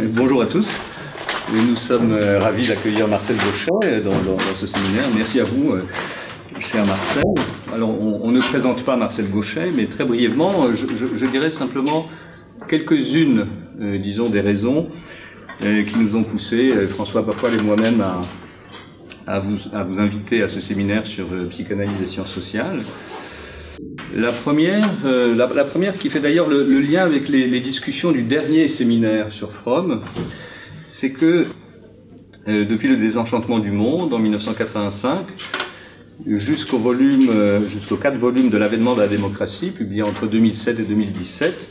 bonjour à tous. nous sommes euh, ravis d'accueillir Marcel Gauchet dans, ce séminaire. Merci à vous, euh, cher Marcel. Alors, on, ne présente pas Marcel Gauchet, mais très brièvement, euh, je, dirais simplement quelques-unes, disons, des raisons qui nous ont poussé, François Parfois et moi-même, à, vous, à vous inviter à ce séminaire sur psychanalyse et sciences sociales. La première, euh, la, première qui fait d'ailleurs le, lien avec les, discussions du dernier séminaire sur Fromm, c'est que euh, depuis le désenchantement du monde en 1985, jusqu'au volume, euh, jusqu'aux quatre volumes de l'avènement de la démocratie, publié entre 2007 et 2017,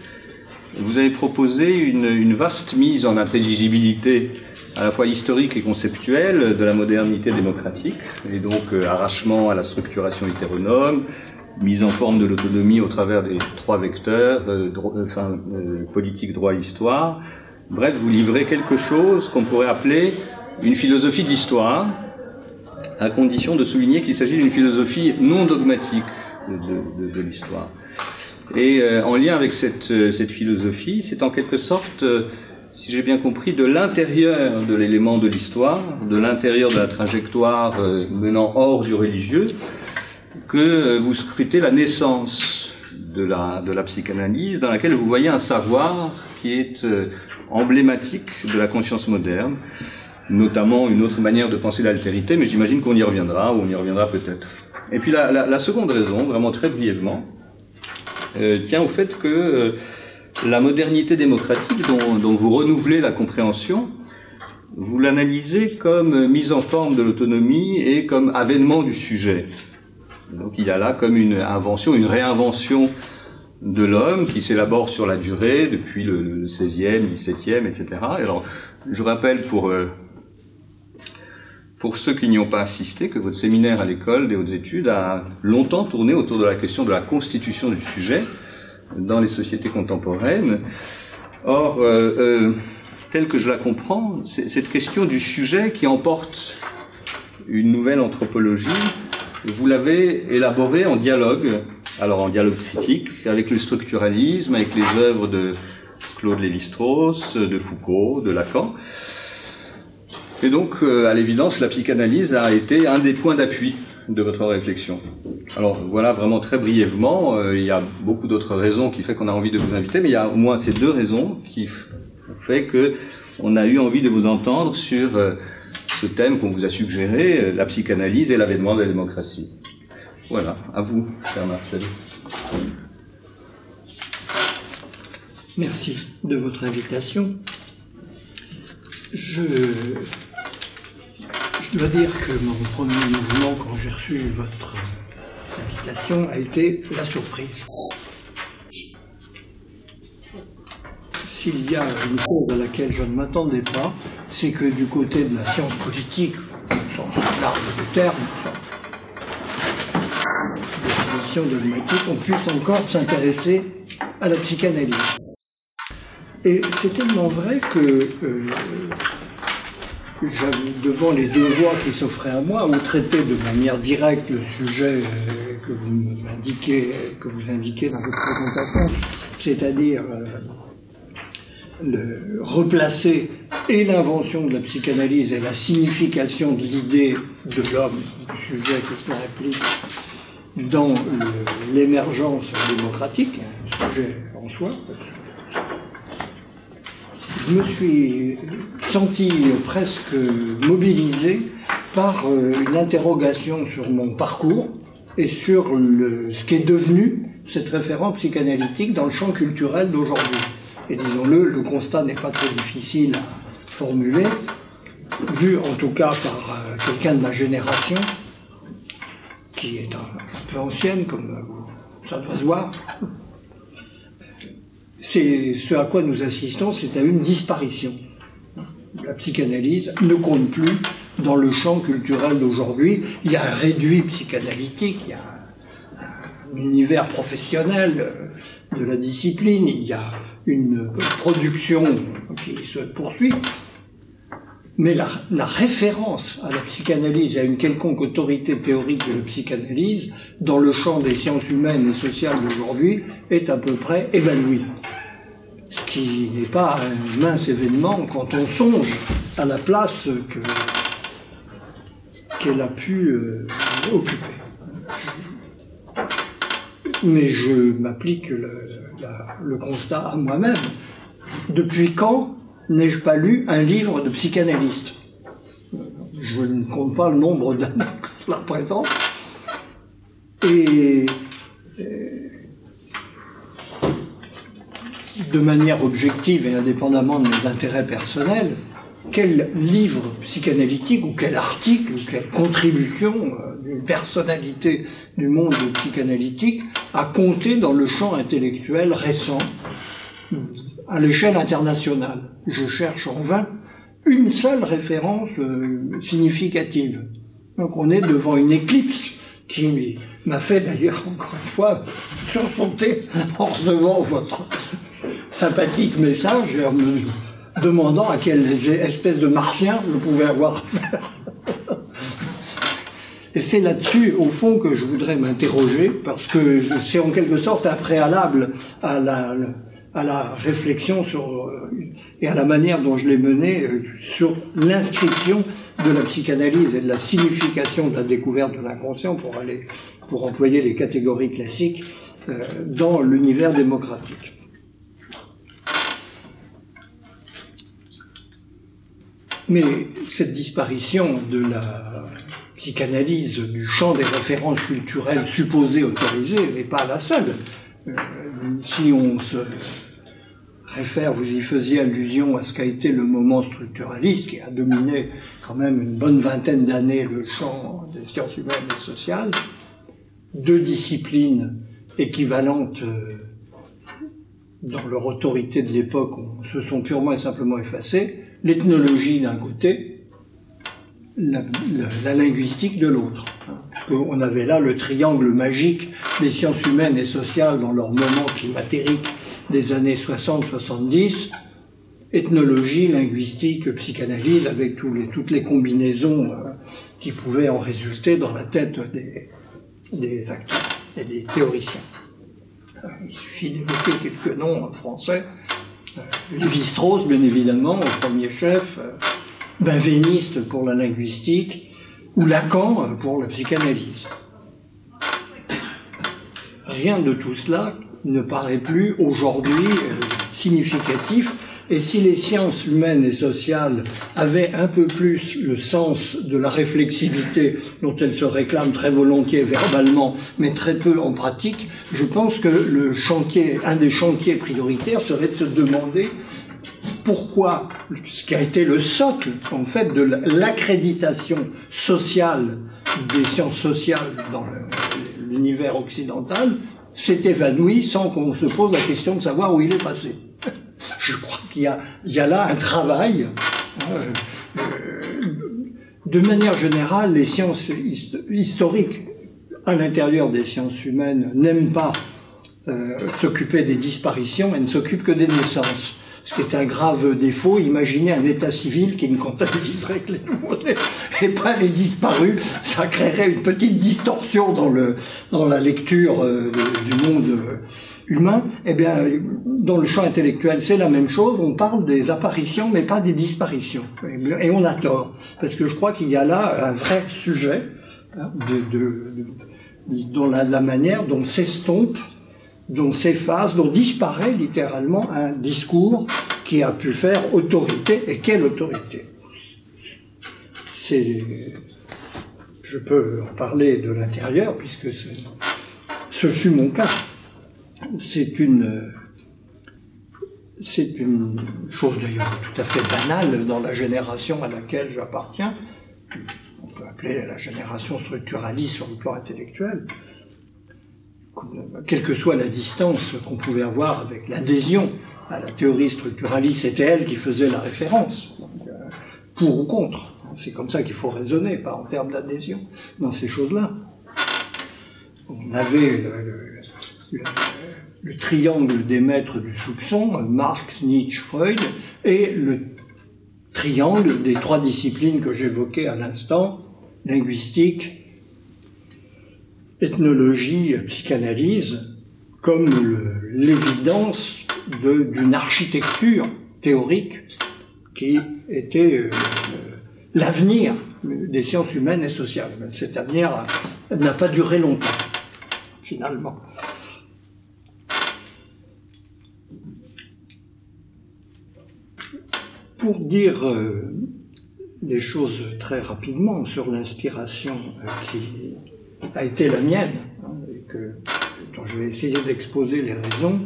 vous avez proposé une, vaste mise en intelligibilité à la fois historique et conceptuelle de la modernité démocratique, et donc arrachement à la structuration hétéronome, mise en forme de l'autonomie au travers des trois vecteurs, euh, euh, enfin, euh, politique, droit, histoire. Bref, vous livrez quelque chose qu'on pourrait appeler une philosophie de l'histoire, à condition de souligner qu'il s'agit d'une philosophie non dogmatique de, l'histoire. Et en lien avec cette, cette philosophie, c'est en quelque sorte, si j'ai bien compris, de l'intérieur de l'élément de l'histoire, de l'intérieur de la trajectoire menant hors du religieux, que euh, vous scrutez la naissance de la, de la psychanalyse, dans laquelle vous voyez un savoir qui est euh, emblématique de la conscience moderne, notamment une autre manière de penser l'altérité, mais j'imagine qu'on y reviendra, ou on y reviendra peut-être. Et puis la, seconde raison, vraiment très brièvement, euh, tient au fait que la modernité démocratique dont, vous renouvelez la compréhension, vous l'analysez comme mise en forme de l'autonomie et comme avènement du sujet. Donc il y a là comme une invention, une réinvention de l'homme qui s'élabore sur la durée depuis le, 16e, 17e, etc. Alors je rappelle pour, euh, pour ceux qui n'y ont pas assisté que votre séminaire à l'école des hautes études a longtemps tourné autour de la question de la constitution du sujet dans les sociétés contemporaines. Or, euh, euh, tel que je la comprends, cette question du sujet qui emporte une nouvelle anthropologie vous l'avez élaboré en dialogue, alors en dialogue critique, avec le structuralisme, avec les œuvres de Claude Lévi-Strauss, de Foucault, de Lacan. Et donc, euh, à l'évidence, la psychanalyse a été un des points d'appui de votre réflexion. Alors voilà, vraiment très brièvement, euh, il y a beaucoup d'autres raisons qui font qu'on a envie de vous inviter, mais il y a au moins ces deux raisons qui font que on a eu envie de vous entendre sur euh, ce thème qu'on vous a suggéré, euh, la psychanalyse et l'avènement de la démocratie. Voilà, à vous, cher Marcel. Merci de votre invitation. Je, je dois dire que mon premier mouvement quand j'ai reçu votre invitation a été la surprise. S'il y a une chose à laquelle je ne m'attendais pas, c'est que du côté de la science politique, au sens large du terme, définition dogmatique, on puisse encore s'intéresser à la psychanalyse. Et c'est tellement vrai que euh, devant les deux voies qui s'offraient à moi, ou traiter de manière directe le sujet euh, que vous indiquez, que vous indiquez dans votre présentation, c'est-à-dire euh, le, replacer et l'invention de la psychanalyse et la signification de l'idée de l'homme, du sujet que cela implique, dans l'émergence démocratique, un sujet en soi. Je me suis senti presque mobilisé par euh, une interrogation sur mon parcours et sur le, ce qu'est devenu cette référence psychanalytique dans le champ culturel d'aujourd'hui. Et disons-le, le constat n'est pas trop difficile à formuler, vu en tout cas par euh, quelqu'un de ma génération, qui est un, peu ancienne, comme euh, ça doit se voir. C'est ce à quoi nous assistons, c'est à une disparition. La psychanalyse ne compte plus dans le champ culturel d'aujourd'hui. Il y a un réduit psychanalytique, il y a un univers professionnel de la discipline, il y a une production qui se poursuit, mais la, référence à la psychanalyse, à une quelconque autorité théorique de la psychanalyse, dans le champ des sciences humaines et sociales d'aujourd'hui, est à peu près évanouie. ce qui n'est pas un mince événement quand on songe à la place que, qu'elle a pu euh, occuper. Mais je m'applique le, constat à moi-même. Depuis quand n'ai-je pas lu un livre de psychanalyste? Je ne compte pas le nombre d'années que cela représente. Et de manière objective et indépendamment de mes intérêts personnels, quel livre psychanalytique ou quel article ou quelle contribution euh, d'une personnalité du monde psychanalytique a compté dans le champ intellectuel récent à l'échelle internationale? Je cherche en vain une seule référence euh, significative. Donc on est devant une éclipse qui m'a fait d'ailleurs encore une fois sursauter en recevant votre sympathique message demandant à quelle espèce de martien je pouvais avoir affaire. Et c'est là-dessus, au fond, que je voudrais m'interroger, parce que c'est en quelque sorte un préalable à la, à la réflexion sur, et à la manière dont je l'ai menée euh, sur l'inscription de la psychanalyse et de la signification de la découverte de l'inconscient, pour aller, pour employer les catégories classiques, euh, dans l'univers démocratique. Mais cette disparition de la psychanalyse du champ des références culturelles supposées autorisées n'est pas la seule. Euh, si on se réfère, vous y faisiez allusion à ce qu'a été le moment structuraliste qui a dominé quand même une bonne vingtaine d'années le champ des sciences humaines et sociales, deux disciplines équivalentes euh, dans leur autorité de l'époque se sont purement et simplement effacées l'ethnologie d'un côté, la, linguistique de l'autre. On avait là le triangle magique des sciences humaines et sociales dans leur moment climatérique des années 60-70, ethnologie, linguistique, psychanalyse, avec toutes les combinaisons euh, qui pouvaient en résulter dans la tête des, des acteurs et des théoriciens. Euh, il suffit d'évoquer quelques noms français Lévi-Strauss, bien évidemment, au premier chef, euh, Benveniste pour la linguistique, ou Lacan pour la psychanalyse. Rien de tout cela ne paraît plus aujourd'hui euh, significatif et si les sciences humaines et sociales avaient un peu plus le sens de la réflexivité dont elles se réclament très volontiers verbalement, mais très peu en pratique, je pense que le chantier, un des chantiers prioritaires serait de se demander pourquoi ce qui a été le socle en fait de l'accréditation sociale des sciences sociales dans l'univers occidental s'est évanoui sans qu'on se pose la question de savoir où il est passé. Je crois qu'il y, a, là un travail. Euh, euh, de manière générale, les sciences historiques à l'intérieur des sciences humaines n'aiment pas euh, s'occuper des disparitions, elles ne s'occupent que des naissances. Ce qui est un grave défaut, imaginez un état civil qui ne comptabiliserait que les nouveaux-nés et pas les disparus, ça créerait une petite distorsion dans, la lecture du monde humain, eh bien, dans le champ intellectuel, c'est la même chose. On parle des apparitions, mais pas des disparitions. Et on a tort, parce que je crois qu'il y a là un vrai sujet hein, de, la, manière dont s'estompe, dont s'efface, dont disparaît littéralement un discours qui a pu faire autorité. Et quelle autorité? C'est, je peux en parler de l'intérieur, puisque ce fut mon cas c'est une, c'est une chose d'ailleurs tout à fait banale dans la génération à laquelle j'appartiens. On peut appeler la génération structuraliste sur le plan intellectuel. Quelle que soit la distance qu'on pouvait avoir avec l'adhésion à la théorie structuraliste, c'était elle qui faisait la référence. Euh, pour ou contre. C'est comme ça qu'il faut raisonner, pas en termes d'adhésion, dans ces choses-là. On avait triangle des maîtres du soupçon, Marx, Nietzsche, Freud, et le triangle des trois disciplines que j'évoquais à l'instant, linguistique, ethnologie, psychanalyse, comme l'évidence d'une architecture théorique qui était euh, l'avenir des sciences humaines et sociales. Cet avenir n'a pas duré longtemps, finalement. Pour dire euh, les choses très rapidement sur l'inspiration euh, qui a été la mienne, hein, et que, dont je vais essayer d'exposer les raisons,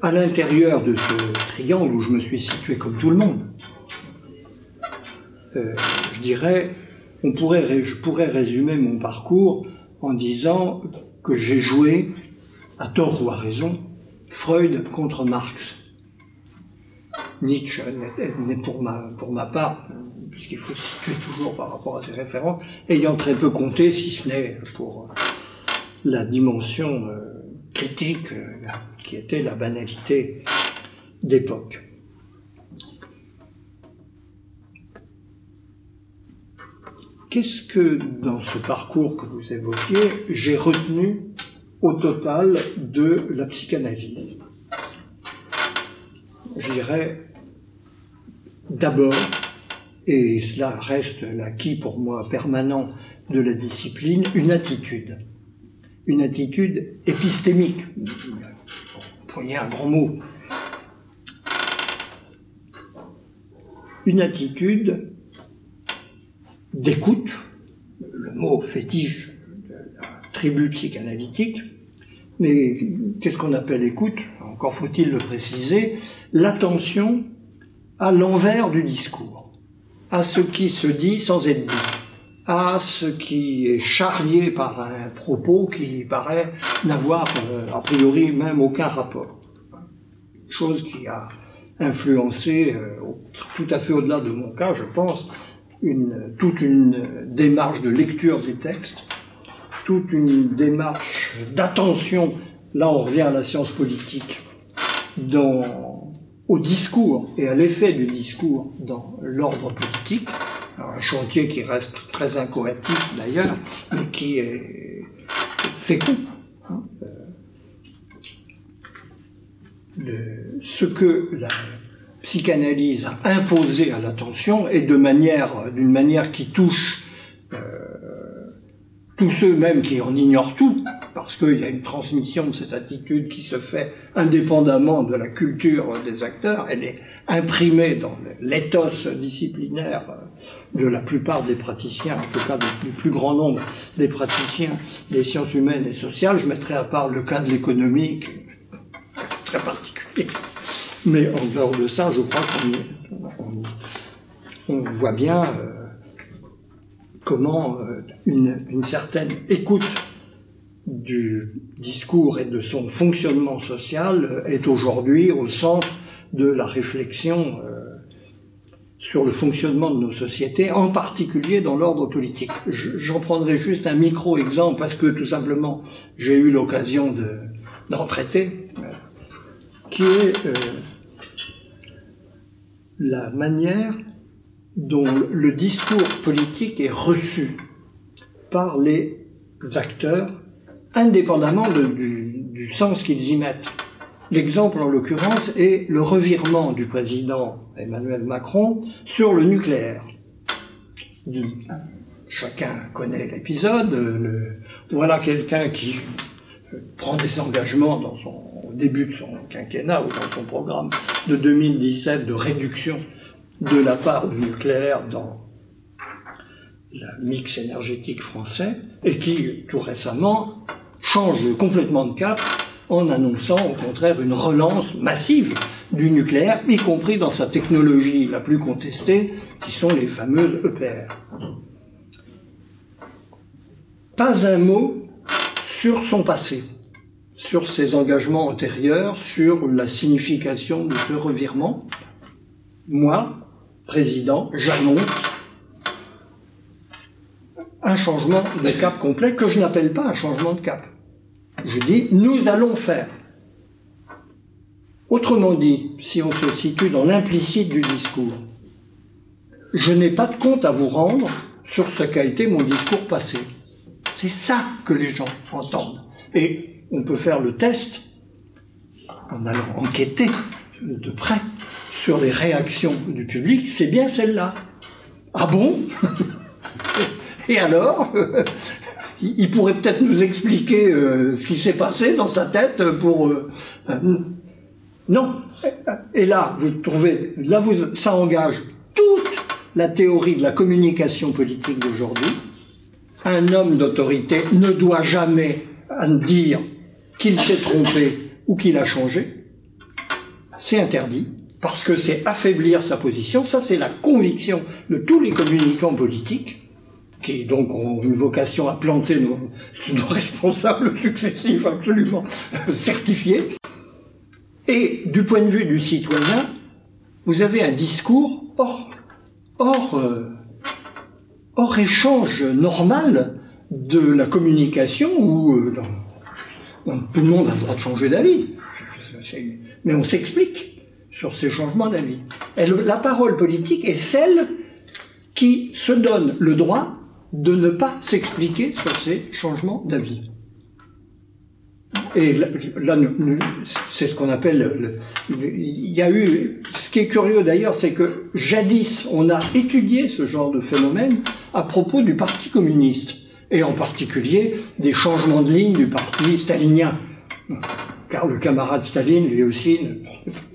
à l'intérieur de ce triangle où je me suis situé comme tout le monde, euh, je dirais, on pourrait, je pourrais résumer mon parcours en disant que j'ai joué, à tort ou à raison, Freud contre Marx. Nietzsche n'est pour ma, part, puisqu'il faut situer toujours par rapport à ses références, ayant très peu compté, si ce n'est pour la dimension euh, critique euh, qui était la banalité d'époque. Qu'est-ce que dans ce parcours que vous évoquiez, j'ai retenu au total de la psychanalyse? Je dirais d'abord, et cela reste l'acquis pour moi permanent de la discipline, une attitude. Une attitude épistémique. Voyez un grand mot. Une attitude d'écoute, le mot fétiche de la tribu psychanalytique, mais qu'est-ce qu'on appelle écoute? Encore faut-il le préciser, l'attention à l'envers du discours, à ce qui se dit sans être dit, à ce qui est charrié par un propos qui paraît n'avoir euh, a priori même aucun rapport. Chose qui a influencé, euh, tout à fait au-delà de mon cas, je pense, toute une démarche de lecture des textes, toute une démarche d'attention, là on revient à la science politique, dans, au discours et à l'effet du discours dans l'ordre politique, un chantier qui reste très incoatif d'ailleurs, mais qui est fécond. Hein. Ce que la psychanalyse a imposé à l'attention et de manière, d'une manière qui touche euh, tous ceux même qui en ignorent tout, parce qu'il y a une transmission de cette attitude qui se fait indépendamment de la culture des acteurs, elle est imprimée dans l'éthos disciplinaire de la plupart des praticiens, en tout cas du plus grand nombre des praticiens des sciences humaines et sociales. Je mettrai à part le cas de l'économie, très particulier. Mais en dehors de ça, je crois qu'on voit bien euh, comment euh, une, une, certaine écoute du discours et de son fonctionnement social euh, est aujourd'hui au centre de la réflexion sur le fonctionnement de nos sociétés, en particulier dans l'ordre politique. J'en prendrai juste un micro-exemple parce que tout simplement j'ai eu l'occasion d'en traiter, qui est la manière dont le discours politique est reçu par les acteurs, indépendamment du, sens qu'ils y mettent. L'exemple, en l'occurrence, est le revirement du président Emmanuel Macron sur le nucléaire. Chacun connaît l'épisode. voilà quelqu'un qui prend des engagements dans son au début de son quinquennat ou dans son programme de 2017 de réduction de la part du nucléaire dans le mix énergétique français et qui, tout récemment, change complètement de cap en annonçant au contraire une relance massive du nucléaire, y compris dans sa technologie la plus contestée, qui sont les fameuses EPR. Pas un mot sur son passé sur ses engagements antérieurs, sur la signification de ce revirement. Moi, président, j'annonce un changement de cap complet que je n'appelle pas un changement de cap. Je dis nous allons faire. Autrement dit, si on se situe dans l'implicite du discours, je n'ai pas de compte à vous rendre sur ce qu'a été mon discours passé. C'est ça que les gens entendent. Et on peut faire le test en allant enquêter de près sur les réactions du public, c'est bien celle-là. Ah bon? Et alors Il pourrait peut-être nous expliquer euh, ce qui s'est passé dans sa tête pour... Euh, euh, non. Et là, vous trouvez, là, vous, ça engage toute la théorie de la communication politique d'aujourd'hui. Un homme d'autorité ne doit jamais dire qu'il s'est trompé ou qu'il a changé. C'est interdit parce que c'est affaiblir sa position. Ça, c'est la conviction de tous les communicants politiques qui donc ont une vocation à planter nos, responsables successifs absolument certifiés. Et du point de vue du citoyen, vous avez un discours hors, hors, euh, hors échange normal de la communication où euh, tout le monde a le droit de changer d'avis. Mais on s'explique sur ces changements d'avis. La parole politique est celle qui se donne le droit de ne pas s'expliquer sur ces changements d'avis. Et là, c'est ce qu'on appelle. il y a eu. Ce qui est curieux d'ailleurs, c'est que jadis, on a étudié ce genre de phénomène à propos du Parti communiste, et en particulier des changements de ligne du Parti stalinien car le camarade Staline, lui aussi,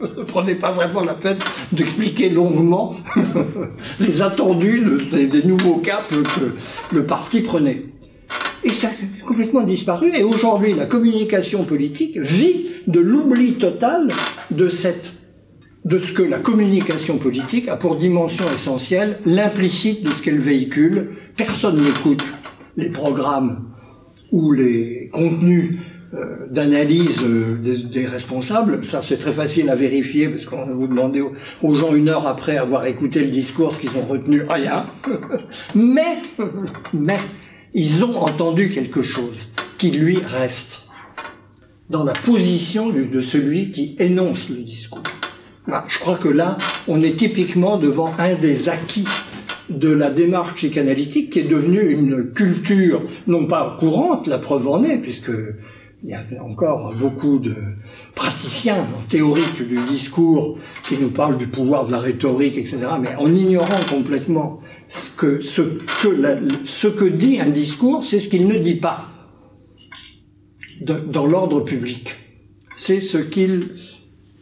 ne prenait pas vraiment la peine d'expliquer longuement les attendus des nouveaux caps que le parti prenait. Et ça a complètement disparu. Et aujourd'hui, la communication politique vit de l'oubli total de de ce que la communication politique a pour dimension essentielle, l'implicite de ce qu'elle véhicule. Personne n'écoute les programmes ou les contenus d'analyse euh, des, responsables. Ça, c'est très facile à vérifier parce qu'on va vous demander aux, gens une heure après avoir écouté le discours ce qu'ils ont retenu. Rien. mais, mais, ils ont entendu quelque chose qui lui reste dans la position de celui qui énonce le discours. Bah, je crois que là, on est typiquement devant un des acquis de la démarche psychanalytique qui est devenue une culture, non pas courante, la preuve en est, puisque il y a encore beaucoup de praticiens théoriques du discours qui nous parlent du pouvoir de la rhétorique, etc., mais en ignorant complètement ce que, dit un discours, c'est ce qu'il ne dit pas dans l'ordre public. C'est ce qu'il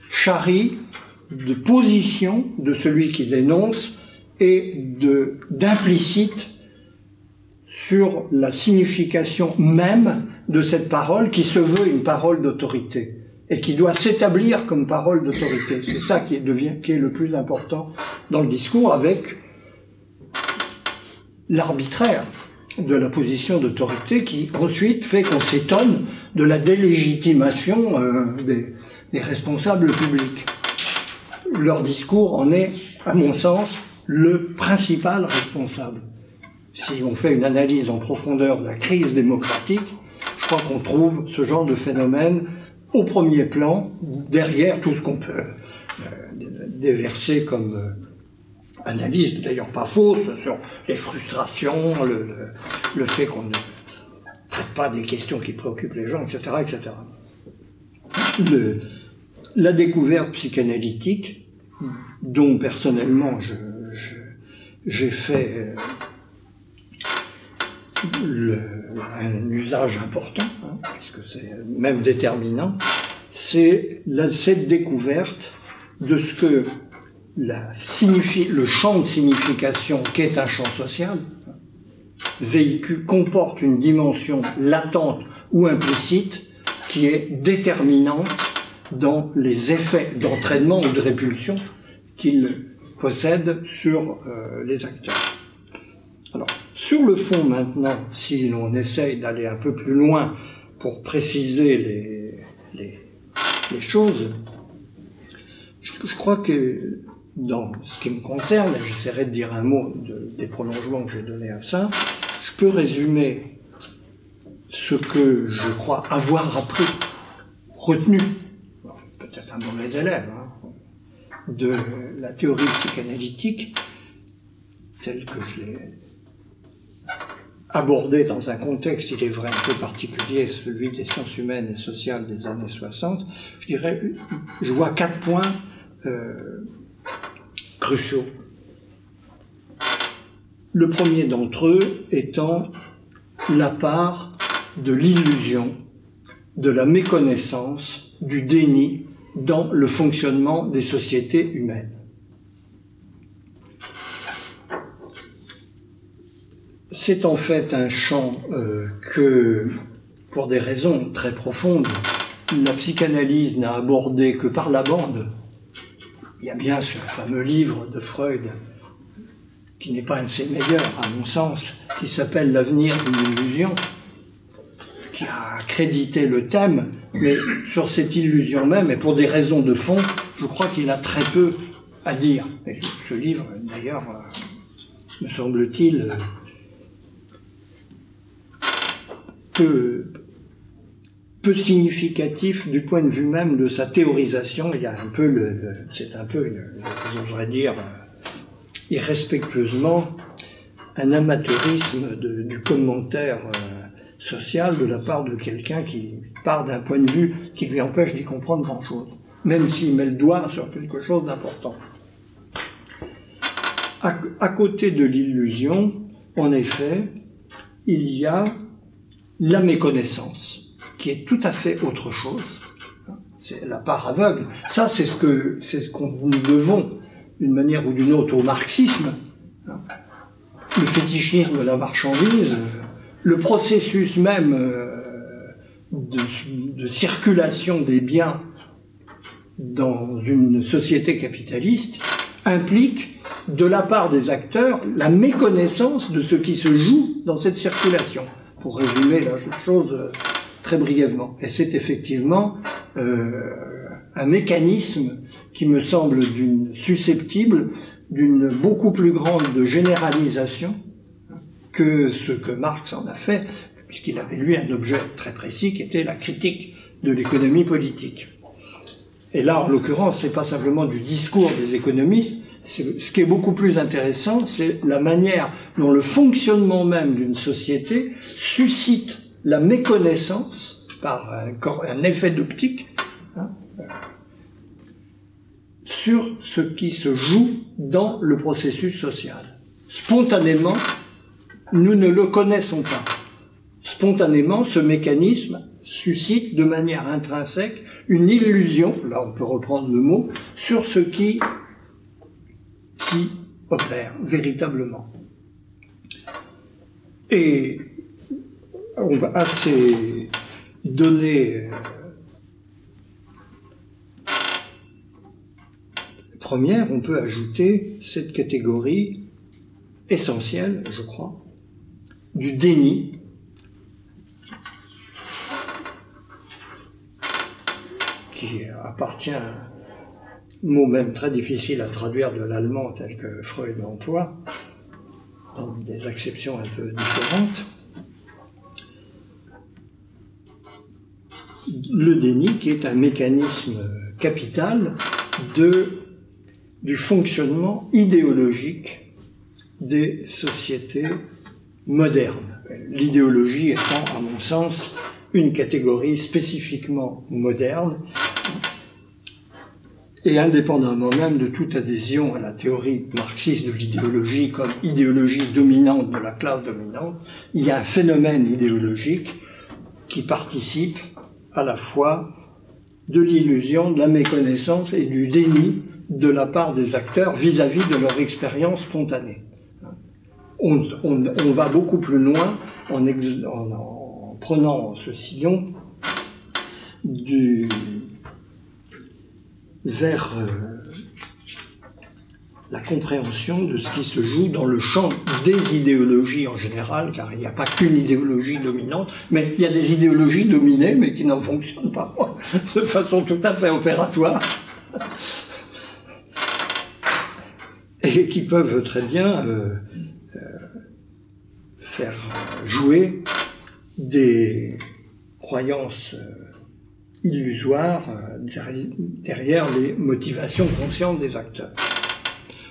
charrie de position de celui qui l'énonce et d'implicite sur la signification même de cette parole qui se veut une parole d'autorité et qui doit s'établir comme parole d'autorité. C'est ça qui, devient, qui est le plus important dans le discours avec l'arbitraire de la position d'autorité qui ensuite fait qu'on s'étonne de la délégitimation euh, des, des responsables publics. Leur discours en est, à mon sens, le principal responsable. Si on fait une analyse en profondeur de la crise démocratique, qu'on trouve ce genre de phénomène au premier plan, derrière tout ce qu'on peut euh, déverser comme euh, analyse, d'ailleurs pas fausse, sur les frustrations, le, fait qu'on ne traite pas des questions qui préoccupent les gens, etc. etc. la découverte psychanalytique, dont personnellement j'ai fait euh, le, un usage important, hein, puisque c'est même déterminant, c'est cette découverte de ce que la le champ de signification qu'est un champ social véhicule, comporte une dimension latente ou implicite qui est déterminante dans les effets d'entraînement ou de répulsion qu'il possède sur euh, les acteurs. Sur le fond maintenant, si l'on essaye d'aller un peu plus loin pour préciser les, les, choses, je, crois que dans ce qui me concerne, j'essaierai de dire un mot des prolongements que j'ai donnés à ça, je peux résumer ce que je crois avoir appris, retenu, peut-être un mauvais élève, hein, de la théorie psychanalytique telle que je l'ai abordé dans un contexte, il est vrai, un peu particulier, celui des sciences humaines et sociales des années 60, je dirais, je vois quatre points euh, cruciaux. Le premier d'entre eux étant la part de l'illusion, de la méconnaissance, du déni dans le fonctionnement des sociétés humaines. C'est en fait un champ euh, que, pour des raisons très profondes, la psychanalyse n'a abordé que par la bande. Il y a bien ce fameux livre de Freud, qui n'est pas un de ses meilleurs, à mon sens, qui s'appelle L'avenir d'une illusion, qui a crédité le thème, mais sur cette illusion même, et pour des raisons de fond, je crois qu'il a très peu à dire. Ce livre, d'ailleurs, euh, me semble-t-il, peu, significatif du point de vue même de sa théorisation. Il y a un peu le, c'est un peu, j'oserais dire, irrespectueusement, un amateurisme du commentaire euh, social de la part de quelqu'un qui part d'un point de vue qui lui empêche d'y comprendre grand-chose, même s'il met le doigt sur quelque chose d'important. à côté de l'illusion, en effet, il y a la méconnaissance, qui est tout à fait autre chose. C'est la part aveugle. Ça, c'est ce que c'est ce qu'on nous devons, d'une manière ou d'une autre, au marxisme. Le fétichisme de la marchandise, le processus même euh, de, circulation des biens dans une société capitaliste implique de la part des acteurs la méconnaissance de ce qui se joue dans cette circulation pour résumer la chose euh, très brièvement. Et c'est effectivement euh, un mécanisme qui me semble susceptible d'une beaucoup plus grande généralisation que ce que Marx en a fait, puisqu'il avait lui un objet très précis qui était la critique de l'économie politique. Et là, en l'occurrence, c'est pas simplement du discours des économistes, ce qui est beaucoup plus intéressant, c'est la manière dont le fonctionnement même d'une société suscite la méconnaissance par un, effet d'optique hein, sur ce qui se joue dans le processus social. Spontanément, nous ne le connaissons pas. Spontanément, ce mécanisme suscite de manière intrinsèque une illusion, là on peut reprendre le mot, sur ce qui opère véritablement. Et à ces données euh, premières, on peut ajouter cette catégorie essentielle, je crois, du déni qui appartient mot même très difficile à traduire de l'allemand tel que Freud l'emploie, dans des acceptions un peu différentes. Le déni qui est un mécanisme capital du fonctionnement idéologique des sociétés modernes. L'idéologie étant, à mon sens, une catégorie spécifiquement moderne et indépendamment même de toute adhésion à la théorie marxiste de l'idéologie comme idéologie dominante de la classe dominante, il y a un phénomène idéologique qui participe à la fois de l'illusion, de la méconnaissance et du déni de la part des acteurs vis-à-vis de leur expérience spontanée. On, va beaucoup plus loin en, en prenant ce sillon du, vers euh, la compréhension de ce qui se joue dans le champ des idéologies en général, car il n'y a pas qu'une idéologie dominante, mais il y a des idéologies dominées, mais qui n'en fonctionnent pas de façon tout à fait opératoire, et qui peuvent très bien euh, euh, faire jouer des croyances illusoire euh, derrière les motivations conscientes des acteurs.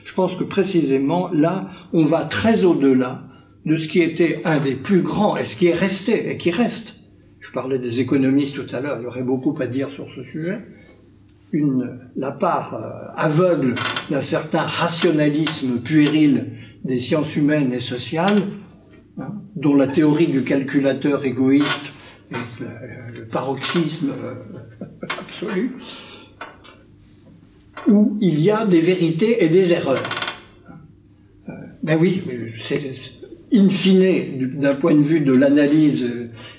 Je pense que précisément là, on va très au-delà de ce qui était un des plus grands, et ce qui est resté, et qui reste. Je parlais des économistes tout à l'heure, il y aurait beaucoup à dire sur ce sujet. La part euh, aveugle d'un certain rationalisme puéril des sciences humaines et sociales, hein, dont la théorie du calculateur égoïste le, le paroxysme euh, absolu, où il y a des vérités et des erreurs. Euh, ben oui, c'est in fine, d'un point de vue de l'analyse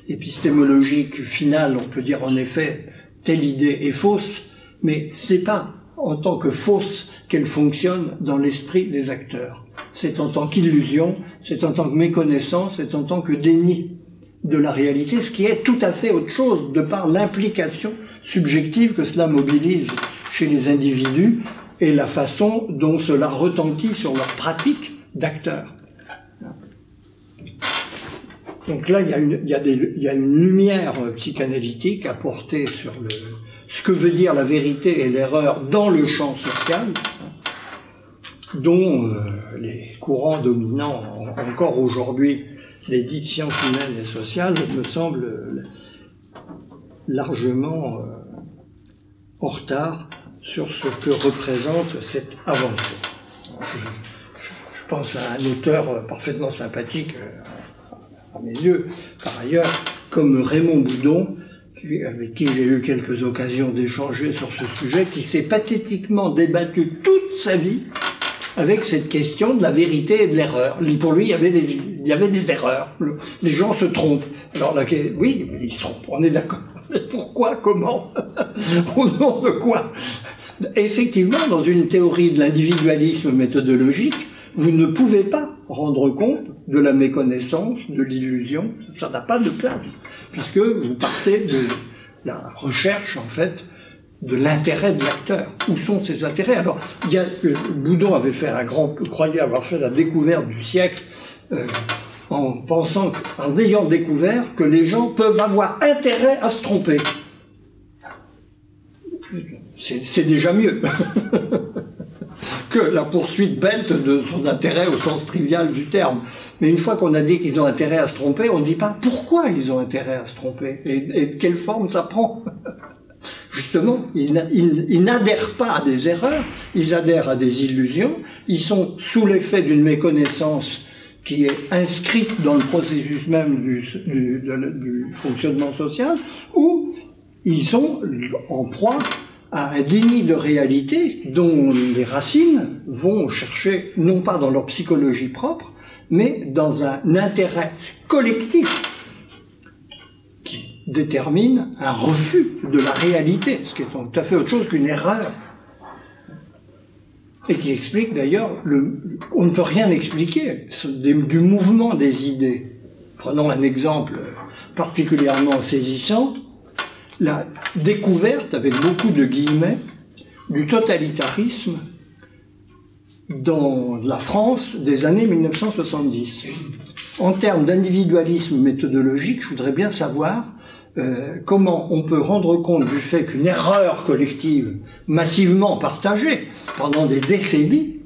épistémologique finale, on peut dire en effet telle idée est fausse, mais c'est pas en tant que fausse qu'elle fonctionne dans l'esprit des acteurs. C'est en tant qu'illusion, c'est en tant que méconnaissance, c'est en tant que déni de la réalité, ce qui est tout à fait autre chose de par l'implication subjective que cela mobilise chez les individus et la façon dont cela retentit sur leur pratique d'acteurs. Donc là, il y, a une, lumière psychanalytique à porter sur le, ce que veut dire la vérité et l'erreur dans le champ social, dont euh, les courants dominants encore aujourd'hui, les dites sciences humaines et sociales, me semblent largement euh, en retard sur ce que représente cette avancée. Je, pense à un auteur parfaitement sympathique à mes yeux, par ailleurs, comme Raymond Boudon, avec qui j'ai eu quelques occasions d'échanger sur ce sujet, qui s'est pathétiquement débattu toute sa vie avec cette question de la vérité et de l'erreur. Pour lui, il y avait des, erreurs. Les gens se trompent. Alors oui, ils se trompent, on est d'accord. Mais pourquoi Comment Au nom de quoi? Effectivement, dans une théorie de l'individualisme méthodologique, vous ne pouvez pas rendre compte de la méconnaissance, de l'illusion, ça n'a pas de place, puisque vous partez de la recherche, en fait, de l'intérêt de l'acteur. Où sont ses intérêts? Alors, Boudon avait fait un grand, croyait avoir fait la découverte du siècle, euh, en pensant, en ayant découvert que les gens peuvent avoir intérêt à se tromper. C'est déjà mieux. que la poursuite bête de son intérêt au sens trivial du terme. Mais une fois qu'on a dit qu'ils ont intérêt à se tromper, on ne dit pas pourquoi ils ont intérêt à se tromper et, et de quelle forme ça prend. Justement, ils, n'adhèrent pas à des erreurs, ils adhèrent à des illusions, ils sont sous l'effet d'une méconnaissance qui est inscrite dans le processus même du, fonctionnement social, ou ils sont en proie à un déni de réalité dont les racines vont chercher, non pas dans leur psychologie propre, mais dans un intérêt collectif détermine un refus de la réalité, ce qui est tout à fait autre chose qu'une erreur. Et qui explique d'ailleurs, on ne peut rien expliquer du mouvement des idées. Prenons un exemple particulièrement saisissant la découverte, avec beaucoup de guillemets, du totalitarisme dans la France des années 1970. En termes d'individualisme méthodologique, je voudrais bien savoir euh, comment on peut rendre compte du fait qu'une erreur collective massivement partagée pendant des décennies,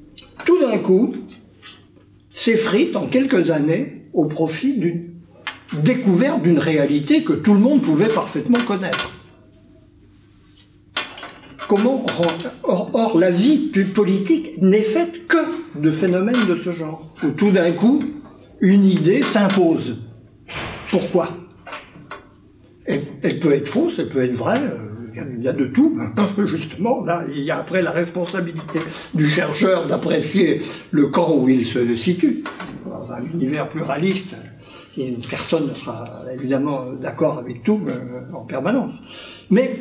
tout d'un coup, s'effrite en quelques années au profit d'une découverte d'une réalité que tout le monde pouvait parfaitement connaître. Comment or, or, la vie politique n'est faite que de phénomènes de ce genre, où tout d'un coup, une idée s'impose. Pourquoi? Elle, peut être fausse, elle peut être vraie, euh, il y a de tout. Justement, là, il y a après la responsabilité du chercheur d'apprécier le camp où il se situe. Dans un univers pluraliste, personne ne sera évidemment d'accord avec tout euh, en permanence. Mais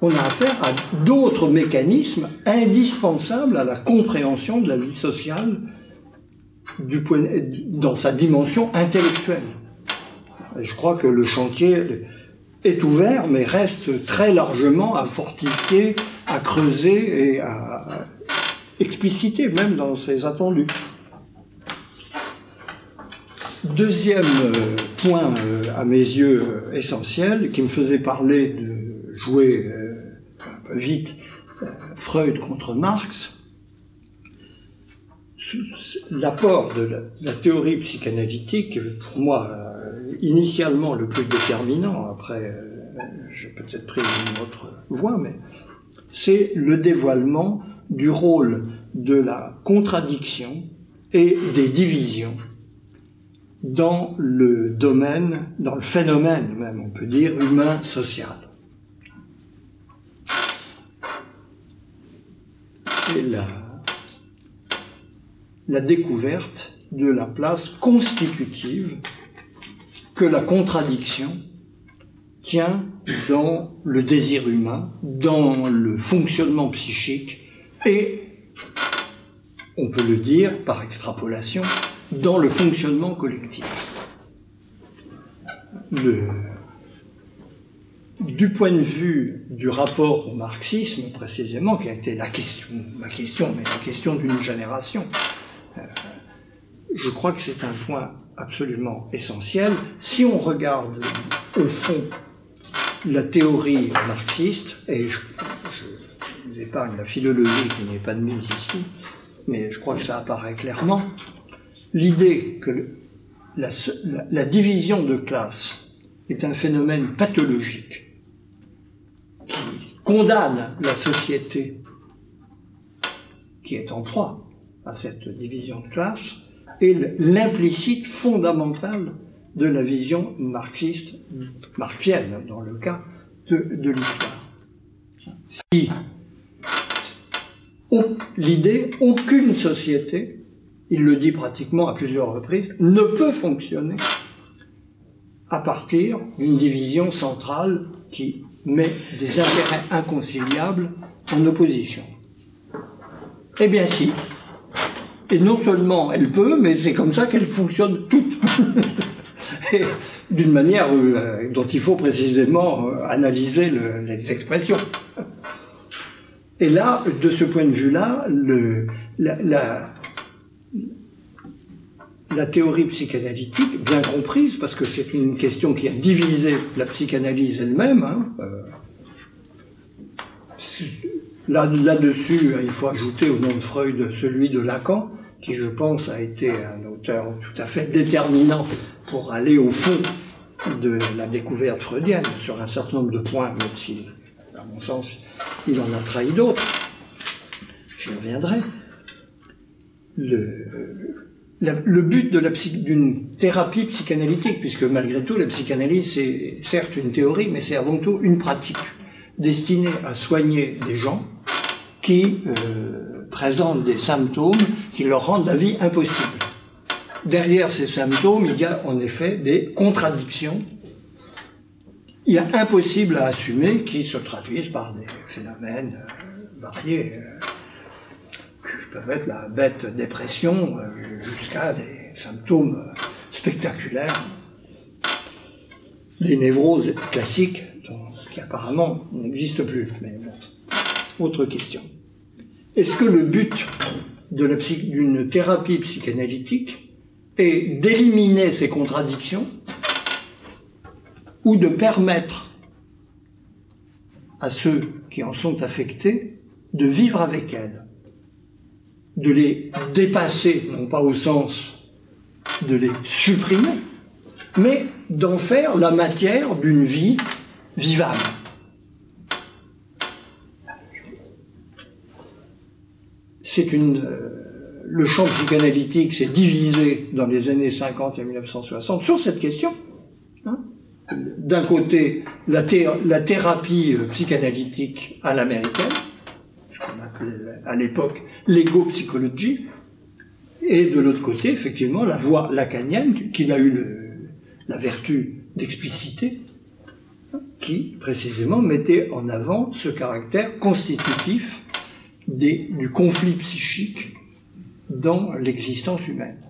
on a affaire à d'autres mécanismes indispensables à la compréhension de la vie sociale dans sa dimension intellectuelle. Je crois que le chantier est ouvert, mais reste très largement à fortifier, à creuser et à expliciter, même dans ses attendus. Deuxième euh, point euh, à mes yeux euh, essentiel, qui me faisait parler de jouer un peu vite Freud contre Marx, l'apport de la, théorie psychanalytique, pour moi, initialement le plus déterminant, après euh, j'ai peut-être pris une autre voie, mais c'est le dévoilement du rôle de la contradiction et des divisions dans le domaine, dans le phénomène même, on peut dire, humain-social. C'est la, la découverte de la place constitutive que la contradiction tient dans le désir humain, dans le fonctionnement psychique et, on peut le dire par extrapolation, dans le fonctionnement collectif. du point de vue du rapport au marxisme, précisément, qui a été la question, ma question, mais la question d'une génération, euh, je crois que c'est un point absolument essentiel. Si on regarde au fond la théorie marxiste, et je, vous épargne la philologie qui n'est pas de mise ici, mais je crois que ça apparaît clairement, l'idée que la, la, division de classe est un phénomène pathologique qui condamne la société qui est en proie à cette division de classe est l'implicite fondamental de la vision marxiste, marxienne dans le cas de, de l'histoire. Si l'idée, aucune société, il le dit pratiquement à plusieurs reprises, ne peut fonctionner à partir d'une division centrale qui met des intérêts inconciliables en opposition. Eh bien si. Et non seulement elle peut, mais c'est comme ça qu'elle fonctionne toute. D'une manière euh, dont il faut précisément euh, analyser les expressions. Et là, de ce point de vue-là, la, la, théorie psychanalytique, bien comprise, parce que c'est une question qui a divisé la psychanalyse elle-même, hein, euh, là-dessus, il faut ajouter au nom de Freud celui de Lacan, qui je pense a été un auteur tout à fait déterminant pour aller au fond de la découverte freudienne sur un certain nombre de points, même si, à mon sens, il en a trahi d'autres. J'y reviendrai. Le, le but d'une thérapie psychanalytique, puisque malgré tout, la psychanalyse, c'est certes une théorie, mais c'est avant tout une pratique destinée à soigner des gens qui euh, présentent des symptômes qui leur rendent la vie impossible. Derrière ces symptômes, il y a en effet des contradictions. Il y a impossible à assumer qui se traduisent par des phénomènes euh, variés, euh, qui peuvent être la bête dépression jusqu'à des symptômes spectaculaires, des névroses classiques qui apparemment n'existent plus. Mais autre question. Est-ce que le but d'une thérapie psychanalytique est d'éliminer ces contradictions ou de permettre à ceux qui en sont affectés de vivre avec elles, de les dépasser, non pas au sens de les supprimer, mais d'en faire la matière d'une vie vivable. C'est une, euh, le champ psychanalytique s'est divisé dans les années 50 et 1960 sur cette question. Hein d'un côté la, thérapie euh, psychanalytique à l'américaine, ce qu'on appelait à l'époque l'ego-psychologie, et de l'autre côté, effectivement, la voie lacanienne, qu'il a eu la vertu d'expliciter, qui précisément mettait en avant ce caractère constitutif du conflit psychique dans l'existence humaine.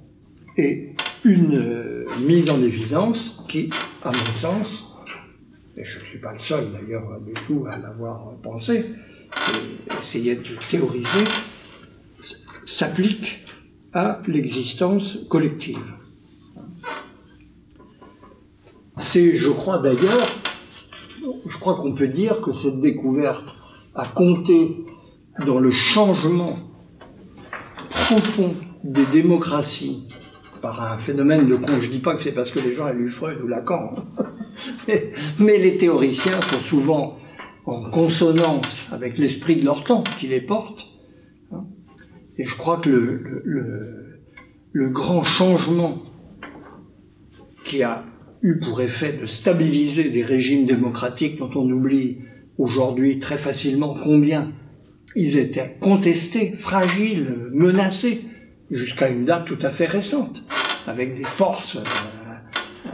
Et une euh, mise en évidence qui, à mon sens, et je ne suis pas le seul d'ailleurs du tout à l'avoir pensé, et essayer de théoriser, s'applique à l'existence collective. C'est, je crois d'ailleurs, je crois qu'on peut dire que cette découverte a compté dans le changement profond des démocraties par un phénomène de con. Je dis pas que c'est parce que les gens ont lu Freud ou Lacan, mais, les théoriciens sont souvent en consonance avec l'esprit de leur temps qui les porte. Hein. Et je crois que le grand changement qui a eu pour effet de stabiliser des régimes démocratiques dont on oublie aujourd'hui très facilement combien ils étaient contestés, fragiles, menacés, jusqu'à une date tout à fait récente, avec des forces euh, euh,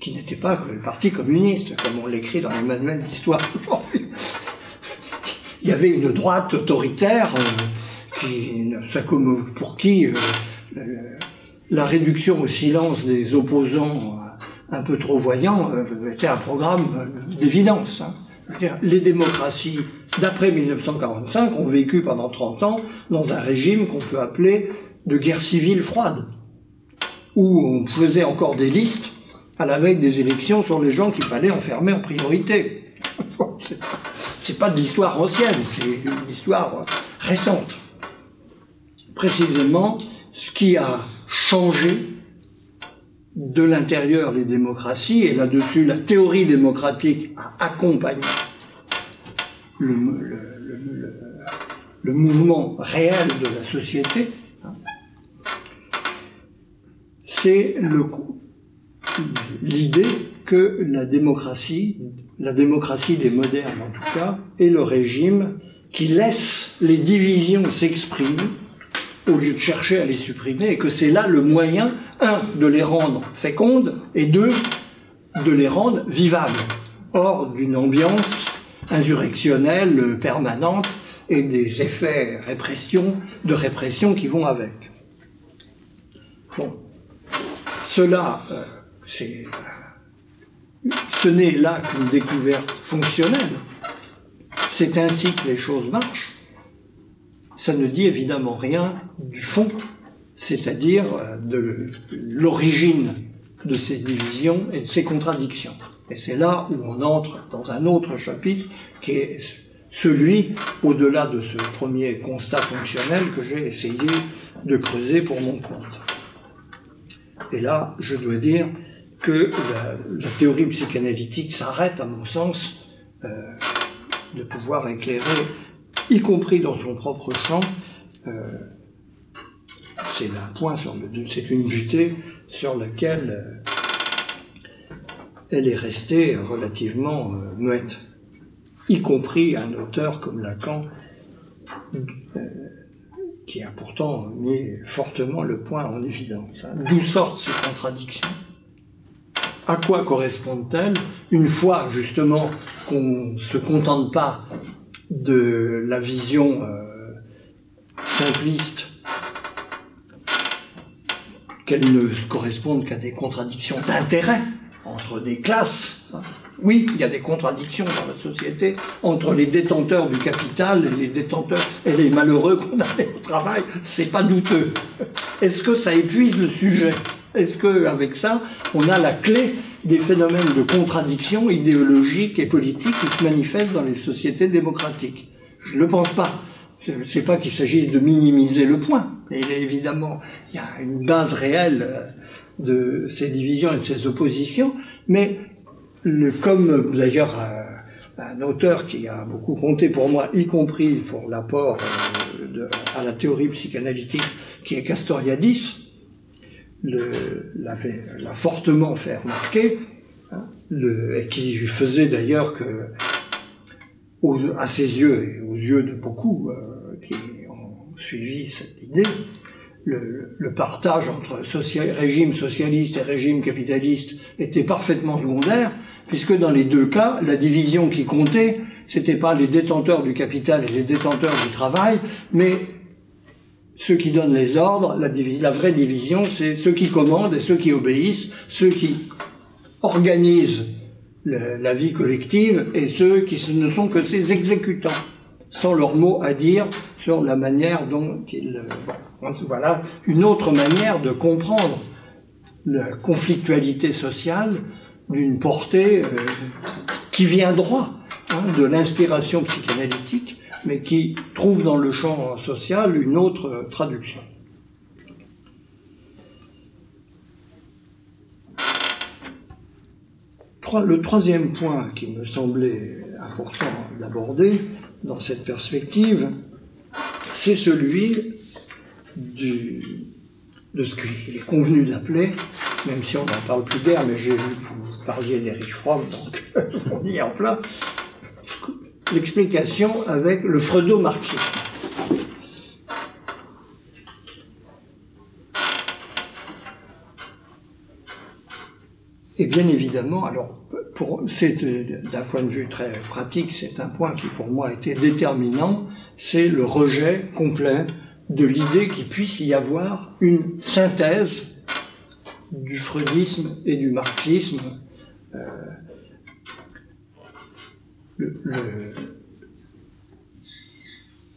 qui n'étaient pas le Parti communiste, comme on l'écrit dans les manuels d'histoire aujourd'hui. Il y avait une droite autoritaire euh, qui, pour qui la réduction au silence des opposants un peu trop voyants était un programme d'évidence. Hein. Les démocraties d'après 1945, ont vécu pendant 30 ans dans un régime qu'on peut appeler de guerre civile froide, où on faisait encore des listes à la veille des élections sur les gens qu'il fallait enfermer en priorité. c'est pas de l'histoire ancienne, c'est une histoire récente. Précisément, ce qui a changé de l'intérieur les démocraties, et là-dessus la théorie démocratique a accompagné le, le, mouvement réel de la société, hein, c'est l'idée que la démocratie, la démocratie des modernes en tout cas, est le régime qui laisse les divisions s'exprimer au lieu de chercher à les supprimer, et que c'est là le moyen, un, de les rendre fécondes, et deux, de les rendre vivables, hors d'une ambiance insurrectionnelle permanente et des effets répression, de répression qui vont avec. Bon, cela, euh, c'est, euh, ce n'est là qu'une découverte fonctionnelle. C'est ainsi que les choses marchent. Ça ne dit évidemment rien du fond, c'est-à-dire euh, de l'origine de ces divisions et de ces contradictions. Et c'est là où on entre dans un autre chapitre qui est celui, au-delà de ce premier constat fonctionnel que j'ai essayé de creuser pour mon compte. Et là, je dois dire que la, théorie psychanalytique s'arrête, à mon sens, euh, de pouvoir éclairer, y compris dans son propre champ, euh, c'est un point c'est une butée sur laquelle euh, elle est restée relativement euh, muette, y compris un auteur comme Lacan, qui a pourtant mis fortement le point en évidence. Hein. D'où sortent ces contradictions? À quoi correspondent-elles? Une fois justement qu'on ne se contente pas de la vision euh, simpliste qu'elles ne correspondent qu'à des contradictions d'intérêt, entre des classes. Oui, il y a des contradictions dans la société entre les détenteurs du capital et les détenteurs et les malheureux condamnés au travail. C'est pas douteux. Est-ce que ça épuise le sujet? Est-ce que avec ça, on a la clé des phénomènes de contradiction idéologique et politique qui se manifestent dans les sociétés démocratiques? Je ne le pense pas. Je ne sais pas qu'il s'agisse de minimiser le point. Évidemment, il y a une base réelle euh, de ces divisions et de ces oppositions, mais comme d'ailleurs un, auteur qui a beaucoup compté pour moi, y compris pour l'apport euh, à la théorie psychanalytique, qui est Castoriadis, l'a fortement fait remarquer, hein, et qui faisait d'ailleurs que, à ses yeux et aux yeux de beaucoup euh, qui ont suivi cette idée, le, partage entre régime socialiste et régime capitaliste était parfaitement secondaire, puisque dans les deux cas, la division qui comptait, c'était pas les détenteurs du capital et les détenteurs du travail, mais ceux qui donnent les ordres, la, la vraie division, c'est ceux qui commandent et ceux qui obéissent, ceux qui organisent la vie collective et ceux qui ne sont que ces exécutants sans leur mot à dire sur la manière dont ils... Euh, voilà une autre manière de comprendre la conflictualité sociale d'une portée euh, qui vient droit hein, de l'inspiration psychanalytique, mais qui trouve dans le champ social une autre traduction. Le troisième point qui me semblait important d'aborder dans cette perspective, c'est celui de ce qu'il est convenu d'appeler, même si on n'en parle plus guère, mais j'ai vu que vous parliez d'Eric Fromm, donc on y est en plein, l'explication avec le freudo-marxisme. Et bien évidemment, alors, c'est d'un point de vue très pratique, c'est un point qui pour moi a été déterminant, c'est le rejet complet de l'idée qu'il puisse y avoir une synthèse du freudisme et du marxisme. Euh,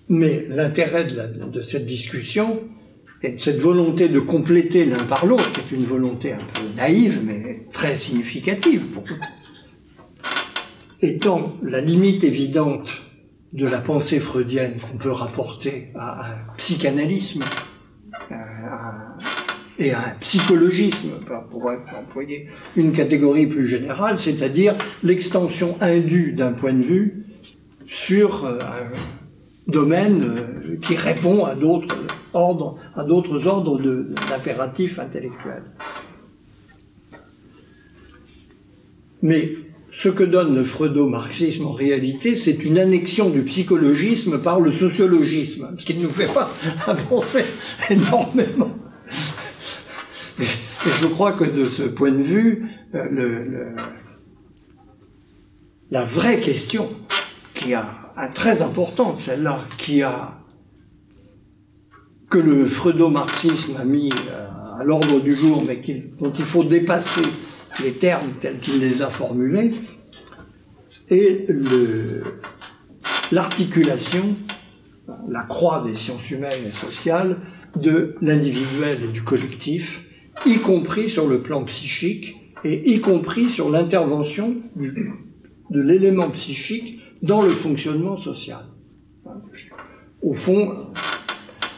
mais l'intérêt de, cette discussion et de cette volonté de compléter l'un par l'autre, est une volonté un peu naïve, mais très significative pour vous, étant la limite évidente de la pensée freudienne qu'on peut rapporter à un psychanalysme et un psychologisme, pour employer une catégorie plus générale, c'est-à-dire l'extension indue d'un point de vue sur euh, un domaine euh, qui répond à d'autres ordres, à d'autres ordres d'impératifs intellectuels. Mais ce que donne le freudo-marxisme en réalité, c'est une annexion du psychologisme par le sociologisme, ce qui ne nous fait pas avancer énormément. Et, je crois que de ce point de vue, euh, la vraie question qui a très importante, celle-là, qui a que le freudo-marxisme a mis euh, à l'ordre du jour, mais dont il faut dépasser les termes tels qu'il les a formulés, et l'articulation, la croix des sciences humaines et sociales de l'individuel et du collectif, y compris sur le plan psychique et y compris sur l'intervention de l'élément psychique dans le fonctionnement social. Au fond,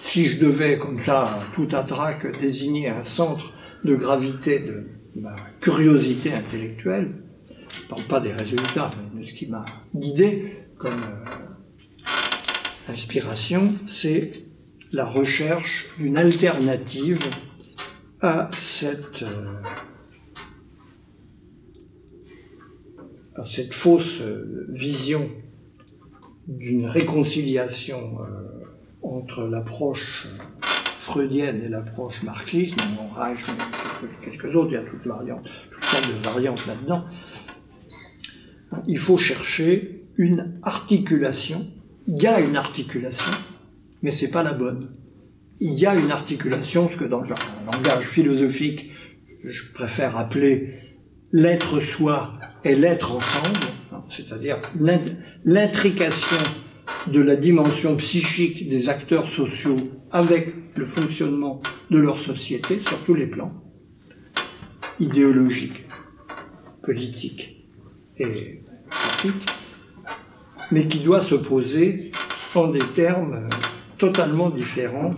si je devais, comme ça, tout à trac, désigner un centre de gravité de ma curiosité intellectuelle, je ne parle pas des résultats, mais de ce qui m'a guidé comme euh, inspiration, c'est la recherche d'une alternative à cette, euh, à cette fausse euh, vision d'une réconciliation entre l'approche freudienne et l'approche marxiste, on Reich, quelques autres, il y a de variantes là-dedans, il faut chercher une articulation. Il y a une articulation, mais ce n'est pas la bonne. Il y a une articulation, ce que dans le langage philosophique, je préfère appeler l'être soi et l'être ensemble, hein, c'est-à-dire l'intrication de la dimension psychique des acteurs sociaux avec le fonctionnement de leur société sur tous les plans, idéologique, politique et pratique, mais qui doit se poser en des termes totalement différents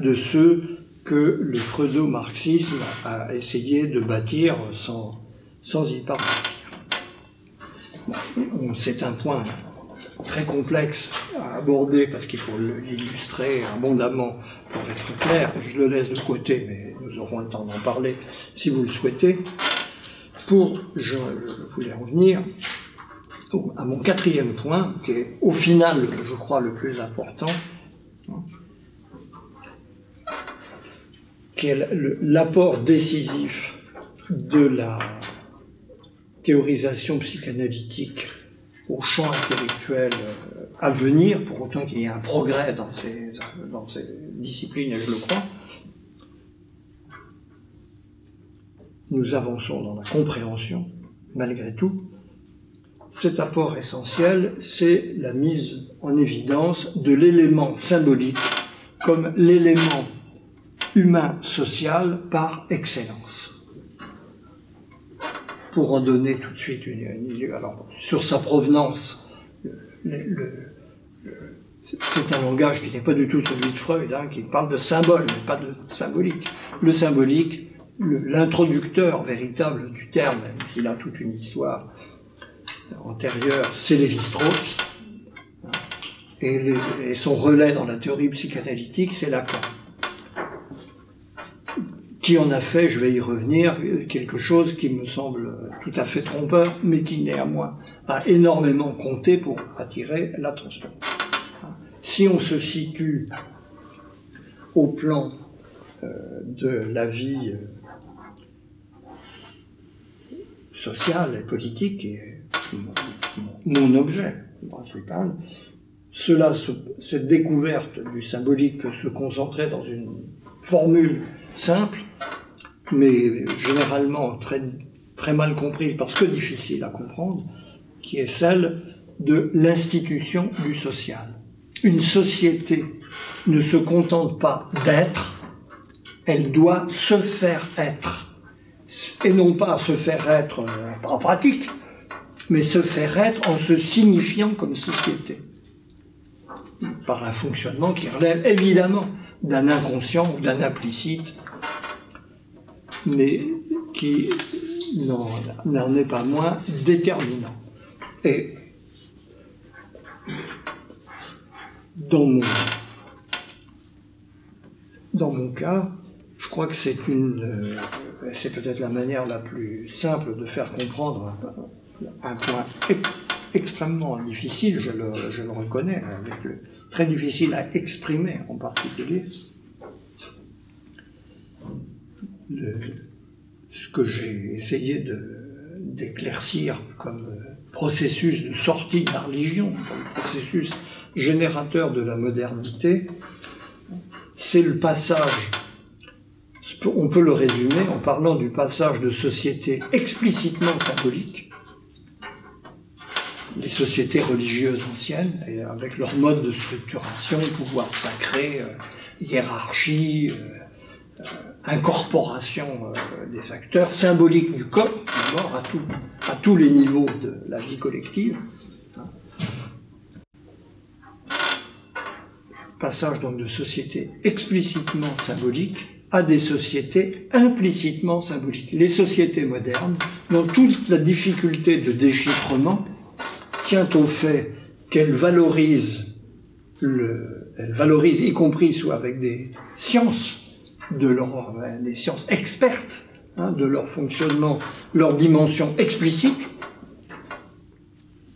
de ceux que le freudo-marxisme a essayé de bâtir sans, sans y parvenir. C'est un point très complexe à aborder parce qu'il faut l'illustrer abondamment pour être clair. Je le laisse de côté, mais nous aurons le temps d'en parler si vous le souhaitez. Pour, je, voulais revenir à mon quatrième point, qui est au final, je crois, le plus important, l'apport décisif de la théorisation psychanalytique au champ intellectuel euh, à venir, pour autant qu'il y ait un progrès dans ces, dans ces disciplines, et je le crois, nous avançons dans la compréhension, malgré tout. Cet apport essentiel, c'est la mise en évidence de l'élément symbolique comme l'élément humain social par excellence pour en donner tout de suite une, idée. Alors, sur sa provenance, c'est un langage qui n'est pas du tout celui de Freud, hein, qui parle de symbole, mais pas de symbolique. Le symbolique, l'introducteur véritable du terme, s'il a toute une histoire antérieure, c'est Lévi-Strauss. Hein, et, son relais dans la théorie psychanalytique, c'est Lacan. Qui en a fait, je vais y revenir, quelque chose qui me semble tout à fait trompeur, mais qui néanmoins a énormément compté pour attirer l'attention. Si on se situe au plan euh, de la vie euh, sociale et politique, qui est mon, objet principal, cela, cette découverte du symbolique se concentrer dans une formule simple, mais généralement très, très mal comprise parce que difficile à comprendre, qui est celle de l'institution du social une société ne se contente pas d'être, elle doit se faire être. Et non pas se faire être euh, en pratique, mais se faire être en se signifiant comme société. Par un fonctionnement qui relève évidemment d'un inconscient ou d'un implicite, mais qui n'en est pas moins déterminant. Et dans mon, dans mon cas, je crois que c'est une, euh, c'est peut-être la manière la plus simple de faire comprendre un, point extrêmement difficile, je le, je le reconnais, le, très difficile à exprimer en particulier. ce que j'ai essayé d'éclaircir comme processus de sortie de la religion, comme processus générateur de la modernité, c'est le passage, on peut le résumer en parlant du passage de sociétés explicitement symboliques, les sociétés religieuses anciennes, avec leur mode de structuration, pouvoir sacré, euh, hiérarchie, euh, euh, incorporation des acteurs, symboliques du corps, d'abord à, à tous les niveaux de la vie collective, passage donc de sociétés explicitement symboliques à des sociétés implicitement symboliques. Les sociétés modernes, dont toute la difficulté de déchiffrement au fait qu'elles valorisent, le, elles valorisent y compris soit avec des sciences, de leur, des sciences expertes hein, de leur fonctionnement, leur dimension explicite,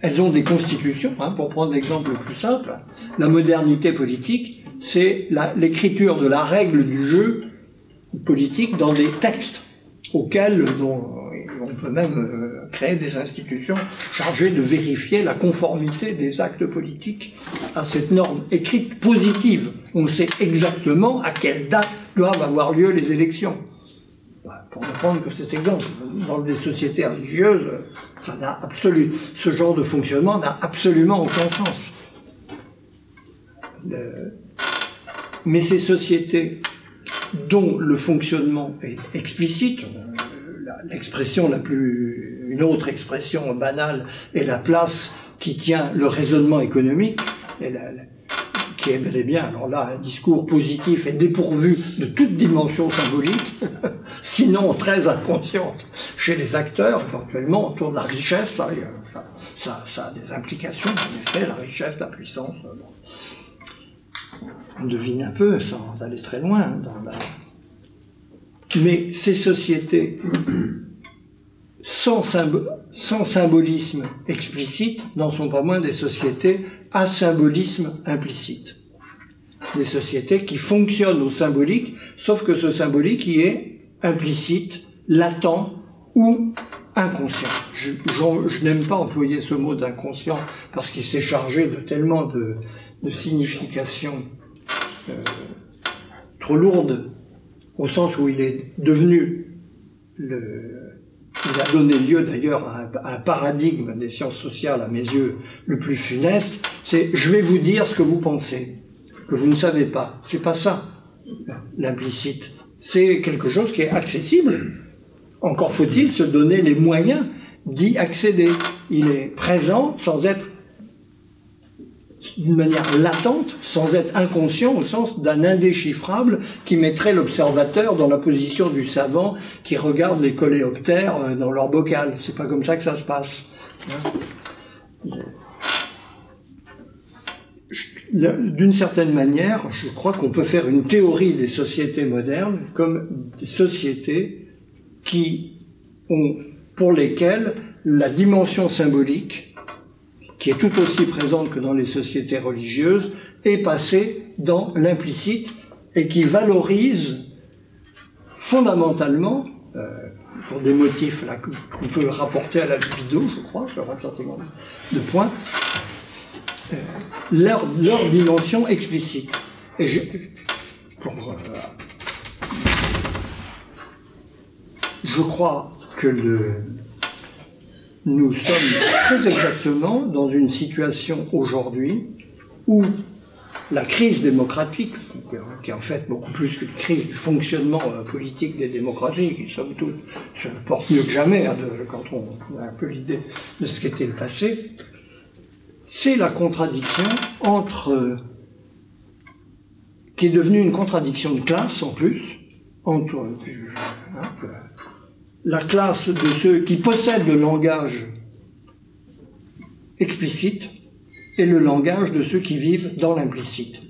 elles ont des constitutions, hein, pour prendre l'exemple le plus simple. La modernité politique, c'est l'écriture de la règle du jeu politique dans des textes auxquels on peut même euh, créer des institutions chargées de vérifier la conformité des actes politiques à cette norme écrite positive. On sait exactement à quelle date doivent avoir lieu les élections. Bah, pour ne prendre que cet exemple, dans des sociétés religieuses, ça n'a ce genre de fonctionnement n'a absolument aucun sens. mais ces sociétés dont le fonctionnement est explicite, euh, l'expression la plus, une autre expression banale est la place qui tient le raisonnement économique, qui est bel et bien, alors là, un discours positif et dépourvu de toute dimension symbolique, sinon très inconsciente chez les acteurs, éventuellement autour de la richesse, ça, ça, ça, a des implications, en effet, la richesse, la puissance. On devine un peu, sans aller très loin, dans la... Mais ces sociétés sans, symbolisme explicite n'en sont pas moins des sociétés à symbolisme implicite. Des sociétés qui fonctionnent au symbolique, sauf que ce symbolique y est implicite, latent ou inconscient. Je, n'aime pas employer ce mot d'inconscient parce qu'il s'est chargé de tellement de, significations euh, trop lourdes, au sens où il est devenu le, il a donné lieu d'ailleurs à, un paradigme des sciences sociales, à mes yeux, le plus funeste, c'est je vais vous dire ce que vous pensez, que vous ne savez pas. C'est pas ça, l'implicite. C'est quelque chose qui est accessible. Encore faut-il se donner les moyens d'y accéder. Il est présent sans être d'une manière latente, sans être inconscient au sens d'un indéchiffrable qui mettrait l'observateur dans la position du savant qui regarde les coléoptères euh, dans leur bocal. C'est pas comme ça que ça se passe. Hein. D'une certaine manière, je crois qu'on peut faire une théorie des sociétés modernes comme des sociétés qui ont, pour lesquelles la dimension symbolique qui est tout aussi présente que dans les sociétés religieuses, est passée dans l'implicite et qui valorise fondamentalement, euh, pour des motifs qu'on peut rapporter à la vidéo, je crois, sur un certain nombre de points, euh, leur, dimension explicite. Et je, euh, je crois que le, nous sommes très exactement dans une situation aujourd'hui où la crise démocratique, qui est en fait beaucoup plus qu'une crise du fonctionnement euh, politique des démocraties, qui somme toute se porte mieux que jamais hein, quand on a un peu l'idée de ce qu'était le passé, c'est la contradiction entre, qui est devenue une contradiction de classe en plus, entre hein, la classe de ceux qui possèdent le langage explicite et le langage de ceux qui vivent dans l'implicite.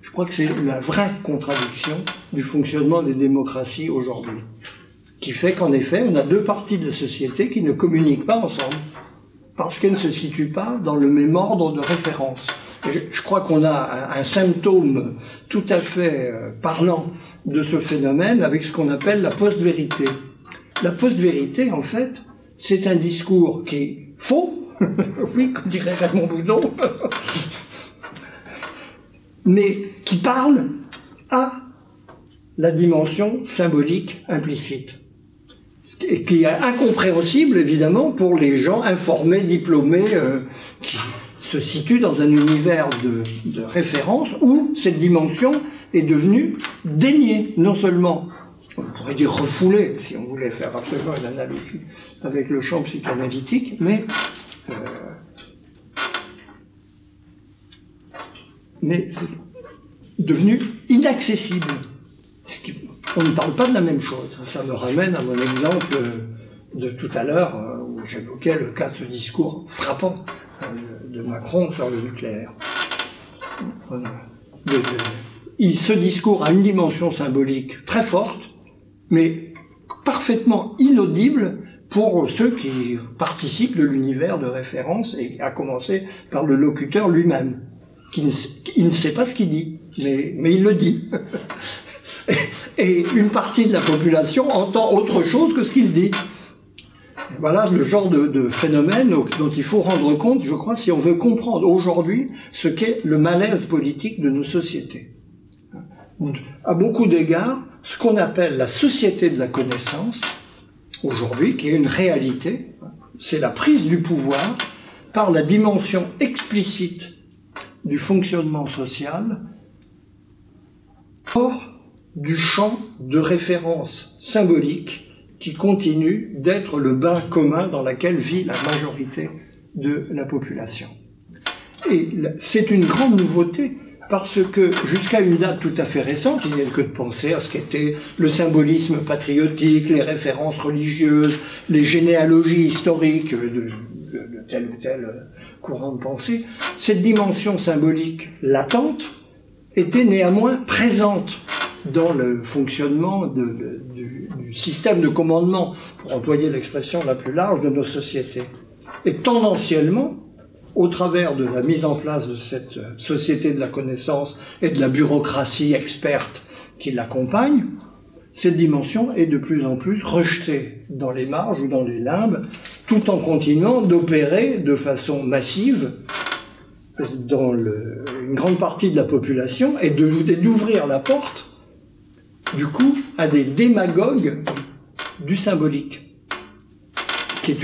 Je crois que c'est la vraie contradiction du fonctionnement des démocraties aujourd'hui, qui fait qu'en effet, on a deux parties de la société qui ne communiquent pas ensemble, parce qu'elles ne se situent pas dans le même ordre de référence. je, crois qu'on a un, symptôme tout à fait euh, parlant de ce phénomène avec ce qu'on appelle la post-vérité. La post-vérité, en fait, c'est un discours qui est faux, oui, comme dirait Raymond Boudon, mais qui parle à la dimension symbolique implicite. Qui est incompréhensible, évidemment, pour les gens informés, diplômés, euh, qui se situent dans un univers de référence où cette dimension est devenue déniée, non seulement on pourrait dire refoulé, si on voulait faire absolument une analogie avec le champ psychanalytique, mais, euh, mais devenu inaccessible. On ne parle pas de la même chose. Ça me ramène à mon exemple de tout à l'heure, euh, où j'évoquais le cas de ce discours frappant euh, de Macron sur le nucléaire. il, ce discours a une dimension symbolique très forte, mais parfaitement inaudible pour ceux qui participent de l'univers de référence, et à commencer par le locuteur lui-même, qui ne, sait pas ce qu'il dit, mais, mais il le dit. et une partie de la population entend autre chose que ce qu'il dit. Voilà le genre de, de, phénomène dont il faut rendre compte, je crois, si on veut comprendre aujourd'hui ce qu'est le malaise politique de nos sociétés. À beaucoup d'égards, ce qu'on appelle la société de la connaissance, aujourd'hui, qui est une réalité, c'est la prise du pouvoir par la dimension explicite du fonctionnement social hors du champ de référence symbolique qui continue d'être le bain commun dans lequel vit la majorité de la population. Et c'est une grande nouveauté parce que jusqu'à une date tout à fait récente, il n'y a que de penser à ce qu'était le symbolisme patriotique, les références religieuses, les généalogies historiques de, tel ou tel courant de pensée. Cette dimension symbolique latente était néanmoins présente dans le fonctionnement du, système de commandement, pour employer l'expression la plus large de nos sociétés. Et tendanciellement, au travers de la mise en place de cette société de la connaissance et de la bureaucratie experte qui l'accompagne, cette dimension est de plus en plus rejetée dans les marges ou dans les limbes, tout en continuant d'opérer de façon massive dans une grande partie de la population et d'ouvrir la porte, du coup, à des démagogues du symbolique qui est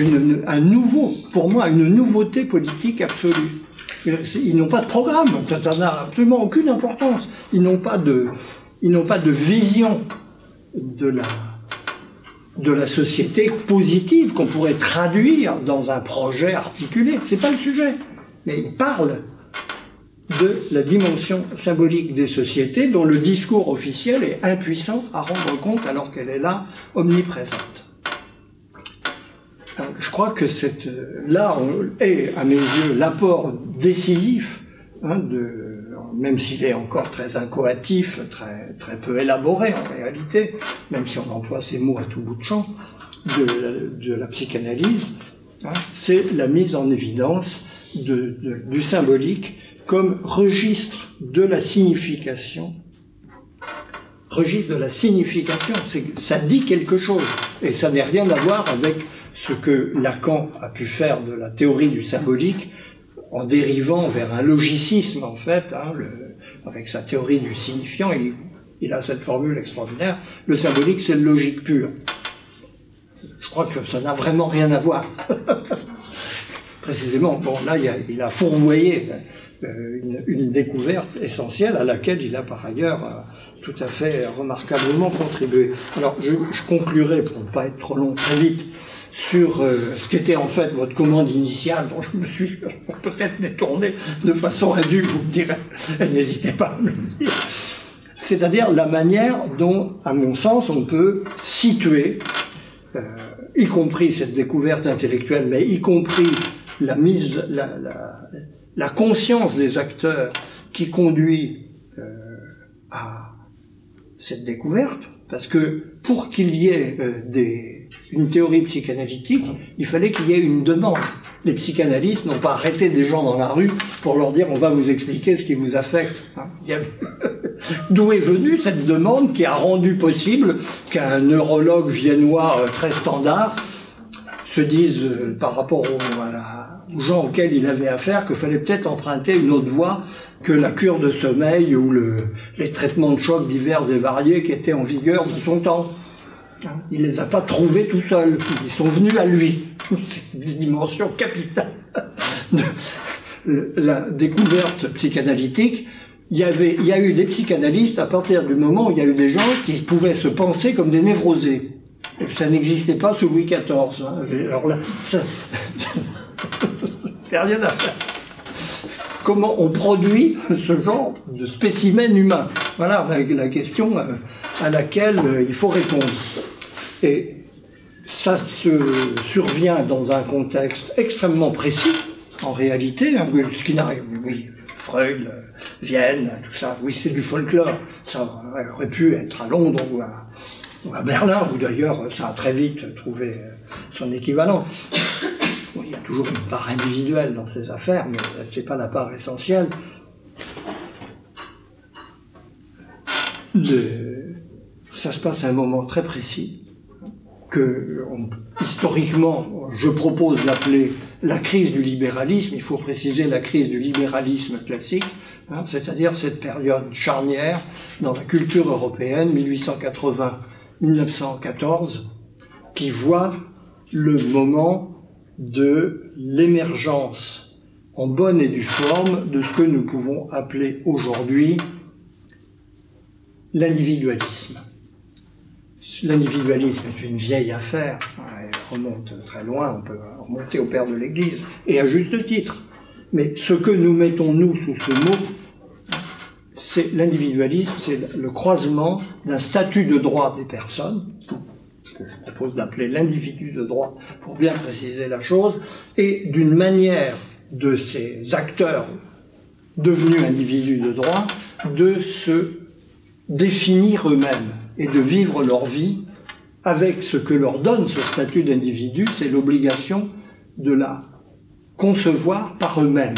un nouveau, pour moi, une nouveauté politique absolue. Ils n'ont pas de programme, ça n'a absolument aucune importance. Ils n'ont pas de, ils n'ont pas de vision de la, de la société positive qu'on pourrait traduire dans un projet articulé. C'est pas le sujet. Mais ils parlent de la dimension symbolique des sociétés dont le discours officiel est impuissant à rendre compte alors qu'elle est là, omniprésente. Je crois que cette, là est, à mes yeux, l'apport décisif hein, même s'il est encore très incoatif, très, très peu élaboré en réalité, même si on emploie ces mots à tout bout de champ, de, la psychanalyse, hein, c'est la mise en évidence du symbolique comme registre de la signification. Registre de la signification, ça dit quelque chose, et ça n'a rien à voir avec ce que Lacan a pu faire de la théorie du symbolique en dérivant vers un logicisme, en fait, hein, avec sa théorie du signifiant, il, a cette formule extraordinaire, le symbolique, c'est le logique pure. Je crois que ça n'a vraiment rien à voir. Précisément, bon, là, il a, fourvoyé euh, une, une, découverte essentielle à laquelle il a par ailleurs euh, tout à fait remarquablement contribué. Alors, je, je conclurai, pour ne pas être trop long, très vite, sur euh, ce qu'était en fait votre commande initiale, dont je me suis peut-être détourné de façon indue, vous me direz, n'hésitez pas à me le dire. C'est-à-dire la manière dont, à mon sens, on peut situer, euh, y compris cette découverte intellectuelle, mais y compris la mise, la, la, la conscience des acteurs qui conduit euh, à cette découverte, parce que pour qu'il y ait euh, des, une théorie psychanalytique, il fallait qu'il y ait une demande. Les psychanalystes n'ont pas arrêté des gens dans la rue pour leur dire on va vous expliquer ce qui vous affecte. Hein. D'où est venue cette demande qui a rendu possible qu'un neurologue viennois euh, très standard se dise euh, par rapport aux gens auxquels il avait affaire qu'il fallait peut-être emprunter une autre voie que la cure de sommeil ou le, les traitements de choc divers et variés qui étaient en vigueur de son temps. Il ne les a pas trouvés tout seuls, ils sont venus à lui. C'est une dimension capitale de la découverte psychanalytique. Il y, avait, il y a eu des psychanalystes à partir du moment où il y a eu des gens qui pouvaient se penser comme des névrosés. ça n'existait pas sous Louis XIV. Hein. Alors là, ça, c'est rien à comment on produit ce genre de spécimen humain Voilà la question euh, à laquelle euh, il faut répondre. Et ça se survient dans un contexte extrêmement précis, en réalité, hein, ce qui n'arrive, oui, Freud, euh, Vienne, tout ça, oui, c'est du folklore. Ça aurait pu être à Londres ou à, ou à Berlin, où d'ailleurs ça a très vite trouvé son équivalent il y a toujours une part individuelle dans ces affaires, mais ce n'est pas la part essentielle. ça se passe à un moment très précis que historiquement je propose d'appeler la crise du libéralisme. Il faut préciser la crise du libéralisme classique, hein, c'est-à-dire cette période charnière dans la culture européenne 1880-1914 qui voit le moment de l'émergence en bonne et due forme de ce que nous pouvons appeler aujourd'hui l'individualisme. L'individualisme est une vieille affaire, elle remonte très loin, on peut remonter au Père de l'Église, et à juste titre. Mais ce que nous mettons, nous, sous ce mot, c'est l'individualisme, c'est le croisement d'un statut de droit des personnes, que je propose d'appeler l'individu de droit pour bien préciser la chose, et d'une manière de ces acteurs devenus individus de droit de se définir eux-mêmes et de vivre leur vie avec ce que leur donne ce statut d'individu, c'est l'obligation de la concevoir par eux-mêmes.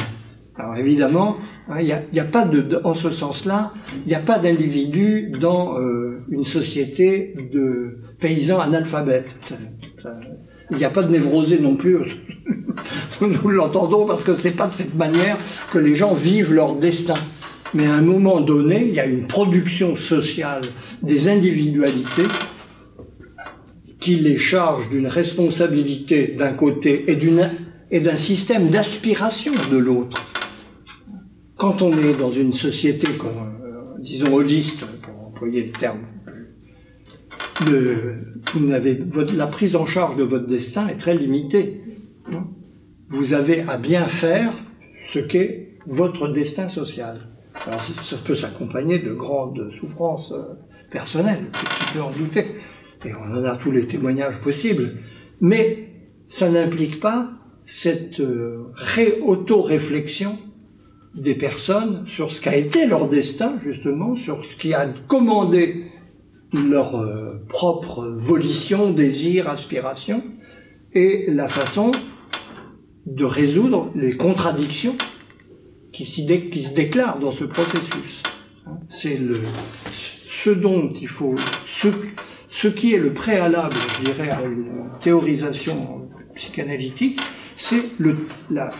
Alors évidemment, hein, il n'y a, pas en ce sens-là, il n'y a pas d'individu dans euh, une société de paysans analphabètes. Il n'y a pas de névrosé non plus. Nous l'entendons parce que c'est pas de cette manière que les gens vivent leur destin. Mais à un moment donné, il y a une production sociale des individualités qui les charge d'une responsabilité d'un côté et d'un système d'aspiration de l'autre quand on est dans une société, euh, disons holiste, pour employer le terme, vous votre, la prise en charge de votre destin est très limitée. Vous avez à bien faire ce qu'est votre destin social. Alors ça peut s'accompagner de grandes souffrances euh, personnelles, tu peux en douter, et on en a tous les témoignages possibles, mais ça n'implique pas cette euh, auto-réflexion des personnes sur ce qu'a été leur destin, justement, sur ce qui a commandé leur euh, propre volition, désir, aspiration, et la façon de résoudre les contradictions qui, qui se déclarent dans ce processus. Hein, c'est ce dont il faut, ce, ce qui est le préalable, je dirais, à une théorisation psychanalytique, c'est la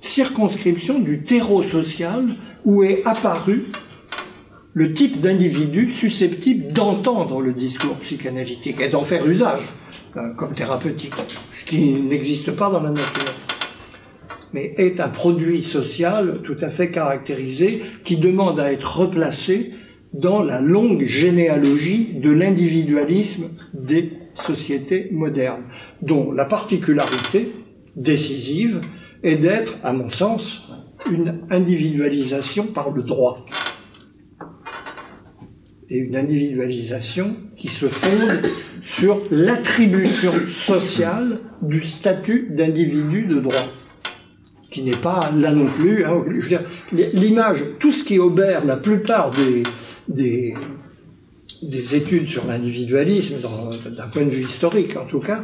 circonscription du terreau social où est apparu le type d'individu susceptible d'entendre le discours psychanalytique et d'en faire usage euh, comme thérapeutique, ce qui n'existe pas dans la nature, mais est un produit social tout à fait caractérisé qui demande à être replacé dans la longue généalogie de l'individualisme des sociétés modernes, dont la particularité décisive est d'être, à mon sens, une individualisation par le droit. Et une individualisation qui se fonde sur l'attribution sociale du statut d'individu de droit, qui n'est pas là non plus. Hein, l'image, tout ce qui obère la plupart des, des études sur l'individualisme, d'un point de vue historique en tout cas,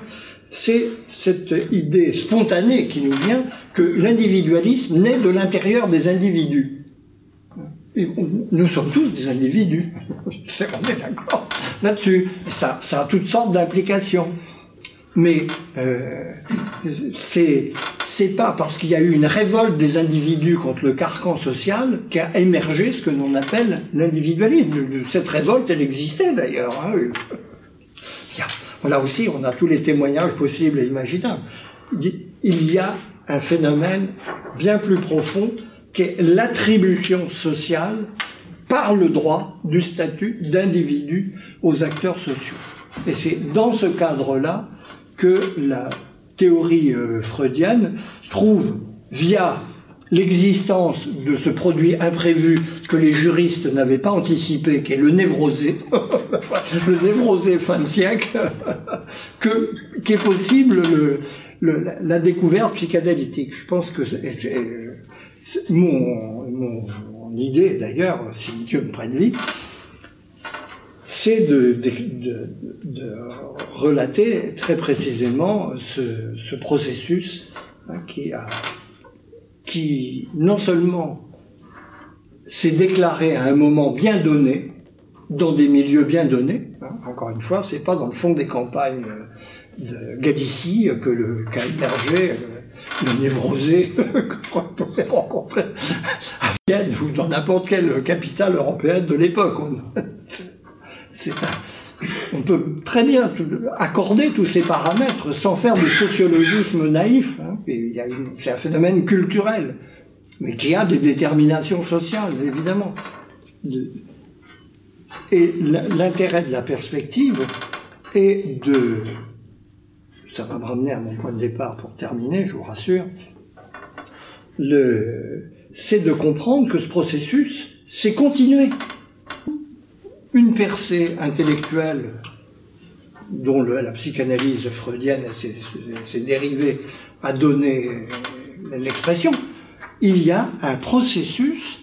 c'est cette idée spontanée qui nous vient que l'individualisme naît de l'intérieur des individus. nous sommes tous des individus, on est d'accord là-dessus. Ça, a toutes sortes d'implications. Mais euh, c'est pas parce qu'il y a eu une révolte des individus contre le carcan social qu'a émergé ce que l'on appelle l'individualisme. Cette révolte, elle existait d'ailleurs. Hein. Là aussi, on a tous les témoignages possibles et imaginables. Il y a un phénomène bien plus profond qui est l'attribution sociale par le droit du statut d'individu aux acteurs sociaux. Et c'est dans ce cadre-là que la théorie euh, freudienne trouve, via l'existence de ce produit imprévu que les juristes n'avaient pas anticipé, qui est le névrosé, le névrosé fin de siècle, que, qu'est possible le, la découverte psychanalytique. Je pense que mon, idée, d'ailleurs, si Dieu me prenne vie, c'est de, relater très précisément ce, ce processus hein, qui, a, qui non seulement s'est déclaré à un moment bien donné, dans des milieux bien donnés, hein, encore une fois, c'est pas dans le fond des campagnes de Galicie que le qu'a émergé le, le névrosé que Freud pouvait rencontrer à Vienne ou dans n'importe quelle capitale européenne de l'époque on peut très bien accorder tous ces paramètres sans faire de sociologisme naïf. Hein. C'est un phénomène culturel, mais qui a des déterminations sociales, évidemment. Et l'intérêt de la perspective est de... Ça va me ramener à mon point de départ pour terminer, je vous rassure. C'est de comprendre que ce processus, c'est continuer une percée intellectuelle dont la psychanalyse freudienne s'est dérivée a donné l'expression, il y a un processus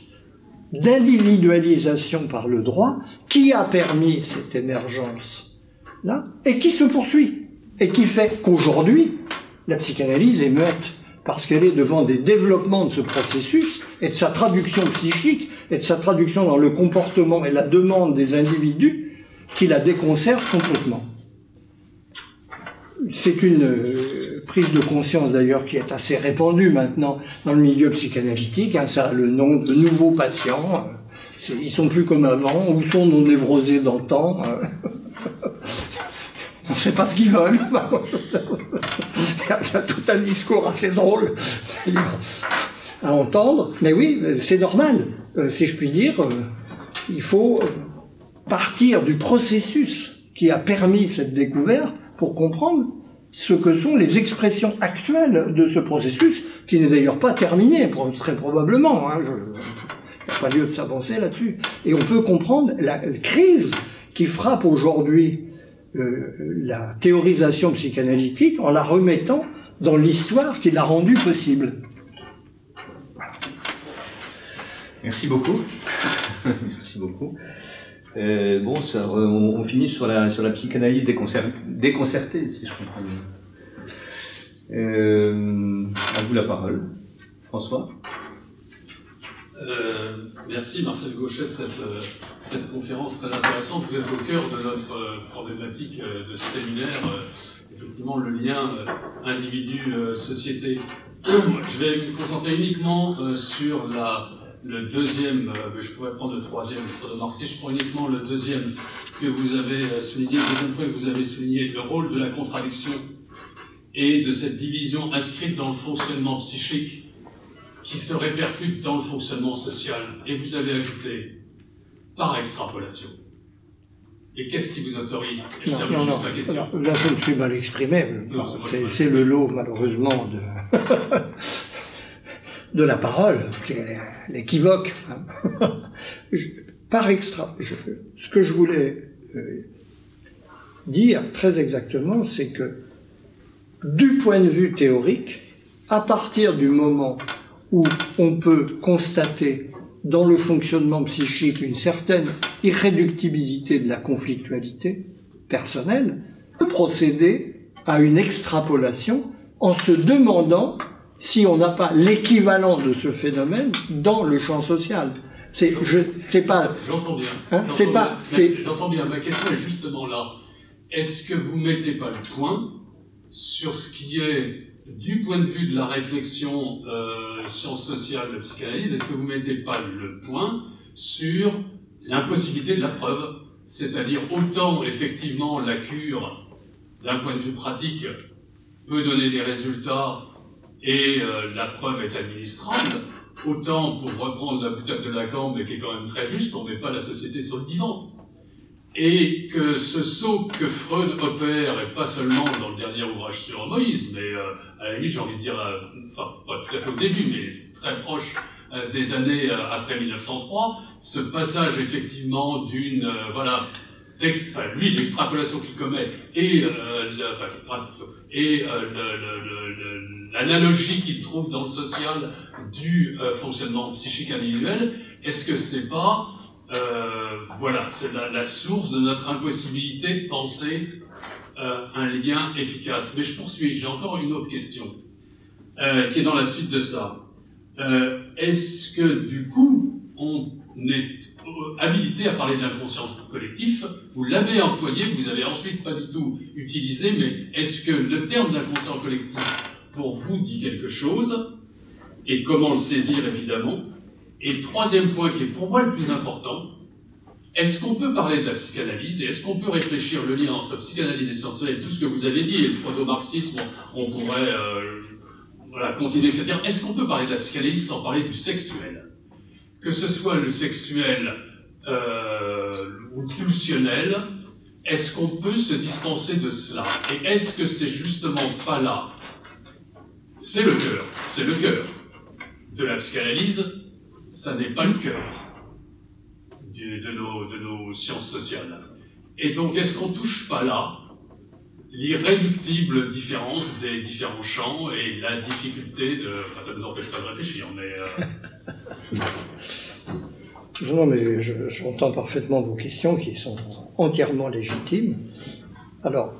d'individualisation par le droit qui a permis cette émergence là et qui se poursuit et qui fait qu'aujourd'hui la psychanalyse est muette parce qu'elle est devant des développements de ce processus et de sa traduction psychique et de sa traduction dans le comportement et la demande des individus qui la déconcerte complètement. C'est une euh, prise de conscience d'ailleurs qui est assez répandue maintenant dans le milieu psychanalytique. Hein, ça a le nom de nouveaux patients. Ils sont plus comme avant. Où sont nos névrosés d'antan On ne sait pas ce qu'ils veulent. Il y a tout un discours assez drôle à entendre. Mais oui, c'est normal. Euh, si je puis dire, euh, il faut partir du processus qui a permis cette découverte pour comprendre ce que sont les expressions actuelles de ce processus, qui n'est d'ailleurs pas terminé, très probablement. Hein, je, il n'y a pas lieu de s'avancer là-dessus. Et on peut comprendre la crise qui frappe aujourd'hui euh, la théorisation psychanalytique en la remettant dans l'histoire qui l'a rendue possible. Merci beaucoup. Merci beaucoup. Euh, bon, on, finit sur la, sur la psychanalyse déconcertée, si je comprends bien. Euh, à vous la parole. François euh, Merci Marcel Gauchet de cette, euh, cette, conférence très intéressante. Vous êtes au cœur de notre euh, problématique de ce séminaire, effectivement le lien individu-société. Je vais me concentrer uniquement sur le deuxième, je pourrais prendre le troisième de je prends uniquement le deuxième que vous avez souligné, le deuxième point que vous avez souligné, le rôle de la contradiction et de cette division inscrite dans le fonctionnement psychique qui se répercute dans le fonctionnement social. Et vous avez ajouté par extrapolation. Et qu'est-ce qui vous autorise? Je non, non, question. là, je me suis mal exprimé. C'est le lot, malheureusement, de. de la parole, qui est l'équivoque. Hein. Par extra, ce que je voulais euh, dire très exactement, c'est que du point de vue théorique, à partir du moment où on peut constater dans le fonctionnement psychique une certaine irréductibilité de la conflictualité personnelle, on peut procéder à une extrapolation en se demandant si on n'a pas l'équivalent de ce phénomène dans le champ social. C'est, je, c'est pas. J'entends bien. Hein, c'est pas. J'entends bien. Ma question est justement là. Est-ce que vous mettez pas le point sur ce qui est du point de vue de la réflexion euh, sciences sociales psychanalyse, est-ce que vous mettez pas le point sur l'impossibilité de la preuve? C'est-à-dire autant effectivement la cure, d'un point de vue pratique, peut donner des résultats et euh, la preuve est administrable, autant pour reprendre la boutade de Lacan, mais qui est quand même très juste, on ne met pas la société sur le divan. Et que ce saut que Freud opère, et pas seulement dans le dernier ouvrage sur Moïse, mais euh, à la limite, j'ai envie de dire, euh, enfin, pas tout à fait au début, mais très proche des années après 1903, ce passage effectivement d'une, voilà, lui, l'extrapolation qu'il commet et, euh, et l'analogie qu'il trouve dans le social du euh, fonctionnement psychique individuel, est-ce que c'est pas, euh, voilà, c'est la, source de notre impossibilité de penser euh, un lien efficace. Mais je poursuis, j'ai encore une autre question euh, qui est dans la suite de ça. est-ce que du coup, on est habilité à parler d'inconscient collectif, vous l'avez employé, vous avez ensuite pas du tout utilisé, mais est-ce que le terme d'inconscient collectif pour vous dit quelque chose? Et comment le saisir évidemment? Et le troisième point qui est pour moi le plus important, est-ce qu'on peut parler de la psychanalyse et est-ce qu'on peut réfléchir le lien entre psychanalyse et sciences sociales, tout ce que vous avez dit, et le freudo-marxisme, on pourrait euh, voilà, continuer, etc. Est-ce qu'on peut parler de la psychanalyse sans parler du sexuel? Que ce soit le sexuel euh, ou pulsionnel, est-ce qu'on peut se dispenser de cela? Et est-ce que c'est justement pas là? C'est le cœur, c'est le cœur de la psychanalyse, ça n'est pas le cœur de, nos, sciences sociales. Et donc, est-ce qu'on touche pas là l'irréductible différence des différents champs et la difficulté de... Enfin, ça ne nous empêche pas de réfléchir, mais... Euh, non, mais j'entends parfaitement vos questions qui sont entièrement légitimes. Alors,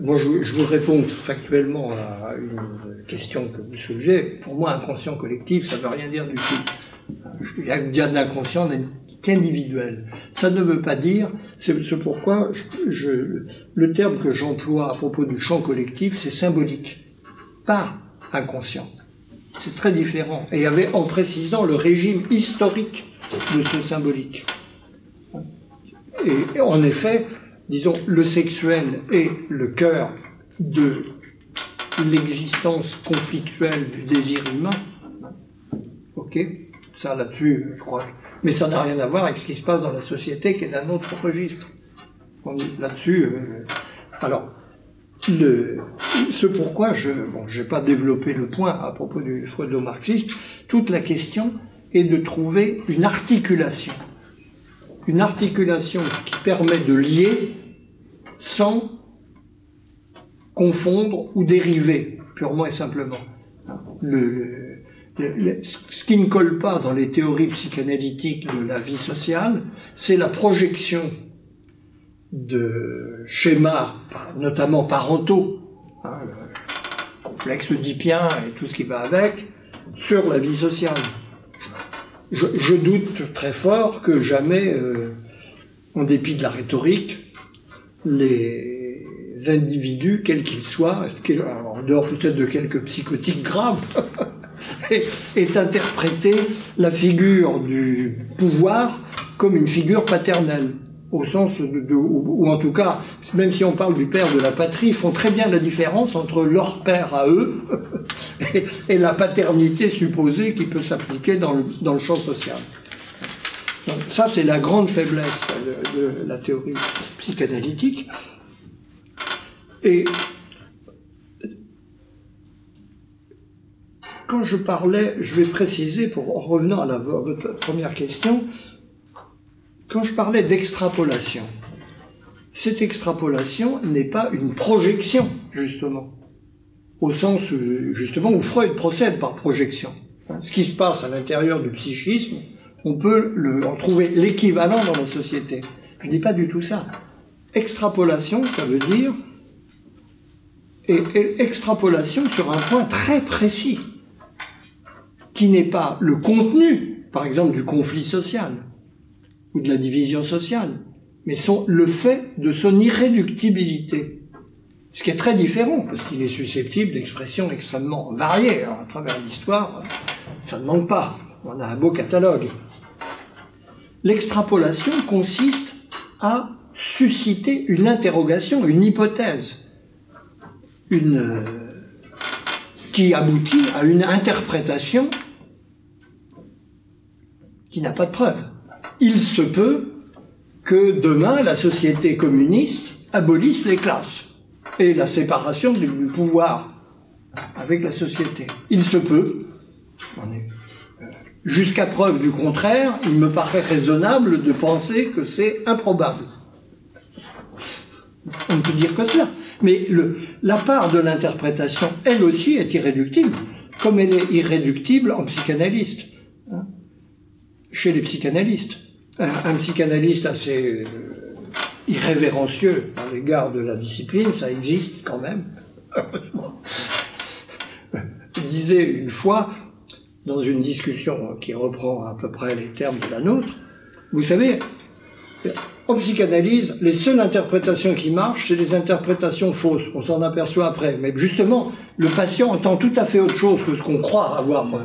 moi, je, je, vous réponds factuellement à une question que vous soulevez. Pour moi, inconscient collectif, ça ne veut rien dire du tout. Il y a bien d'inconscient qu'individuel. Ça ne veut pas dire, c'est pourquoi le terme que j'emploie à propos du champ collectif, c'est symbolique, pas inconscient. C'est très différent. Et avait, en précisant le régime historique de ce symbolique. Et en effet, disons, le sexuel est le cœur de l'existence conflictuelle du désir humain. Ok? Ça là-dessus, je crois. Mais ça n'a rien à voir avec ce qui se passe dans la société qui est d'un autre registre. Là-dessus, euh, alors, ce pourquoi je n'ai pas développé le point à propos du freudo-marxiste, toute la question est de trouver une articulation. Une articulation qui permet de lier sans confondre ou dériver, purement et simplement. Le, ce qui ne colle pas dans les théories psychanalytiques de la vie sociale, c'est la projection de schémas, notamment parentaux, hein, le complexe oedipien et tout ce qui va avec, sur la vie sociale. Je, doute très fort que jamais, euh, en dépit de la rhétorique, les individus, quels qu'ils soient, en dehors peut-être de quelques psychotiques graves, est interprété la figure du pouvoir comme une figure paternelle au sens de, ou, en tout cas, même si on parle du père de la patrie, ils font très bien la différence entre leur père à eux et, la paternité supposée qui peut s'appliquer dans le, dans le, champ social. ça, c'est la grande faiblesse de, la théorie psychanalytique. Et quand je parlais, je vais préciser, pour en revenant à, la, votre première question, quand je parlais d'extrapolation, cette extrapolation n'est pas une projection, justement, au sens, justement, où Freud procède par projection. Ce qui se passe à l'intérieur du psychisme, on peut en trouver l'équivalent dans la société. Je ne dis pas du tout ça. Extrapolation, ça veut dire et, extrapolation sur un point très précis, qui n'est pas le contenu, par exemple, du conflit social, ou de la division sociale, mais sont le fait de son irréductibilité. Ce qui est très différent, parce qu'il est susceptible d'expressions extrêmement variées. à travers l'histoire, ça ne manque pas. On a un beau catalogue. L'extrapolation consiste à susciter une interrogation, une hypothèse, une, euh, qui aboutit à une interprétation qui n'a pas de preuve il se peut que demain la société communiste abolisse les classes et la séparation du pouvoir avec la société. Il se peut, euh, jusqu'à preuve du contraire, il me paraît raisonnable de penser que c'est improbable. On ne peut dire que cela. Mais la part de l'interprétation, elle aussi, est irréductible, comme elle est irréductible en psychanalyste, hein, chez les psychanalystes. Un, psychanalyste assez euh, irrévérencieux à l'égard de la discipline, ça existe quand même, Il disait une fois, dans une discussion qui reprend à peu près les termes de la nôtre, vous savez, en psychanalyse, les seules interprétations qui marchent, c'est les interprétations fausses. On s'en aperçoit après. Mais justement, le patient entend tout à fait autre chose que ce qu'on croit avoir euh,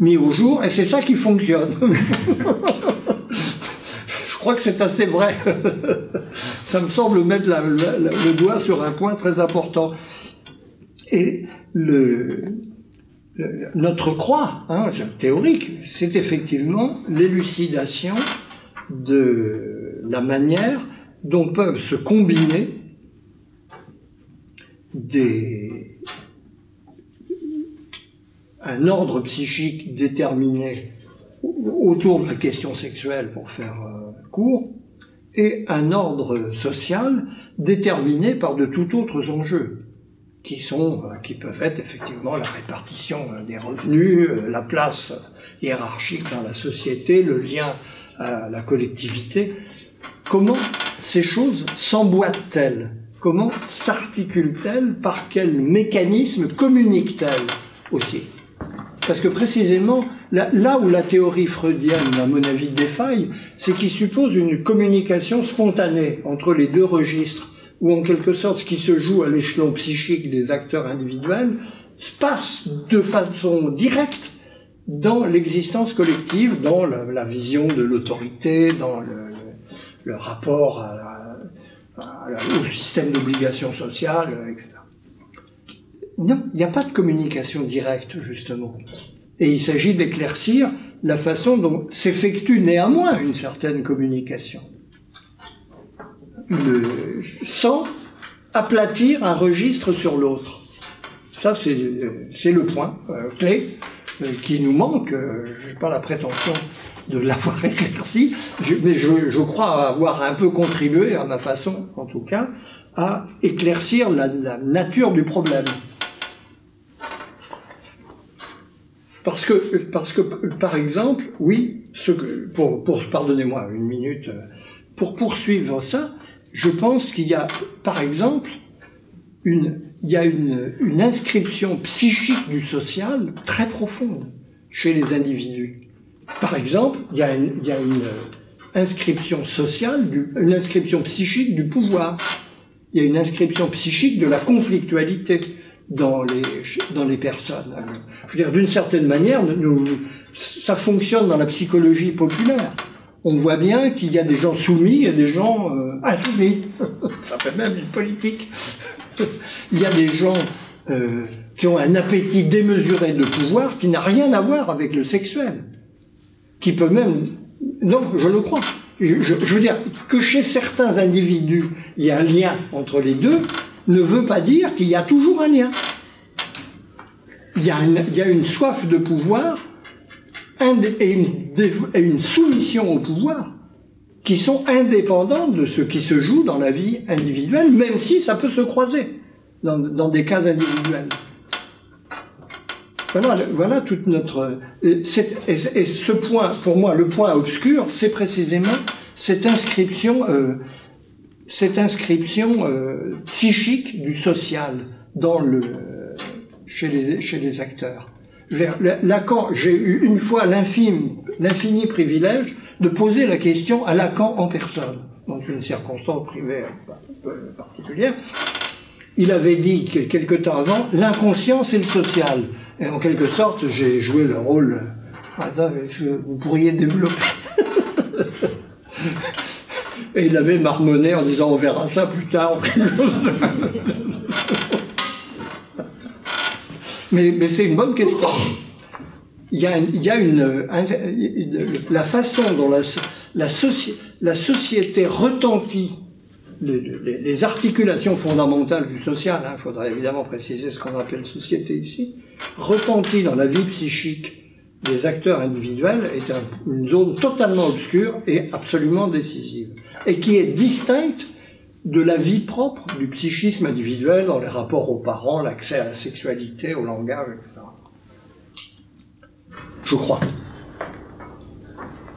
mis au jour, et c'est ça qui fonctionne. Je crois que c'est assez vrai. Ça me semble mettre le doigt sur un point très important. Et notre croix, hein, théorique, c'est effectivement l'élucidation de la manière dont peuvent se combiner un ordre psychique déterminé autour de la question sexuelle, pour faire euh, court, et un ordre social déterminé par de tout autres enjeux, qui, sont, euh, qui peuvent être effectivement la répartition euh, des revenus, la place hiérarchique dans la société, le lien à la collectivité. Comment ces choses s'emboîtent-elles? Comment s'articulent-elles? Par quel mécanisme communiquent-elles aussi? Parce que précisément, là, où la théorie freudienne, à mon avis, défaille, c'est qu'il suppose une communication spontanée entre les deux registres, où en quelque sorte ce qui se joue à l'échelon psychique des acteurs individuels se passe de façon directe dans l'existence collective, dans la, vision de l'autorité, dans le, rapport au système d'obligation sociale, etc. Non, il n'y a pas de communication directe, justement. Et il s'agit d'éclaircir la façon dont s'effectue néanmoins une certaine communication. Le, sans aplatir un registre sur l'autre. Ça, c'est le point clé qui nous manque. je n'ai pas la prétention de l'avoir éclairci, mais je, crois avoir un peu contribué, à ma façon en tout cas, à éclaircir la, nature du problème. Parce que, parce que, par exemple, oui, pour, pour pardonnez-moi une minute, pour poursuivre ça, je pense qu'il y a, par exemple, une, il y a une, inscription psychique du social très profonde chez les individus. Par exemple, il y a une, une inscription sociale, une inscription psychique du pouvoir il y a une inscription psychique de la conflictualité dans les, dans les personnes. Je veux dire, d'une certaine manière, ça fonctionne dans la psychologie populaire. On voit bien qu'il y a des gens soumis et des gens euh, insoumis. ça fait même une politique. Il y a des gens euh, qui ont un appétit démesuré de pouvoir qui n'a rien à voir avec le sexuel. Qui peut même... Non, je le crois je, veux dire que chez certains individus, il y a un lien entre les deux, ne veut pas dire qu'il y a toujours un lien. Il y a une, soif de pouvoir et une, soumission au pouvoir qui sont indépendantes de ce qui se joue dans la vie individuelle, même si ça peut se croiser dans, des cas individuels. Voilà, toute notre. Et, ce point, pour moi, le point obscur, c'est précisément cette inscription, euh, cette inscription euh, psychique du social dans le, chez les acteurs. Lacan, j'ai eu une fois l'infini privilège de poser la question à Lacan en personne, dans une circonstance privée particulière. Il avait dit quelque temps avant, l'inconscient c'est le social. Et en quelque sorte, j'ai joué le rôle. Attends, vous pourriez développer. Et il avait marmonné en disant on verra ça plus tard. mais, c'est une bonne question. Il y a, une, la façon dont la, la, la société retentit les, articulations fondamentales du social, il hein, faudrait évidemment préciser ce qu'on appelle société ici, retentit dans la vie psychique des acteurs individuels est une zone totalement obscure et absolument décisive, et qui est distincte de la vie propre du psychisme individuel dans les rapports aux parents, l'accès à la sexualité, au langage, etc. Je crois.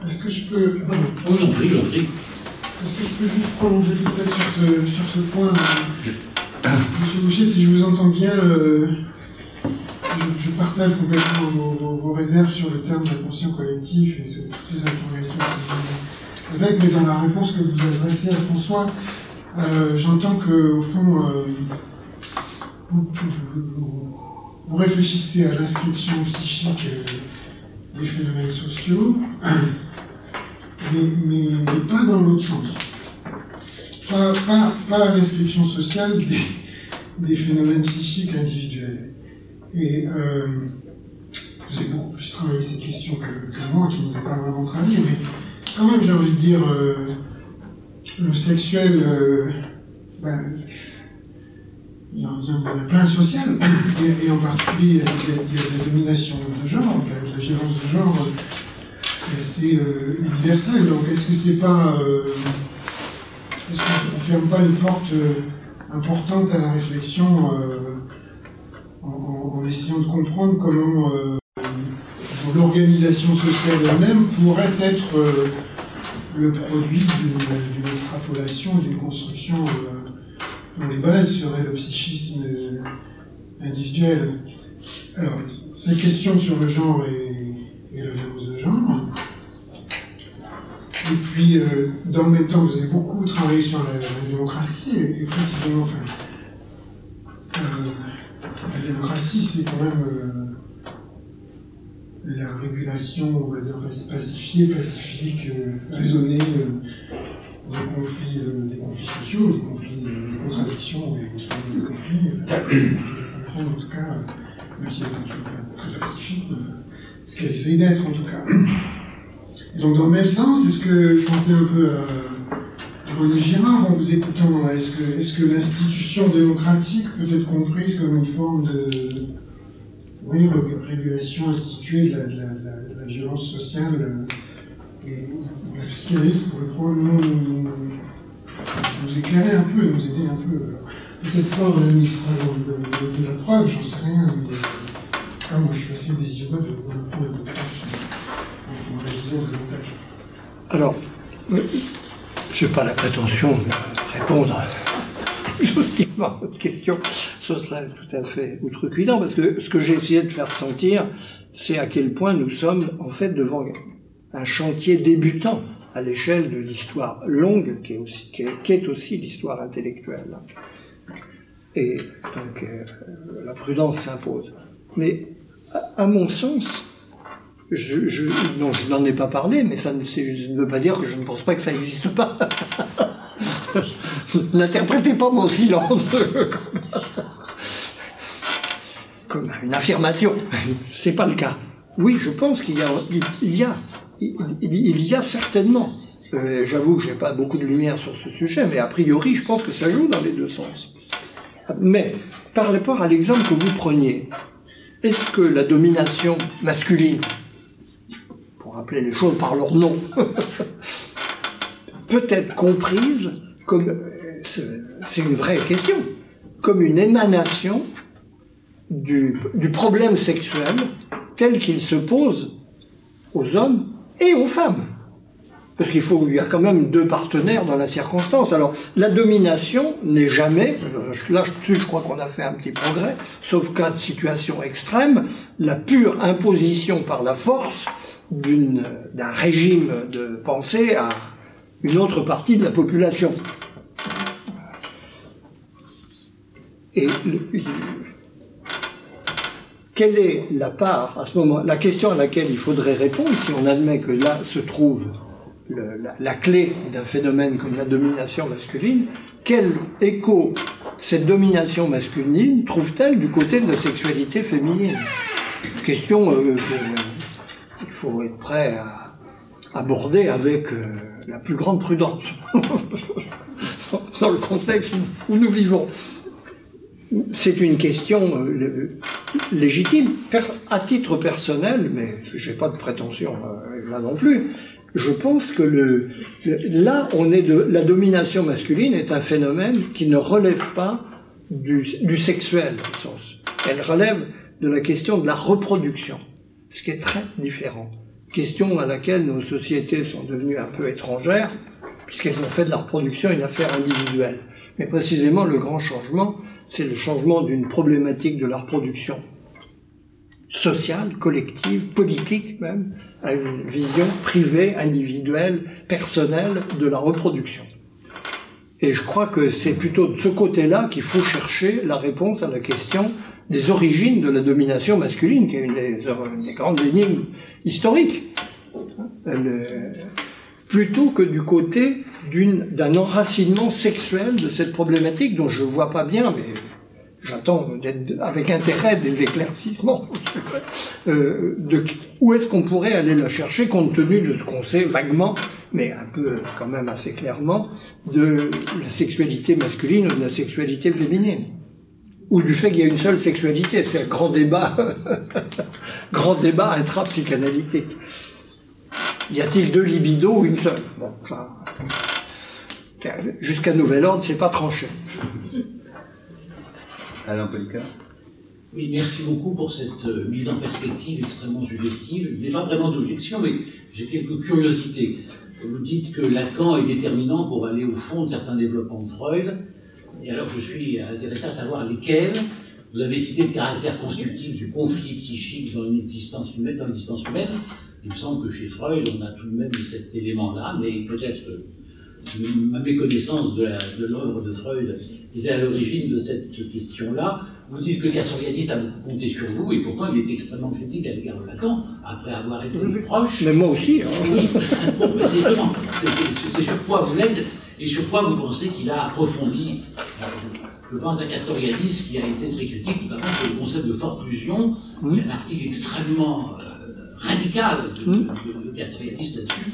Est-ce que je peux. Oh, j'en prie, j'en prie. Est-ce que je peux juste prolonger peut-être sur ce, sur ce point euh, Monsieur Boucher, si je vous entends bien, euh, je, partage complètement vos, réserves sur le terme d'inconscient collectif et toutes les interrogations que vous avec, mais dans la réponse que vous adressez à François, euh, j'entends que, au fond, euh, vous, réfléchissez à l'inscription psychique euh, des phénomènes sociaux, mais, pas dans l'autre sens. Pas, à l'inscription sociale des phénomènes psychiques individuels. Et euh, j'ai beaucoup plus travaillé ces questions que, moi, qui ne ai pas vraiment travaillé, mais quand même, j'ai envie de dire, le sexuel, euh, ben, il y, a plein de social, et, en particulier, il la domination de genre, la, violence de genre, c'est universel. Donc, est-ce que c'est pas. est-ce qu'on ne ferme pas une porte importante à la réflexion en, essayant de comprendre comment euh, l'organisation sociale elle-même pourrait être euh, le produit d'une extrapolation, d'une construction euh, dont les bases seraient le psychisme individuel. Alors, ces questions sur le genre et, la violence de genre. Et puis, dans le même temps, vous avez beaucoup travaillé sur la, démocratie, et, précisément, la démocratie, c'est quand même euh, la régulation, on va dire, pacifiée, pacifique, euh, raisonnée euh, des, conflits, des conflits sociaux, des conflits, des contradictions et des conflits. Enfin, en tout cas, même si elle n'est pas très pacifique, ce qu'elle essaye d'être en tout cas. donc dans le même sens, est-ce que je pensais un peu à René Girard, en vous écoutant, est-ce que, est que l'institution démocratique peut être comprise comme une forme de oui, régulation instituée de la, violence sociale euh, et la psychanalyse pourrait probablement nous, nous, éclairer un peu, nous aider un peu. Peut-être pas en administration de, la preuve, j'en sais rien, mais euh, moi je suis assez désireux de prendre un peu plus en, davantage. Alors, je n'ai pas la prétention de répondre exhaustivement à votre question, ce serait tout à fait outrecuidant, parce que ce que j'ai essayé de faire sentir, c'est à quel point nous sommes en fait devant un chantier débutant à l'échelle de l'histoire longue, qui est aussi, qui est, aussi l'histoire intellectuelle. Et donc euh, la prudence s'impose. Mais à mon sens, je, non, je n'en ai pas parlé, mais ça ne, ne, veut pas dire que je ne pense pas que ça n'existe pas. N'interprétez pas mon silence comme une affirmation. C'est pas le cas. Oui, je pense qu'il y a, il y a, il y a certainement. Euh, J'avoue que j'ai pas beaucoup de lumière sur ce sujet, mais a priori, je pense que ça joue dans les deux sens. Mais par rapport à l'exemple que vous preniez, est-ce que la domination masculine rappeler les choses par leur nom, peut être comprise comme, euh, c'est une vraie question, comme une émanation du, du problème sexuel tel qu'il se pose aux hommes et aux femmes. Parce qu'il faut, il y a quand même deux partenaires dans la circonstance. Alors, la domination n'est jamais, là je crois qu'on a fait un petit progrès, sauf cas de situation extrême, la pure imposition par la force d'un régime de pensée à une autre partie de la population. Et quelle est la part, à ce moment, la question à laquelle il faudrait répondre, si on admet que là se trouve la, clé d'un phénomène comme la domination masculine, quel écho cette domination masculine trouve-t-elle du côté de la sexualité féminine? Question euh, il faut être prêt à aborder avec euh, la plus grande prudence dans le contexte où nous vivons. C'est une question euh, légitime. À titre personnel, mais je n'ai pas de prétention euh, là non plus, je pense que là, on est de, la domination masculine est un phénomène qui ne relève pas du, du sexuel, sens. Elle relève de la question de la reproduction ce qui est très différent. Question à laquelle nos sociétés sont devenues un peu étrangères, puisqu'elles ont fait de la reproduction une affaire individuelle. Mais précisément, le grand changement, c'est le changement d'une problématique de la reproduction sociale, collective, politique même, à une vision privée, individuelle, personnelle de la reproduction. Et je crois que c'est plutôt de ce côté-là qu'il faut chercher la réponse à la question des origines de la domination masculine, qui est une des, grandes énigmes historiques, plutôt que du côté d'un enracinement sexuel de cette problématique dont je ne vois pas bien, mais j'attends avec intérêt des éclaircissements. Euh, où est-ce qu'on pourrait aller la chercher compte tenu de ce qu'on sait vaguement, mais un peu quand même assez clairement, de la sexualité masculine ou de la sexualité féminine ou du fait qu'il y a une seule sexualité. C'est un grand débat, grand débat intra-psychanalytique. Y a-t-il deux libidos ou une seule? Bon, enfin, Jusqu'à nouvel ordre, c'est pas tranché. Alain Polika Oui, merci beaucoup pour cette euh, mise en perspective extrêmement suggestive. N'y a pas vraiment d'objection, mais j'ai quelques curiosités. Vous dites que Lacan est déterminant pour aller au fond de certains développements de Freud. Et alors je suis intéressé à savoir lesquels. Vous avez cité le caractère constructif du conflit psychique dans l'existence humaine, dans l'existence humaine. Il me semble que chez Freud, on a tout de même cet élément-là, mais peut-être que ma méconnaissance de l'œuvre de, Freud était à l'origine de cette question-là. Vous dites que Castoriadis a beaucoup compté sur vous, et pourtant il était extrêmement critique à l'égard de Lacan, après avoir été proche. Mais moi aussi. Hein. Oui, bon, c'est sur quoi vous l'êtes et sur quoi vous pensez qu'il a approfondi Je pense à Castoriadis, qui a été très critique, notamment sur le concept de forclusion. Il y a un article extrêmement euh, radical de, Castoriadis là-dessus,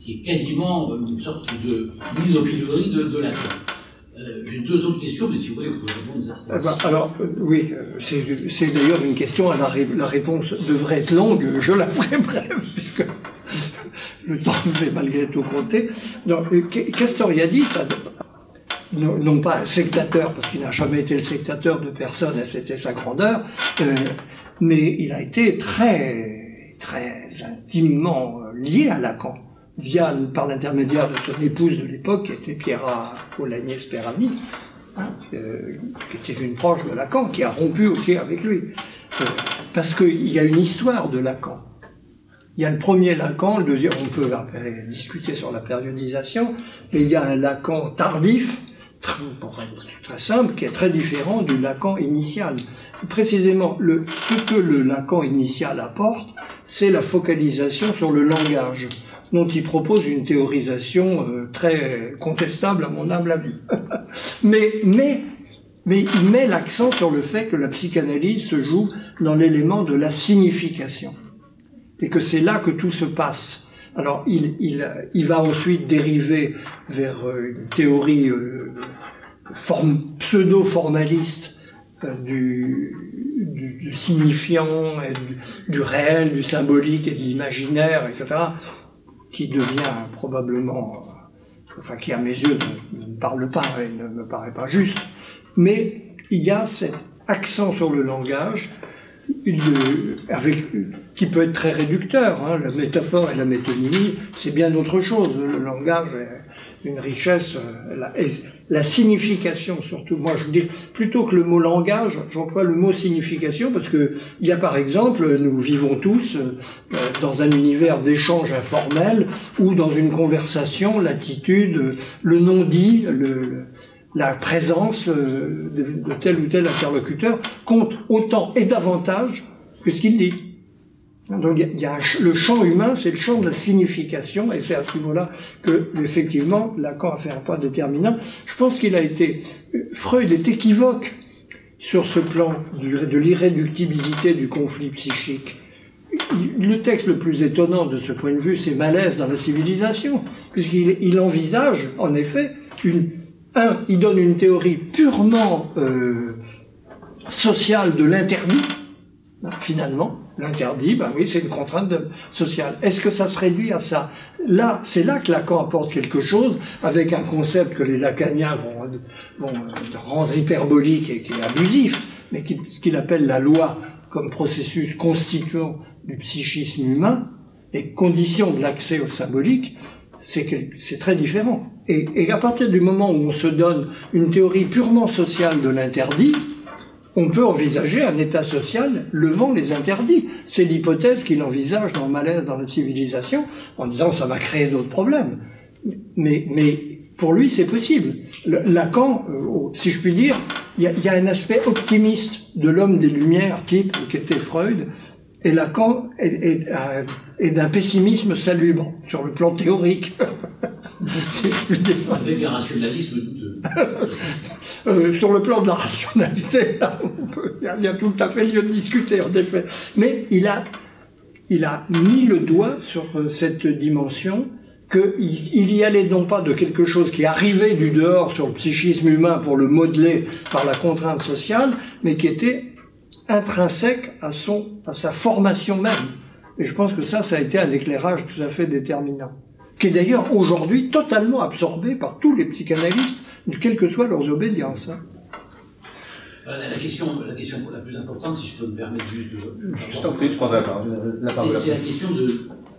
qui est quasiment une sorte de mise au pilori de, de Lacan. Euh, J'ai deux autres questions, mais si vous voulez, vous pouvez répondre à ça. Eh ben, alors, euh, oui, euh, c'est c'est d'ailleurs une question, à la, ré- la réponse devrait être longue, je la ferai brève, puisque le temps nous est malgré tout compté. Euh, Castoriadis, a- non, non pas un sectateur, parce qu'il n'a jamais été le sectateur de personne, et c'était sa grandeur, euh, mais il a été très, très intimement euh, lié à Lacan, via, par l'intermédiaire de son épouse de l'époque, qui était Piera Polanyi Sperani, hein, euh, qui était une proche de Lacan, qui a rompu aussi avec lui. Euh, parce qu'il y a une histoire de Lacan. Il y a le premier Lacan, le deuxième, on peut discuter sur la périodisation, mais il y a un Lacan tardif, pour très simple, qui est très différent du Lacan initial. Précisément, ce que le Lacan initial apporte, c'est la focalisation sur le langage, dont il propose une théorisation euh, très contestable à mon humble avis. mais il met l'accent sur le fait que la psychanalyse se joue dans l'élément de la signification et que c'est là que tout se passe. Alors, il, il, il va ensuite dériver vers euh, une théorie euh, form- pseudo-formaliste euh, du, du, signifiant, du, réel, du symbolique et de l'imaginaire, etc., qui devient probablement, enfin, qui à mes yeux ne, ne parle pas et ne me paraît pas juste. Mais il y a cet accent sur le langage avec, qui peut être très réducteur. hein. La métaphore et la métonymie, c'est bien autre chose. Le langage est une richesse, euh, la, signification surtout. Moi, je dis plutôt que le mot langage, j'emploie le mot signification parce que il y a par exemple, nous vivons tous euh, dans un univers d'échange informel ou dans une conversation, l'attitude, le non-dit, le, le- la présence euh, de tel ou tel interlocuteur compte autant et davantage que ce qu'il dit. Donc il y a, le champ humain, c'est le champ de la signification, et c'est à ce niveau-là que, effectivement, Lacan a fait un pas déterminant. Je pense qu'il a été. Freud est équivoque sur ce plan de l'irréductibilité du conflit psychique. Le texte le plus étonnant de ce point de vue, c'est Malaise dans la civilisation, puisqu'il il envisage, en effet, une, un, il donne une théorie purement euh, sociale de l'interdit, finalement. L'interdit, ben oui, c'est une contrainte sociale. Est-ce que ça se réduit à ça? Là, c'est là que Lacan apporte quelque chose, avec un concept que les lacaniens vont, euh, rendre hyperbolique et abusif, mais ce qu'il appelle la loi comme processus constituant du psychisme humain et condition de l'accès au symbolique, c'est très différent. Et à partir du moment où on se donne une théorie purement sociale de l'interdit, on peut envisager un état social levant les interdits. C'est l'hypothèse qu'il envisage dans Malaise dans la civilisation, en disant ça va créer d'autres problèmes. Mais, mais pour lui, c'est possible. Le- Lacan, euh, si je puis dire, il y, a- un aspect optimiste de l'homme des Lumières, type qu'était Freud, et Lacan euh, est d'un pessimisme salubre sur le plan théorique. Avec un rationalisme douteux. Euh, sur le plan de la rationalité, il y a- tout à fait lieu de discuter, en effet. Mais il a, il a mis le doigt sur euh, cette dimension qu'il il y allait non pas de quelque chose qui arrivait du dehors sur le psychisme humain pour le modeler par la contrainte sociale, mais qui était intrinsèque à, son, à sa formation même. Et je pense que ça, ça a été un éclairage tout à fait déterminant, qui est d'ailleurs aujourd'hui totalement absorbé par tous les psychanalystes, quelles que soient leurs obédiences. hein. Euh, La question, la question la plus importante, si je peux me permettre juste de. Je t'en prie, je prendrai la parole. C'est la question de.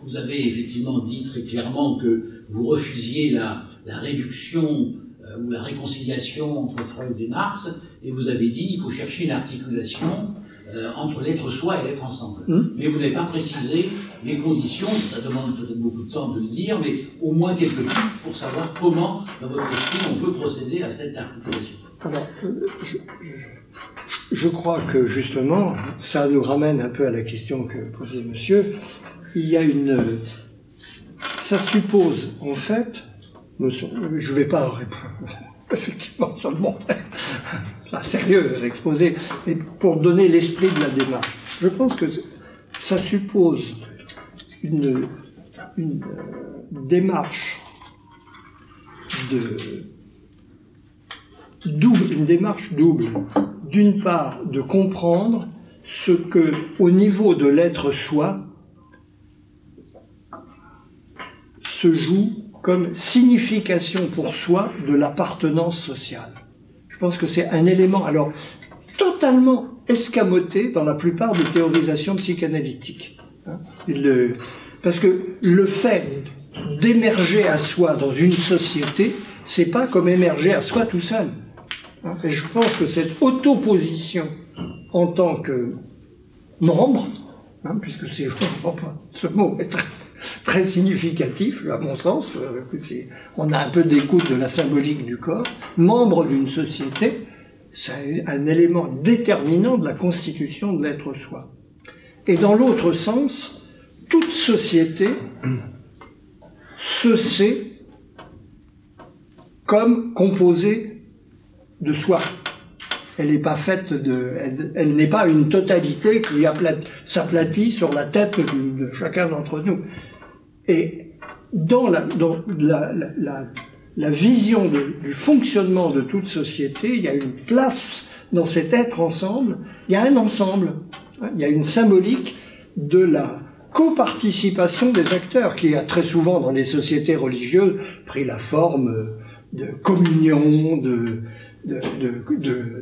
Vous avez effectivement dit très clairement que vous refusiez la, la réduction euh, ou la réconciliation entre Freud et Marx, et vous avez dit il faut chercher une articulation euh, entre l'être soi et l'être ensemble. Hmm. Mais vous n'avez pas précisé les conditions, ça demande peut-être beaucoup de temps de le dire, mais au moins quelques pistes pour savoir comment, dans votre esprit, on peut procéder à cette articulation. Alors, je, crois que justement, ça nous ramène un peu à la question que posait monsieur. Il y a une. Ça suppose, en fait, je ne vais pas répondre, effectivement, ça demanderait un sérieux exposé, mais pour donner l'esprit de la démarche. Je pense que ça suppose une, une euh, démarche double, une démarche double. D'une part, de comprendre ce que, au niveau de l'être soi, se joue comme signification pour soi de l'appartenance sociale. Je pense que c'est un élément, alors, totalement escamoté dans la plupart des théorisations psychanalytiques. Hein. Parce que le fait d'émerger à soi dans une société, c'est pas comme émerger à soi tout seul. Hein. Et je pense que cette opposition en tant que membre, hein, puisque c'est ce mot est très, très significatif, à mon sens. Euh, on a un peu d'écoute de la symbolique du corps. Membre d'une société, c'est un élément déterminant de la constitution de l'être soi. Et dans l'autre sens, toute société se sait comme composée de soi. Elle n'est pas une totalité qui s'aplatit sur la tête de chacun d'entre nous. Et dans la, vision du fonctionnement de toute société, il y a une place dans cet être ensemble, il y a un ensemble, il y a une symbolique de la coparticipation des acteurs qui a très souvent dans les sociétés religieuses pris la forme de communion, de,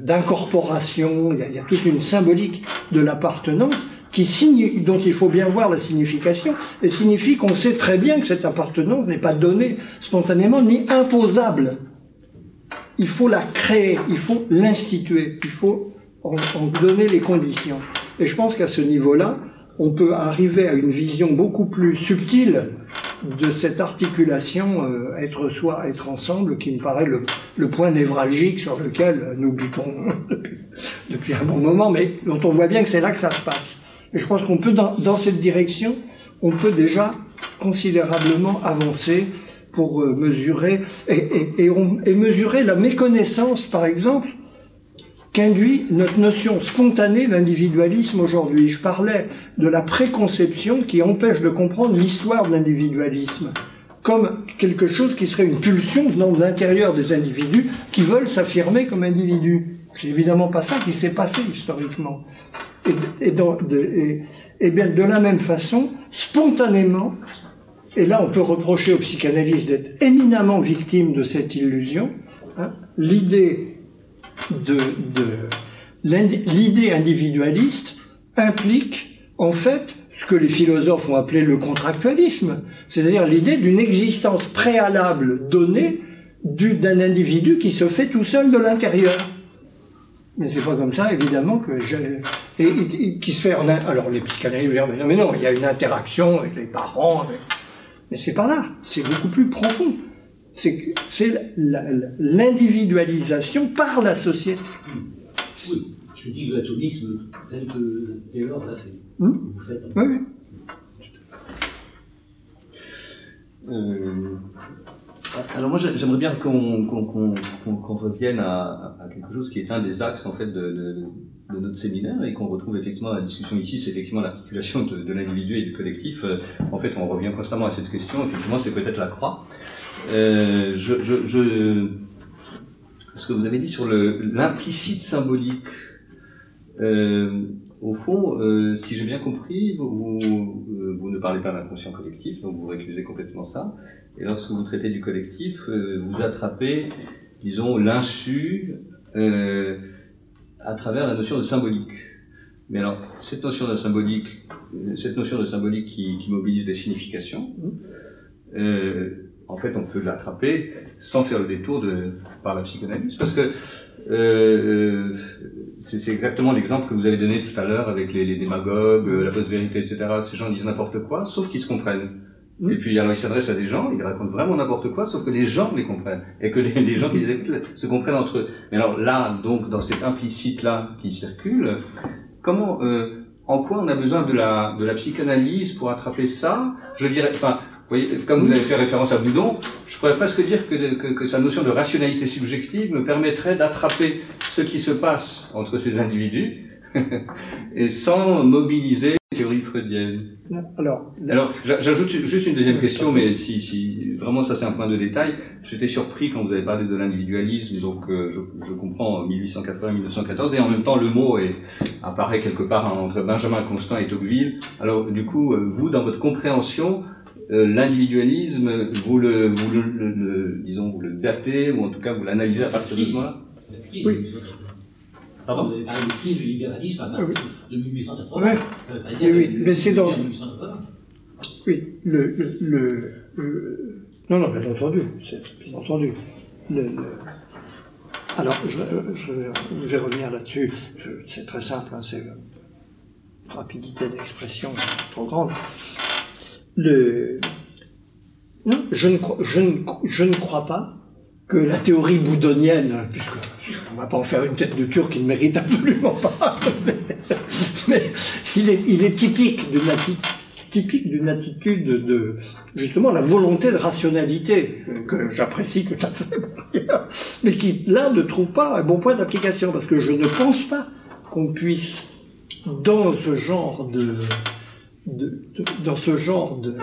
d'incorporation, il, y a toute une symbolique de l'appartenance qui signe, dont il faut bien voir la signification, et signifie qu'on sait très bien que cette appartenance n'est pas donnée spontanément ni imposable. Il faut la créer, il faut l'instituer, il faut en, donner les conditions. Et je pense qu'à ce niveau-là, on peut arriver à une vision beaucoup plus subtile de cette articulation euh, être soi, être ensemble, qui me paraît le, point névralgique sur lequel nous butons depuis, un bon moment, mais dont on voit bien que c'est là que ça se passe. Et je pense qu'on peut, dans, cette direction, on peut déjà considérablement avancer pour euh, mesurer et, mesurer la méconnaissance, par exemple, qu'induit notre notion spontanée d'individualisme aujourd'hui. Je parlais de la préconception qui empêche de comprendre l'histoire de l'individualisme comme quelque chose qui serait une pulsion venant de l'intérieur des individus qui veulent s'affirmer comme individus. C'est évidemment pas ça qui s'est passé historiquement. Et, et, bien de la même façon, spontanément, et là on peut reprocher aux psychanalystes d'être éminemment victimes de cette illusion, hein, l'idée de, l'idée individualiste implique en fait ce que les philosophes ont appelé le contractualisme, c'est-à-dire l'idée d'une existence préalable donnée d'un individu qui se fait tout seul de l'intérieur. Mais c'est pas comme ça, évidemment, que j'ai. Et, qui se fait en. Alors les psychanalystes vont dire, mais non, il y a une interaction avec les parents. Mais, mais c'est pas là, c'est beaucoup plus profond. C'est l'individualisation par la société. Oui, je dis l'atomisme tel que Taylor l'a fait. Hmm Vous faites. Oui, oui. Euh, alors moi j'aimerais bien qu'on revienne à, quelque chose qui est un des axes en fait de, notre séminaire et qu'on retrouve effectivement dans la discussion ici, c'est effectivement l'articulation de, l'individu et du collectif. Euh, en fait on revient constamment à cette question, effectivement c'est peut-être la croix. Euh, je, ce que vous avez dit sur l'implicite symbolique, euh, au fond, si j'ai bien compris, vous, vous, ne parlez pas d'inconscient collectif, donc vous récusez complètement ça. Et lorsque vous traitez du collectif, euh, vous attrapez, disons, l'insu euh, à travers la notion de symbolique. Mais alors, cette notion de symbolique, euh, cette notion de symbolique qui, mobilise des significations, en fait, on peut l'attraper sans faire le détour de, par la psychanalyse, parce que c'est exactement l'exemple que vous avez donné tout à l'heure avec les, les démagogues, la post-vérité, etc. Ces gens disent n'importe quoi, sauf qu'ils se comprennent. Et puis alors il s'adresse à des gens, il raconte vraiment n'importe quoi, sauf que les gens les comprennent et que les, gens qui les écoutent se comprennent entre eux. Mais alors là, donc dans cet implicite là qui circule, comment, euh, en quoi on a besoin de la de la psychanalyse pour attraper ça? Je dirais, enfin, voyez, comme vous avez fait référence à Boudon, je pourrais presque dire que, que, que sa notion de rationalité subjective me permettrait d'attraper ce qui se passe entre ces individus et sans mobiliser les théories dire Alors, Alors, j'a- j'ajoute juste une deuxième question, mais si, si vraiment ça c'est un point de détail. J'étais surpris quand vous avez parlé de l'individualisme, donc euh, je, je comprends 1880-1914, et en même temps le mot est, apparaît quelque part entre Benjamin Constant et Tocqueville. Alors, du coup, euh, vous, dans votre compréhension, l'individualisme, vous le, vous le, le- le- disons, vous le datez, ou en tout cas vous l'analysez à partir de ce moment-là Oui. de 1880. Pardon Vous avez parlé de crise du libéralisme à partir de 1880. Ouais. Ça veut pas Oui, dire oui, mais c'est dans- en 1880. Oui, le, le, le- le- non, non, bien entendu, c'est bien entendu. Le- le- alors, je, je, je vais revenir là-dessus. C'est très simple, hein, c'est une rapidité d'expression trop grande. Je ne, crois- pas que la théorie boudonienne, puisque on ne va pas en faire une tête de turc qui ne mérite absolument pas, mais, il, est, typique d'une attitude de, justement, la volonté de rationalité, que j'apprécie tout à fait, mais qui, là, ne trouve pas un bon point d'application, parce que je ne pense pas qu'on puisse, dans ce genre de, dans ce genre de,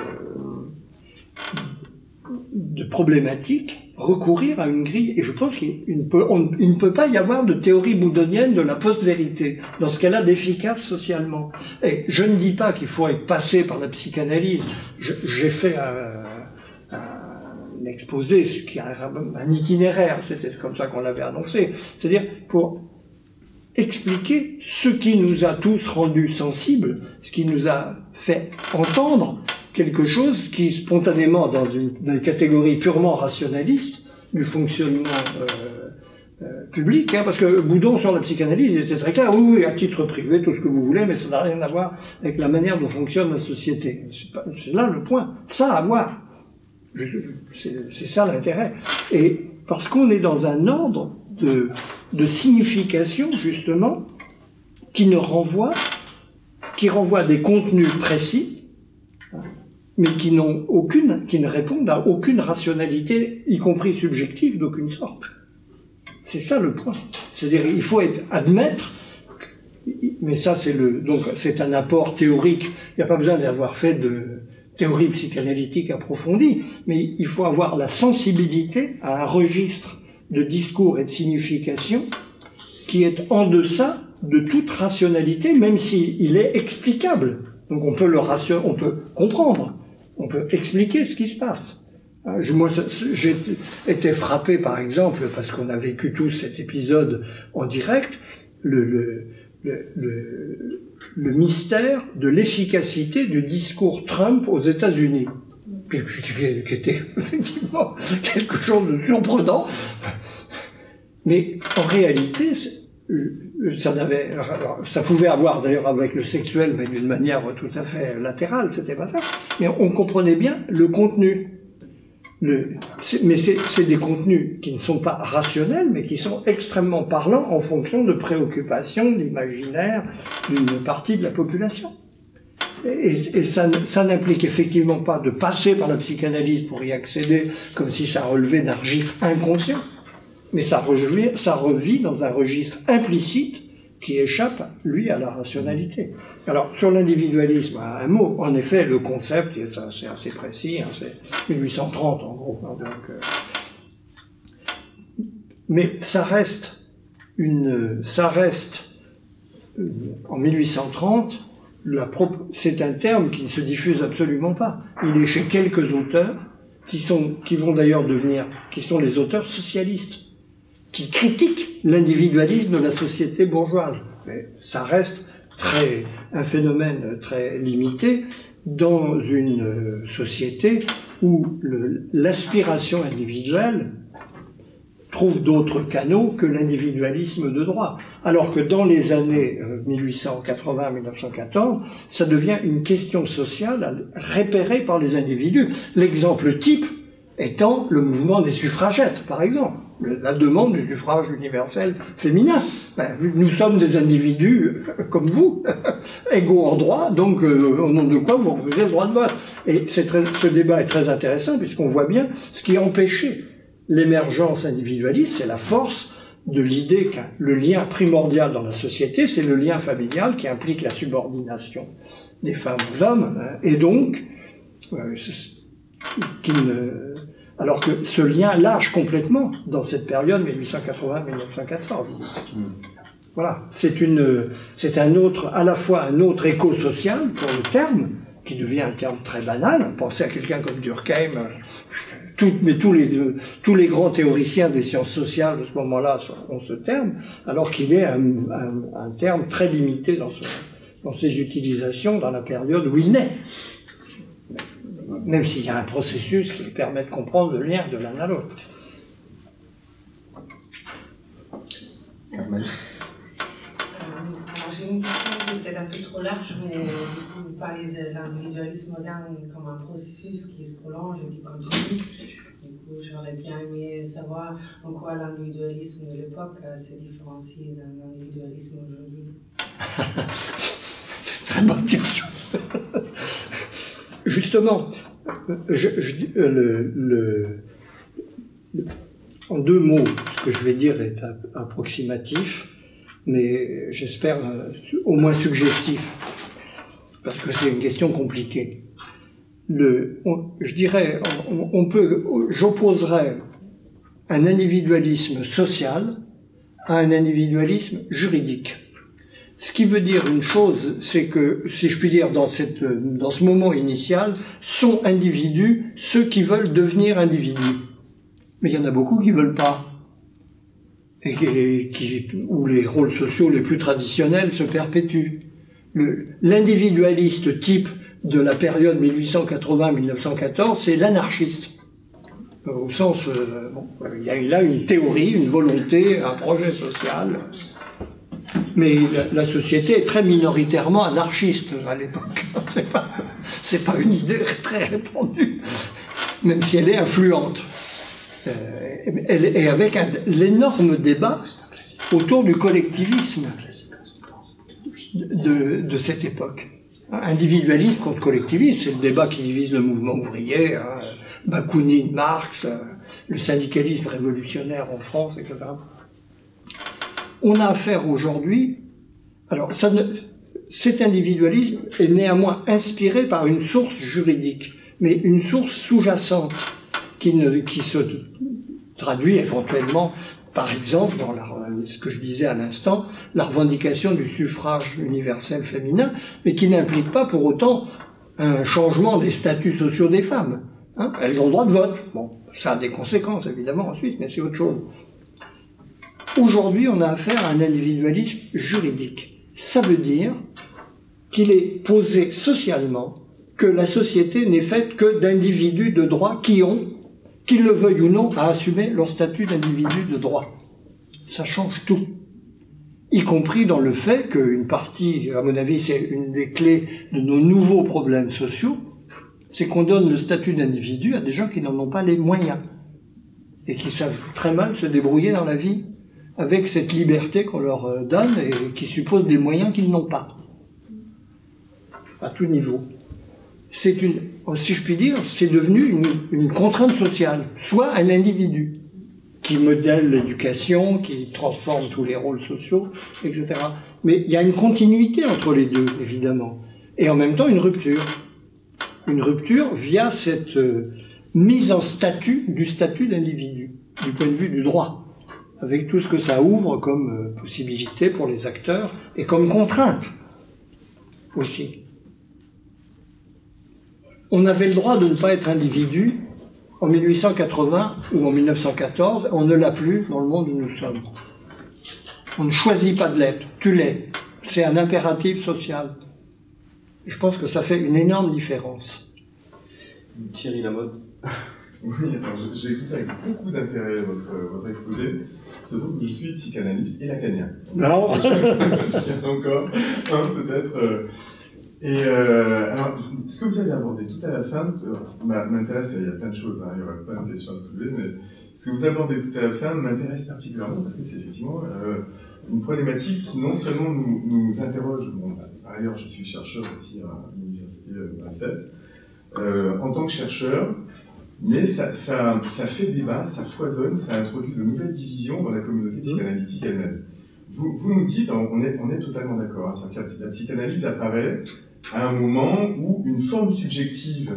de problématique, recourir à une grille. Et je pense qu'il ne peut, pas y avoir de théorie boudonienne de la post-vérité, dans ce qu'elle a d'efficace socialement. Et je ne dis pas qu'il faut être passé par la psychanalyse. J'ai fait un, un exposé, ce qui est un, un itinéraire, c'était comme ça qu'on l'avait annoncé. C'est-à-dire pour expliquer ce qui nous a tous rendus sensibles, ce qui nous a fait entendre quelque chose qui spontanément, dans une, dans une catégorie purement rationaliste du fonctionnement euh, euh, public, hein, parce que Boudon sur la psychanalyse, il était très clair, oui, oui, à titre privé, tout ce que vous voulez, mais ça n'a rien à voir avec la manière dont fonctionne la société. C'est là le point. Ça à voir. C'est ça l'intérêt. Et parce qu'on est dans un ordre de, signification, justement, qui ne renvoie, qui renvoie à des contenus précis, mais qui n'ont aucune, qui ne répondent à aucune rationalité, y compris subjective, d'aucune sorte. C'est ça le point. C'est-à-dire, il faut admettre, mais ça c'est le, donc c'est un apport théorique. Il n'y a pas besoin d'avoir fait de théorie psychanalytique approfondie, mais il faut avoir la sensibilité à un registre de discours et de signification qui est en deçà de toute rationalité, même s'il est explicable. Donc on peut le ration, on peut comprendre, on peut expliquer ce qui se passe. Je- Moi, j'ai été frappé, par exemple, parce qu'on a vécu tous cet épisode en direct, le mystère de l'efficacité du discours Trump aux États-Unis, qui, était effectivement quelque chose de surprenant. Mais en réalité, euh, ça, n'avait- ça pouvait avoir d'ailleurs avec le sexuel, mais d'une manière tout à fait latérale, c'était pas ça. Mais on comprenait bien le contenu. Mais c'est des contenus qui ne sont pas rationnels, mais qui sont extrêmement parlants en fonction de préoccupations, d'imaginaire d'une partie de la population. Et, ça, n'implique effectivement pas de passer par la psychanalyse pour y accéder, comme si ça relevait d'un registre inconscient, mais ça revit, dans un registre implicite qui échappe, lui, à la rationalité. Alors, sur l'individualisme, un mot, en effet, le concept, est assez, précis, hein, c'est 1830 en gros. hein, euh, mais ça reste une, ça reste euh, en 1830, la prop- c'est un terme qui ne se diffuse absolument pas. Il est chez quelques auteurs qui sont, qui vont d'ailleurs devenir, qui sont les auteurs socialistes, qui critiquent l'individualisme de la société bourgeoise. Mais ça reste très, un phénomène très limité dans une euh, société où l'aspiration individuelle trouve d'autres canaux que l'individualisme de droit. Alors que dans les années euh, 1880-1914, ça devient une question sociale repérée par les individus. L'exemple type étant le mouvement des suffragettes, par exemple, le- la demande du suffrage universel féminin. Ben, nous sommes des individus euh, comme vous, égaux en droit, donc euh, au nom de quoi vous refusez le droit de vote Et ce débat est très intéressant puisqu'on voit bien ce qui a empêché l'émergence individualiste, c'est la force de l'idée que le lien primordial dans la société, c'est le lien familial qui implique la subordination des femmes aux hommes, hein, et donc, euh, qui ne, alors que ce lien lâche complètement dans cette période 1880-1914. Voilà, c'est une, c'est un autre, à la fois un autre éco social pour le terme, qui devient un terme très banal. Pensez à quelqu'un comme Durkheim, mais tous les, tous les grands théoriciens des sciences sociales de ce moment-là ont ce terme, alors qu'il est un, un, terme très limité dans, dans ses utilisations dans la période où il naît. Même s'il y a un processus qui permet de comprendre le lien de l'un à l'autre. j'ai une question peut-être un peu trop large, mais vous parlez de l'individualisme moderne comme un processus qui se prolonge et qui continue. Du coup, j'aurais bien aimé savoir en quoi l'individualisme de l'époque s'est différencié d'un individualisme aujourd'hui. Très bonne question. Justement, le, le, en deux mots, ce que je vais dire est approximatif mais j'espère euh, au moins suggestif, parce que c'est une question compliquée. Le, je dirais, on, peut, j'opposerais un individualisme social à un individualisme juridique. Ce qui veut dire une chose, c'est que, si je puis dire, dans, cette, dans ce moment initial, sont individus ceux qui veulent devenir individus. Mais il y en a beaucoup qui ne veulent pas et où les rôles sociaux les plus traditionnels se perpétuent. L'individualiste type de la période 1880-1914, c'est l'anarchiste. Au sens, euh, bon, il y a là une théorie, une volonté, un projet social. Mais la, société est très minoritairement anarchiste à l'époque. C'est pas, pas une idée très répandue, même si elle est influente. Euh, et avec l'énorme débat autour du collectivisme de, cette époque. Individualisme contre collectivisme, c'est le débat qui divise le mouvement ouvrier, hein, Bakounine, Marx, euh, le syndicalisme révolutionnaire en France, etc. On a affaire aujourd'hui, alors cet individualisme est néanmoins inspiré par une source juridique, mais une source sous-jacente qui, se traduit éventuellement, par exemple, dans ce que je disais à l'instant, la revendication du suffrage universel féminin, mais qui n'implique pas pour autant un changement des statuts sociaux des femmes. Hein. Elles ont le droit de vote. Bon, ça a des conséquences évidemment ensuite, mais c'est autre chose. Aujourd'hui, on a affaire à un individualisme juridique. Ça veut dire qu'il est posé socialement que la société n'est faite que d'individus de droit qui ont qu'ils le veuillent ou non, à assumer leur statut d'individu de droit. Ça change tout. Y compris dans le fait qu'une partie, à mon avis, c'est une des clés de nos nouveaux problèmes sociaux, c'est qu'on donne le statut d'individu à des gens qui n'en ont pas les moyens et qui savent très mal se débrouiller dans la vie avec cette liberté qu'on leur euh, donne et qui suppose des moyens qu'ils n'ont pas à tout niveau c'est une, si je puis dire, c'est devenu une, contrainte sociale, soit un individu qui modèle l'éducation, qui transforme tous les rôles sociaux, etc. Mais il y a une continuité entre les deux, évidemment, et en même temps une rupture. Une rupture via cette euh, mise en statut du statut d'individu, du point de vue du droit, avec tout ce que ça ouvre comme euh, possibilité pour les acteurs et comme contrainte aussi on avait le droit de ne pas être individu en 1880 ou en 1914, on ne l'a plus dans le monde où nous sommes. On ne choisit pas de l'être, tu l'es. C'est un impératif social. Je pense que ça fait une énorme différence. Thierry Lamotte. Oui, j'ai écouté avec beaucoup d'intérêt votre, votre exposé. Surtout que je suis psychanalyste et lacanien. Non encore un peut-être. Euh, et euh, alors, ce que vous avez abordé tout à la fin m'intéresse, il y a plein de choses, hein, il y aura plein de questions à soulever, mais ce que vous abordez tout à la fin m'intéresse particulièrement parce que c'est effectivement euh, une problématique qui non seulement nous, nous interroge, bon, bah, par ailleurs je suis chercheur aussi à l'université de euh, en tant que chercheur, mais ça, ça, ça fait débat, ça foisonne, ça introduit de nouvelles divisions dans la communauté psychanalytique elle-même. Vous, vous nous dites, on est, on est totalement d'accord, hein, la psychanalyse apparaît à un moment où une forme subjective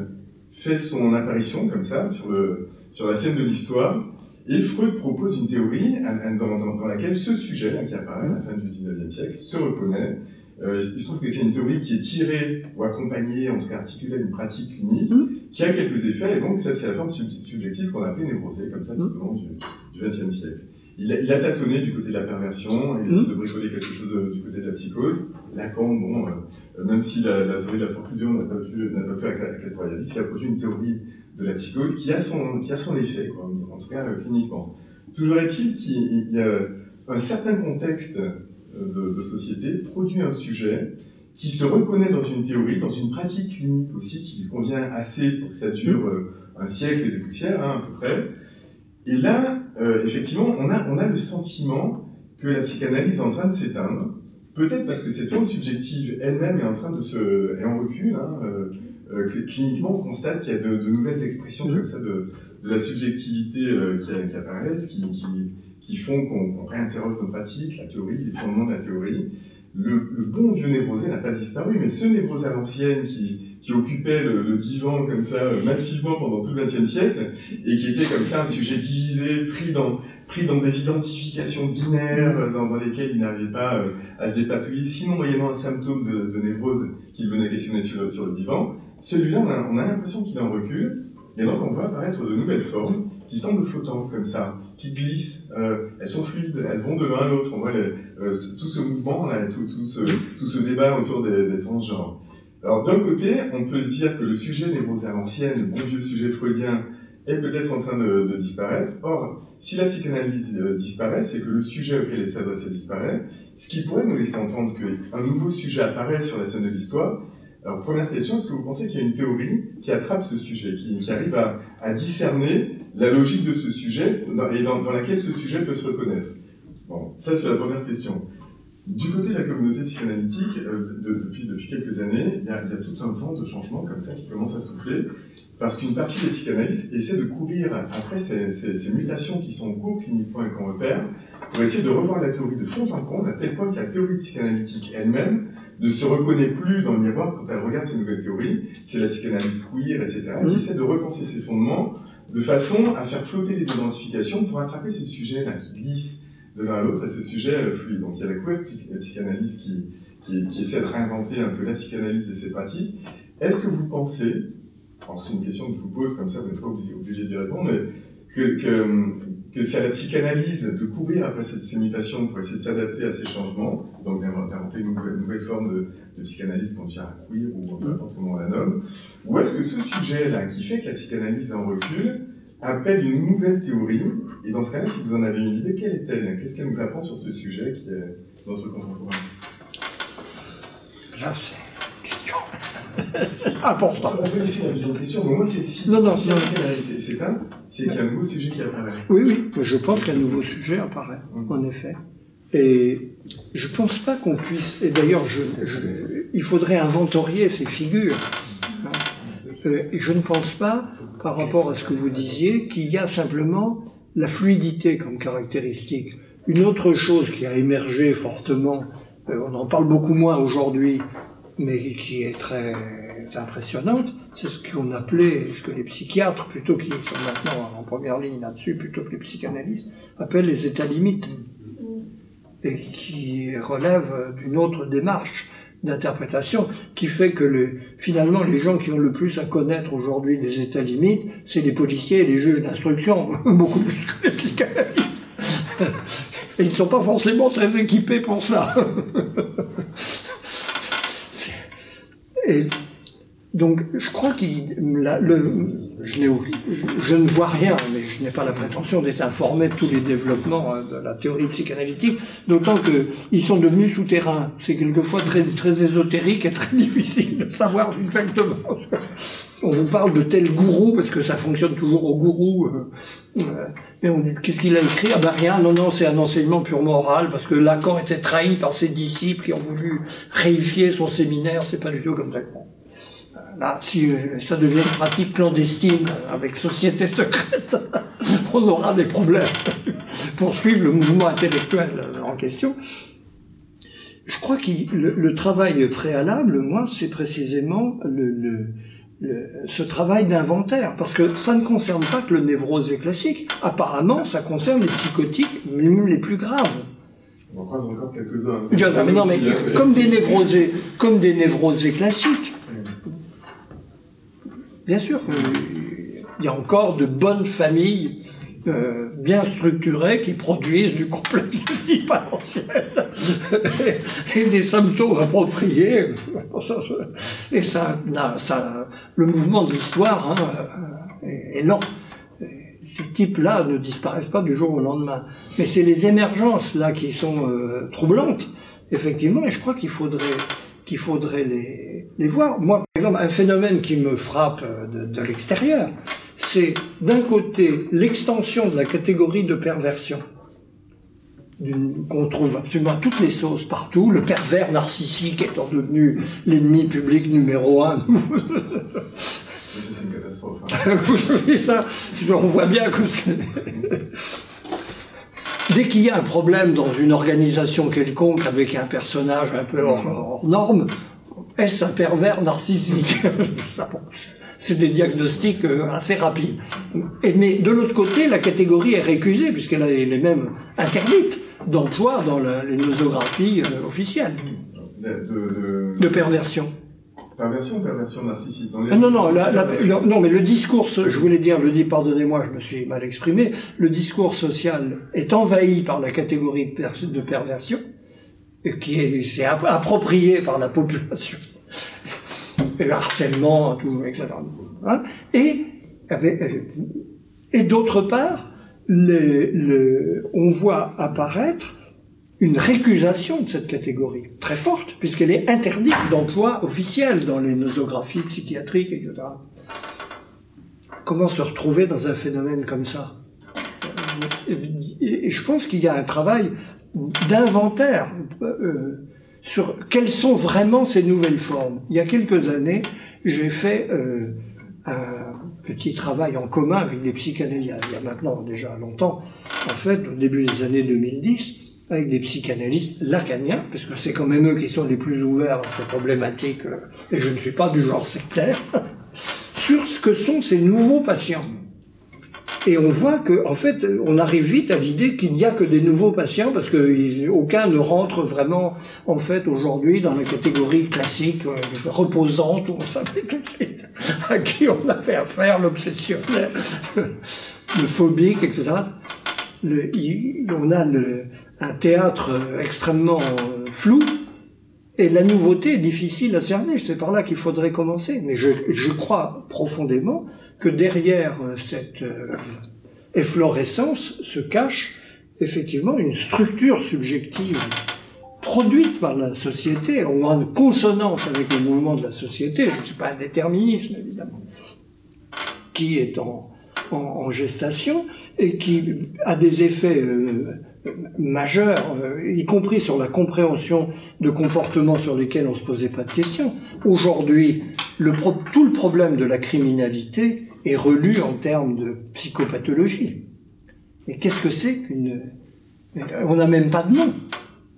fait son apparition comme ça sur, le, sur la scène de l'histoire, et Freud propose une théorie dans, dans, dans laquelle ce sujet qui apparaît à la fin du 19e siècle se reconnaît. Euh, il se trouve que c'est une théorie qui est tirée ou accompagnée, en tout cas articulée d'une pratique clinique, qui a quelques effets, et donc ça c'est la forme sub subjective qu'on a appelée névrosée, comme ça tout au long du, 20e siècle. Il a, il a, tâtonné du côté de la perversion, il essaie de bricoler quelque chose de, du côté de la psychose. Lacan, bon, euh, même si la, théorie de la forclusion n'a pas pu, n'a pas pu Castoriadis, il a produit une théorie de la psychose qui a son, qui a son effet, quoi, en tout cas euh, cliniquement. Toujours est-il qu'il y a un certain contexte euh, de, société produit un sujet qui se reconnaît dans une théorie, dans une pratique clinique aussi, qui lui convient assez pour que ça dure un siècle et des poussières, hein, à peu près. Et là, effectivement, on a, on a le sentiment que la psychanalyse est en train de s'éteindre, peut-être parce que cette forme subjective elle-même est en train de se... est en recul, hein, euh, euh, cliniquement, on constate qu'il y a de, nouvelles expressions comme ça de, la subjectivité euh, qui, qui, apparaissent, qui, qui, qui font qu'on qu réinterroge nos pratiques, la théorie, les fondements de la théorie. Le, bon vieux névrosé n'a pas disparu, mais ce névrosé à l'ancienne qui, occupait le, le, divan comme ça massivement pendant tout le XXe siècle et qui était comme ça un sujet divisé, pris dans, pris dans des identifications binaires euh, dans, dans lesquelles il n'arrivait pas euh, à se dépatouiller, sinon moyennant un symptôme de, névrose qu'il venait questionner sur le, divan. Celui-là, on a, on a l'impression qu'il en recul, et donc on voit apparaître de nouvelles formes qui semblent flottantes comme ça, qui glissent, euh, elles sont fluides, elles vont de l'un à l'autre. On voit tout ce mouvement, tout, ce, tout ce débat autour des, des transgenres. Alors d'un côté, on peut se dire que le sujet névrosé à l'ancienne, le bon vieux sujet freudien, est peut-être en train de, de, disparaître. Or, si la psychanalyse euh, disparaît, c'est que le sujet auquel elle s'adressait disparaît, ce qui pourrait nous laisser entendre qu'un nouveau sujet apparaît sur la scène de l'histoire, alors, première question, est-ce que vous pensez qu'il y a une théorie qui attrape ce sujet, qui, arrive à, discerner la logique de ce sujet et dans, laquelle ce sujet peut se reconnaître? Bon, ça c'est la première question. Du côté de la communauté psychanalytique, euh, de, depuis, quelques années, il y, a, y, a, tout un vent de changement comme ça qui commence à souffler, parce qu'une partie des psychanalystes essaie de courir après ces, ces, ces mutations qui sont en cours cliniquement et qu'on repère, pour essayer de revoir la théorie de fond en comble, à tel point que la théorie psychanalytique elle-même ne se reconnaît plus dans le miroir quand elle regarde ces nouvelles théories, c'est la psychanalyse queer, etc., qui essaie de repenser ses fondements de façon à faire flotter les identifications pour attraper ce sujet-là qui glisse de l'un à l'autre et ce sujet fluide. Donc il y a la queer psychanalyse qui, qui, qui, essaie de réinventer un peu la psychanalyse et ses pratiques. Est-ce que vous pensez, alors c'est une question que je vous pose comme ça, vous n'êtes pas obligé d'y répondre, mais que, c'est à la psychanalyse de courir après ces mutations pour essayer de s'adapter à ces changements, donc d'inventer une nouvelle, forme de, psychanalyse qu'on tient à queer ou peu importe comment on la nomme, ou est-ce que ce sujet-là, qui fait que la psychanalyse est en recul, appelle une nouvelle théorie, et dans ce cas-là, si vous en avez une idée, quelle est-elle? Qu'est-ce qu'elle nous apprend sur ce sujet qui est notre contemporain? Là, important. On peut laisser la deuxième question, mais moi, c'est si, non, non, si c'est un, c'est qu'il y a un nouveau sujet qui apparaît. Oui, oui, je pense qu'un nouveau sujet apparaît, mmh. en effet. Et je pense pas qu'on puisse, et d'ailleurs, je, je, il faudrait inventorier ces figures. Euh, et je ne pense pas, par rapport à ce que vous disiez, qu'il y a simplement la fluidité comme caractéristique. Une autre chose qui a émergé fortement, euh, on en parle beaucoup moins aujourd'hui, mais qui est très impressionnante, c'est ce qu'on appelait, ce que les psychiatres, plutôt qui sont maintenant en première ligne là-dessus, plutôt que les psychanalystes, appellent les états limites, et qui relèvent d'une autre démarche d'interprétation qui fait que le, finalement les gens qui ont le plus à connaître aujourd'hui des états limites, c'est les policiers et les juges d'instruction, beaucoup plus que les psychanalystes. Et ils ne sont pas forcément très équipés pour ça. Et donc, je crois que je, je, ne vois rien, mais je n'ai pas la prétention d'être informé de tous les développements hein, de la théorie psychanalytique, d'autant qu'ils sont devenus souterrains. C'est quelquefois très, ésotérique et très difficile de savoir exactement. On vous parle de tel gourou, parce que ça fonctionne toujours au gourou. Euh, mais qu'est-ce qu'il a écrit? Ah ben rien, non, non, c'est un enseignement purement oral, parce que Lacan était trahi par ses disciples qui ont voulu réifier son séminaire, c'est pas du tout comme ça. Là, si euh, ça devient une pratique clandestine avec société secrète, on aura des problèmes pour suivre le mouvement intellectuel en question. Je crois que le, le, travail préalable, moi, c'est précisément le, le, ce travail d'inventaire, parce que ça ne concerne pas que le névrosé classique. Apparemment, ça concerne les psychotiques, même les plus graves. On en croise encore quelques-uns. Non, mais, comme des névrosés, comme des névrosés classiques. Bien sûr, il y a encore de bonnes familles euh, bien structurées qui produisent du complexe et, des symptômes appropriés. Et ça, le mouvement de l'histoire hein, est, lent. Ces types-là ne disparaissent pas du jour au lendemain. Mais c'est les émergences là qui sont euh, troublantes, effectivement, et je crois qu'il faudrait faudrait les, voir. Moi, par exemple, un phénomène qui me frappe euh, de l'extérieur, c'est d'un côté l'extension de la catégorie de perversion, qu'on trouve absolument à toutes les sauces partout, le pervers narcissique étant devenu l'ennemi public numéro un. c'est une catastrophe. Hein. ça, on voit bien que Dès qu'il y a un problème dans une organisation quelconque avec un personnage un peu hors, norme, est-ce un pervers narcissique C'est des diagnostics euh, assez rapides. Et, mais de l'autre côté, la catégorie est récusée, puisqu'elle est même interdite d'emploi dans les nosographies euh, officielles de perversion. Perversion perversion narcissique ah, Non, non, non, mais le discours, je voulais dire, le dis, pardonnez-moi, je me suis mal exprimé, le discours social est envahi par la catégorie de, perversion, qui est, c'est approprié par la population. Et harcèlement, tout, etc. Hein? et, et d'autre part, on voit apparaître une récusation de cette catégorie, très forte, puisqu'elle est interdite d'emploi officiel dans les nosographies psychiatriques, etc. Comment se retrouver dans un phénomène comme ça? Et je pense qu'il y a un travail d'inventaire euh, sur quelles sont vraiment ces nouvelles formes. Il y a quelques années, j'ai fait euh, un petit travail en commun avec des psychanalystes, il y a maintenant déjà longtemps, en fait, au début des années 2010, avec des psychanalystes lacaniens, parce que c'est quand même eux qui sont les plus ouverts à ces problématiques, euh, et je ne suis pas du genre sectaire, sur ce que sont ces nouveaux patients. Et on voit qu'en en fait, on arrive vite à l'idée qu'il n'y a que des nouveaux patients parce qu'aucun ne rentre vraiment, en fait, aujourd'hui dans la catégorie classique, euh, reposante, où on savait tout de suite à qui on avait affaire, l'obsessionnel, le phobique, etc. Le, on a un théâtre euh, extrêmement euh, flou, et la nouveauté est difficile à cerner. C'est par là qu'il faudrait commencer. Mais je, crois profondément que derrière euh, cette efflorescence se cache effectivement une structure subjective produite par la société, en consonance avec le mouvement de la société, je ne suis pas un déterminisme évidemment, qui est en, gestation et qui a des effets majeur, euh, y compris sur la compréhension de comportements sur lesquels on ne se posait pas de questions. Aujourd'hui, tout le problème de la criminalité est relu en termes de psychopathologie. Et qu'est-ce que c'est qu'une... On n'a même pas de nom.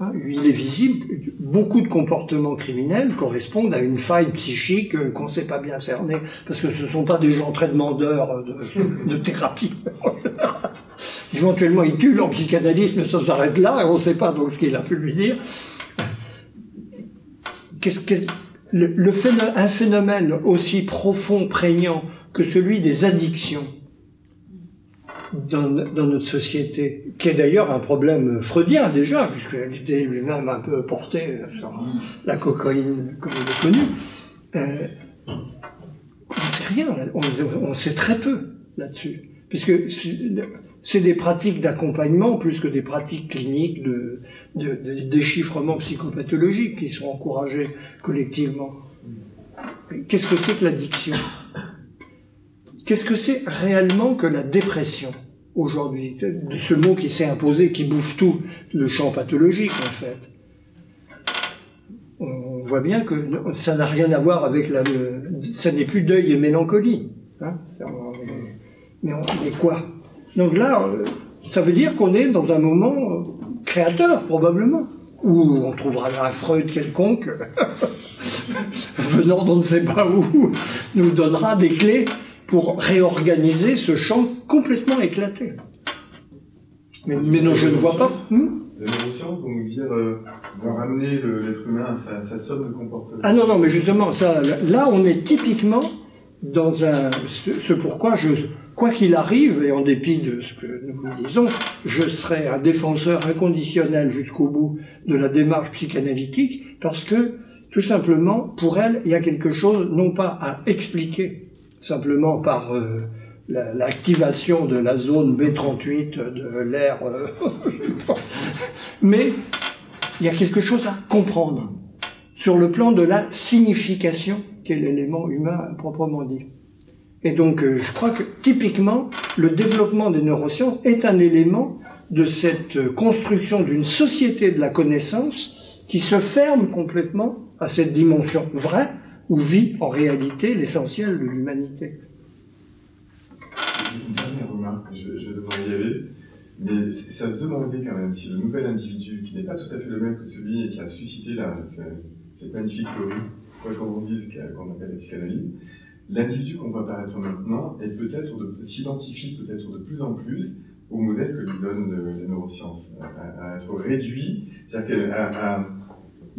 Hein, il est visible, beaucoup de comportements criminels correspondent à une faille psychique euh, qu'on ne sait pas bien cerner, parce que ce ne sont pas des gens très demandeurs de, de thérapie. Éventuellement, il tue leur psychanalyste, mais ça s'arrête là, et on ne sait pas donc ce qu'il a pu lui dire. Qu'est-ce que, un phénomène aussi profond, prégnant que celui des addictions dans, notre société, qui est d'ailleurs un problème freudien déjà, puisqu'il était lui-même un peu porté sur la cocaïne, comme il est connu, euh, on ne sait rien, on sait très peu là-dessus. Puisque c'est des pratiques d'accompagnement plus que des pratiques cliniques de, déchiffrement psychopathologique qui sont encouragées collectivement. Qu'est-ce que c'est que l'addiction? Qu'est-ce que c'est réellement que la dépression aujourd'hui? Ce mot qui s'est imposé, qui bouffe tout le champ pathologique en fait. On voit bien que ça n'a rien à voir avec la. Ça n'est plus deuil et mélancolie. Hein mais, mais, quoi? Donc là, euh, ça veut dire qu'on est dans un moment euh, créateur, probablement, où on trouvera un Freud quelconque, venant d'on ne sait pas où, nous donnera des clés pour réorganiser ce champ complètement éclaté. Mais, mais non, je ne vois pas. Hmm la neurosciences vont nous dire, euh, vont ramener l'être humain à sa, sa, somme de comportement. Ah non, non, mais justement, ça, là, on est typiquement dans un. Ce, pourquoi je. Quoi qu'il arrive, et en dépit de ce que nous disons, je serai un défenseur inconditionnel jusqu'au bout de la démarche psychanalytique, parce que, tout simplement, pour elle, il y a quelque chose, non pas à expliquer, simplement par. Euh, l'activation de la zone B38 de l'air. Euh, mais il y a quelque chose à comprendre sur le plan de la signification qu'est l'élément humain proprement dit. Et donc euh, je crois que typiquement le développement des neurosciences est un élément de cette construction d'une société de la connaissance qui se ferme complètement à cette dimension vraie où vit en réalité l'essentiel de l'humanité. Une dernière remarque, je, je vais devoir y aller, mais ça se demandait quand même si le nouvel individu, qui n'est pas tout à fait le même que celui qui a suscité la, cette, magnifique théorie, quoi qu'on dise, qu'on appelle la psychanalyse, l'individu qu'on voit apparaître maintenant est peut-être s'identifie peut-être de plus en plus au modèle que lui donnent les neurosciences, à, être réduit, c'est-à-dire qu'à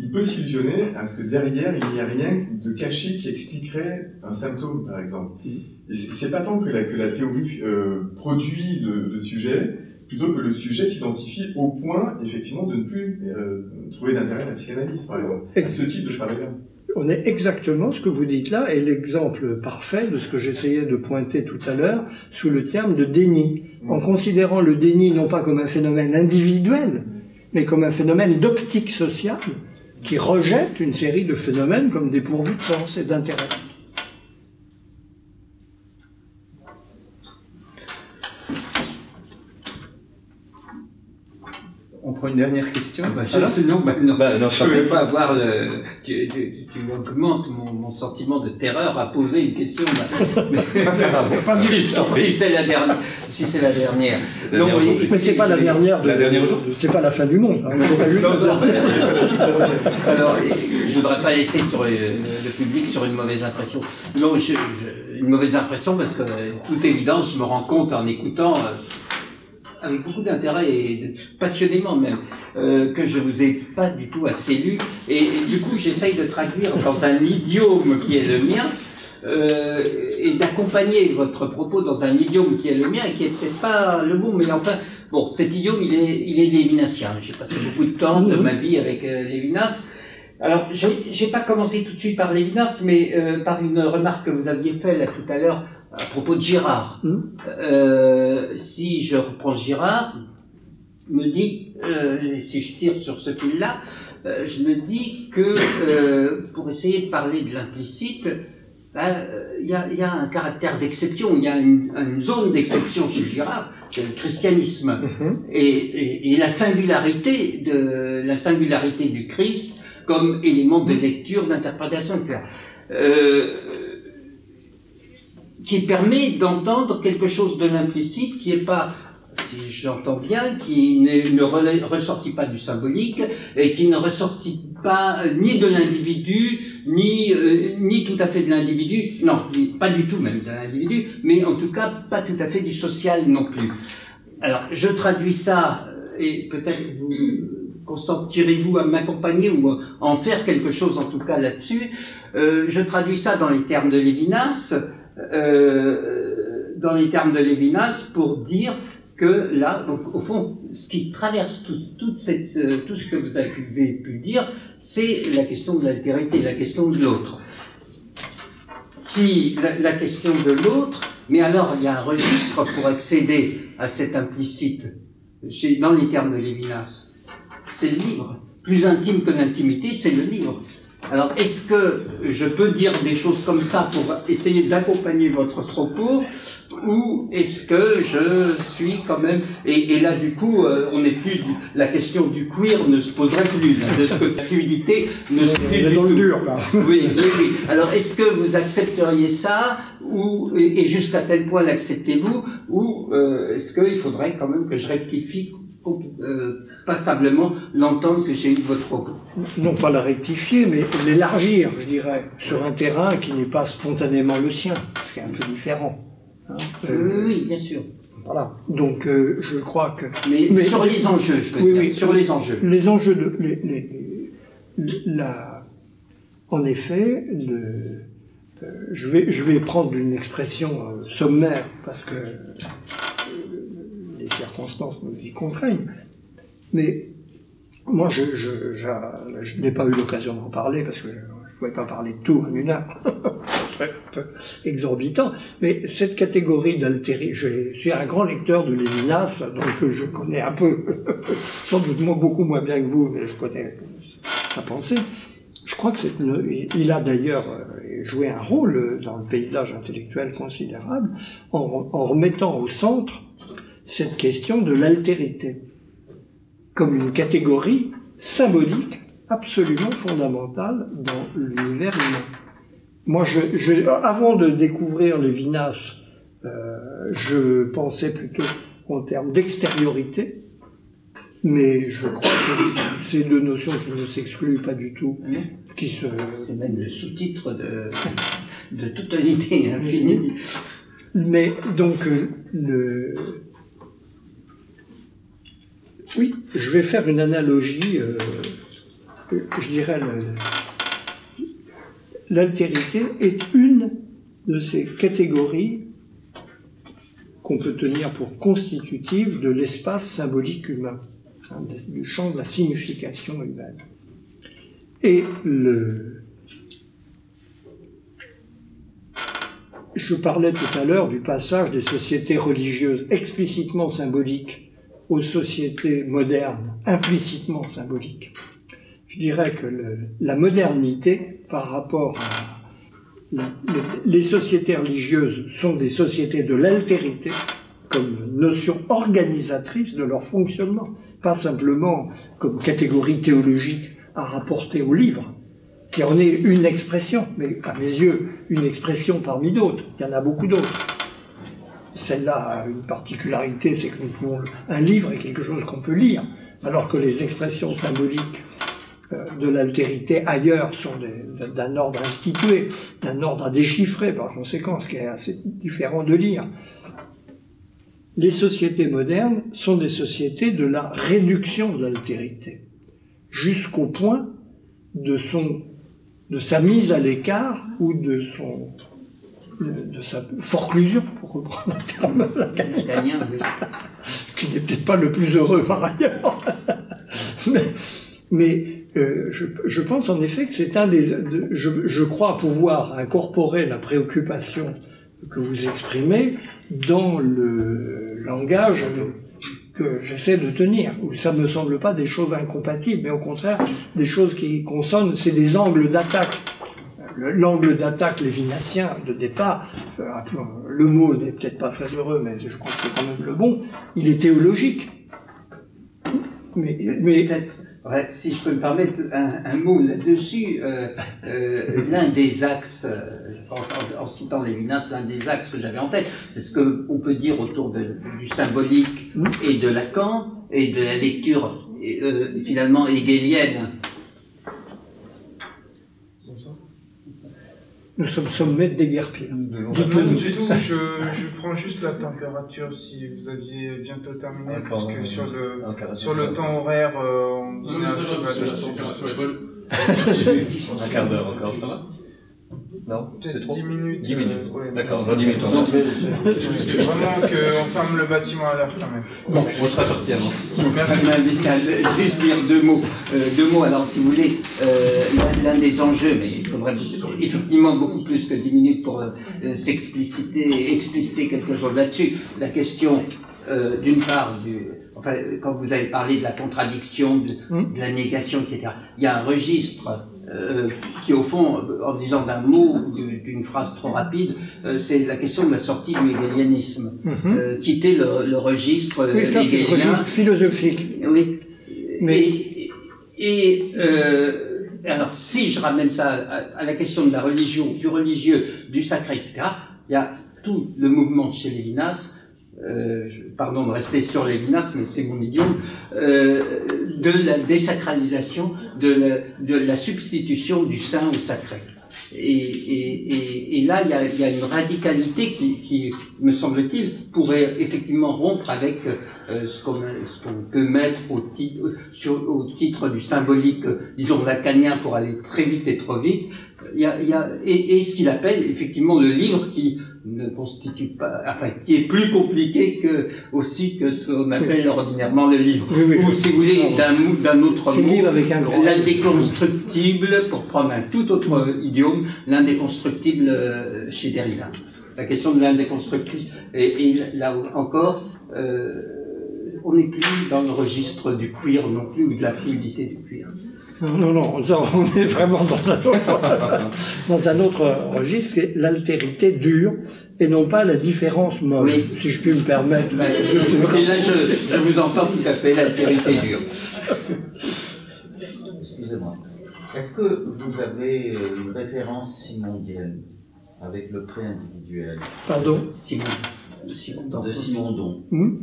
il peut s'illusionner à ce que derrière, il n'y a rien de caché qui expliquerait un symptôme, par exemple. Mm. Et c'est pas tant que la, que la théorie euh, produit le, sujet, plutôt que le sujet s'identifie au point, effectivement, de ne plus euh, trouver d'intérêt à la psychanalyse, par exemple, à ce type de travail-là. On est exactement ce que vous dites là, et l'exemple parfait de ce que j'essayais de pointer tout à l'heure sous le terme de déni. Mm. En considérant le déni non pas comme un phénomène individuel, mais comme un phénomène d'optique sociale, qui rejette une série de phénomènes comme dépourvus de sens et d'intérêt. Prend une dernière question. Ah bah, sinon, bah, non, bah, je ne peux pas avoir. Le, tu, tu, tu augmentes mon, mon, sentiment de terreur à poser une question. si, c'est la dernière. Si c'est la dernière. Non, mais, c'est pas la dernière. De, la dernière C'est pas la fin du monde. Hein, Alors, je voudrais pas laisser sur le, public sur une mauvaise impression. Non, je, une mauvaise impression parce que, toute évidence, je me rends compte en écoutant. Euh, avec beaucoup d'intérêt et passionnément même, euh, que je vous ai pas du tout assez lu. Et, du coup, j'essaye de traduire dans un idiome qui est le mien. Euh, et d'accompagner votre propos dans un idiome qui est le mien et qui est peut-être pas le bon, mais enfin, bon, cet idiome, il est, il est. J'ai passé beaucoup de temps de ma vie avec euh, Lévinas. Alors, j'ai pas commencé tout de suite par Lévinas, mais euh, par une remarque que vous aviez faite là tout à l'heure à propos de Girard. Hmm. Euh, si je reprends Girard, me dit, euh, si je tire sur ce fil-là, euh, je me dis que euh, pour essayer de parler de l'implicite, ben, il y, a, y, a, un caractère d'exception, il y a une, une zone d'exception chez Girard, c'est le christianisme et, et, et, la singularité de la singularité du Christ comme élément de lecture, d'interprétation, etc. Euh, qui permet d'entendre quelque chose de l'implicite qui n'est pas si j'entends bien, qui ne ressortit pas du symbolique et qui ne ressortit pas euh, ni de l'individu, ni, euh, ni tout à fait de l'individu, non, pas du tout même de l'individu, mais en tout cas pas tout à fait du social non plus. Alors, je traduis ça, euh, et peut-être vous consentirez-vous à m'accompagner ou en faire quelque chose en tout cas là-dessus. Je traduis ça dans les termes de Lévinas, euh, dans les termes de Lévinas pour dire que là, donc, au fond, ce qui traverse tout, toute cette, euh, tout ce que vous avez pu, dire, c'est la question de l'altérité, la question de l'autre. Qui, la, la, question de l'autre, mais alors il y a un registre pour accéder à cet implicite, dans les termes de Lévinas. C'est le livre. Plus intime que l'intimité, c'est le livre. Alors, est-ce que je peux dire des choses comme ça pour essayer d'accompagner votre propos ou est-ce que je suis quand même et, et là du coup euh, on n'est plus la question du queer ne se poserait plus là, de ce que la fluidité ne se On est dans le dur, là. oui, oui, oui. Alors, est-ce que vous accepteriez ça, ou et et jusqu'à quel point l'acceptez-vous, ou euh, est-ce qu'il faudrait quand même que je rectifie euh, passablement l'entente que j'ai eue de votre propos non pas la rectifier, mais l'élargir, je dirais, sur un terrain qui n'est pas spontanément le sien, ce qui est un peu différent. hein. Euh, Oui, bien sûr. Voilà. Donc, euh, je crois que Mais, Mais- sur les enjeux, je veux Oui, dire, oui. sur les enjeux. les enjeux de les- les- la- en effet, le- euh, je vais je vais prendre une expression sommaire parce que circonstances nous y contraignent. Mais moi, je, n'ai pas eu l'occasion d'en parler parce que je ne pouvais pas parler de tout en une heure. Exorbitant. Mais cette catégorie d'altéri, je suis un grand lecteur de Lévinas, donc je connais un peu, sans doute moi, beaucoup moins bien que vous, mais je connais sa pensée. Je crois que une- il a d'ailleurs euh, joué un rôle dans le paysage intellectuel considérable en remettant au centre cette question de l'altérité comme une catégorie symbolique absolument fondamentale dans l'univers humain. Moi, je, je- avant de découvrir Lévinas, euh, je pensais plutôt en termes d'extériorité, mais je crois que c'est deux notions qui ne s'excluent pas du tout, qui se, C'est même le sous-titre de, de toute l'idée infinie. Mais donc, euh, le... oui, je vais faire une analogie, euh, je dirais, l'altérité est une de ces catégories qu'on peut tenir pour constitutives de l'espace symbolique humain, hein, du champ de la signification humaine. Et le, Je parlais tout à l'heure du passage des sociétés religieuses explicitement symboliques aux sociétés modernes implicitement symboliques. Je dirais que la modernité, par rapport à les- les sociétés religieuses, sont des sociétés de l'altérité comme notion organisatrice de leur fonctionnement, pas simplement comme catégorie théologique à rapporter au livre, qui en est une expression, mais à mes yeux, une expression parmi d'autres. Il y en a beaucoup d'autres. Celle-là a une particularité, c'est que nous pouvons, un livre est quelque chose qu'on peut lire, alors que les expressions symboliques euh, de l'altérité ailleurs sont d'un ordre institué, d'un ordre à déchiffrer par conséquent, ce qui est assez différent de lire. Les sociétés modernes sont des sociétés de la réduction de l'altérité, jusqu'au point de sa mise à l'écart ou de, son, de, sa forclusion, pour reprendre un terme Italien, qui n'est peut-être pas le plus heureux par ailleurs. mais mais, euh, je, je pense en effet que c'est un des. de- je, je crois pouvoir incorporer la préoccupation que vous exprimez dans le langage de- que j'essaie de tenir, où ça ne me semble pas des choses incompatibles, mais au contraire des choses qui consonnent, c'est des angles d'attaque. Le- L'angle d'attaque lévinassien de départ, euh, le mot n'est peut-être pas très heureux, mais je crois que c'est quand même le bon, il est théologique. Mais, mais ouais, si je peux me permettre un, un mot là-dessus, euh, euh, l'un des axes, euh, je pense, en, en citant Lévinas, l'un des axes que j'avais en tête, c'est ce qu'on peut dire autour de- du symbolique Mm. et de Lacan et de la lecture finalement hegelienne. Nous sommes sommet des guerres pires. Non, du tout, je, je prends juste la température si vous aviez bientôt terminé, parce que sur le, sur le temps horaire, euh, on Non, mais ça va, la température est bonne. Un quart d'heure encore, ça va? Non C'est trop 10 minutes. 10 minutes. euh, ouais. D'accord, dans 10 minutes, on sort. Vraiment qu'on ferme le bâtiment à l'heure quand même. Bon, on sera sorti avant. Ça m'invite à juste dire deux mots. Euh, deux mots, alors si vous voulez, euh, l'un- des enjeux, mais il faudrait effectivement beaucoup plus que 10 minutes pour euh, euh, s'expliciter, expliciter quelque chose là-dessus. La question, euh, d'une part, du enfin, quand vous avez parlé de la contradiction, de, Hmm. de la négation, etc., il y a un registre euh, qui, au fond, en disant d'un mot, ou d'une phrase trop rapide, euh, c'est la question de la sortie du hegelianisme. Mhm. Euh, quitter le, le registre Oui, ça c'est le registre philosophique. Oui. Mais- Et, et, euh, alors, si je ramène ça à, à la question de la religion, du religieux, du sacré, etc., il y a tout le mouvement chez Lévinas, euh, pardon de rester sur Lévinas, mais c'est mon idiome, euh, de la désacralisation, de la, de la substitution du saint au sacré. Et, et, et, et là, il y, a, y a une radicalité qui, qui, me semble-t-il, pourrait effectivement rompre avec euh, ce qu'on qu'on peut mettre au, titre au titre du symbolique, euh, disons, lacanien pour aller très vite et trop vite. Il y a, y a, et, et ce qu'il appelle effectivement le livre qui ne constitue pas, enfin, qui est plus compliqué que aussi que ce qu'on appelle ordinairement le livre. Oui, oui, Ou si vous voulez, d'un autre mot, livre avec un grand L. l'indéconstructible, pour prendre un tout autre idiome, l'indéconstructible euh, chez Derrida. La question de l'indéconstructible. Et, et là encore, euh, on n'est plus dans le registre du queer non plus, ou de la fluidité du queer. Non, non, non, ça, on est vraiment dans un autre, dans un autre registre, c'est l'altérité dure et non pas la différence molle, Oui. si je puis me permettre. Ben, et là, je, je vous entends tout à fait, l'altérité dure. Excusez-moi. Est-ce que vous avez une référence simondienne avec le pré individuel? Pardon? Simon, Simon de. Simondon Hmm?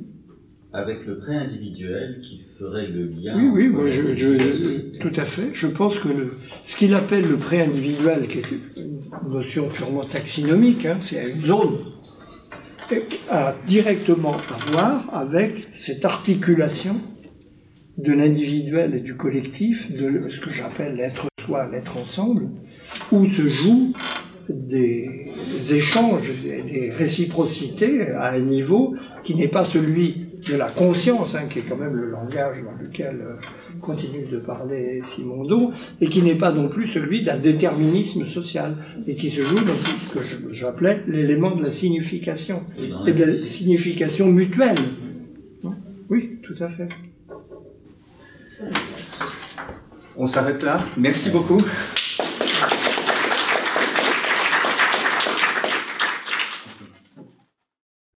Avec le pré individuel qui ferait le lien Oui, oui, moi, je, je- tout à fait. Je pense que le- ce qu'il appelle le pré-individuel, qui est une notion purement taxinomique, hein, c'est une zone, a directement à voir avec cette articulation de l'individuel et du collectif, de ce que j'appelle l'être soi, l'être ensemble, où se jouent des échanges, des réciprocités à un niveau qui n'est pas celui de la conscience, hein, qui est quand même le langage dans lequel euh, continue de parler Simondon, et qui n'est pas non plus celui d'un déterminisme social, et qui se joue dans ce que j'appelais l'élément de la signification, et de la signification mutuelle. Oui, tout à fait. On s'arrête là. Merci beaucoup.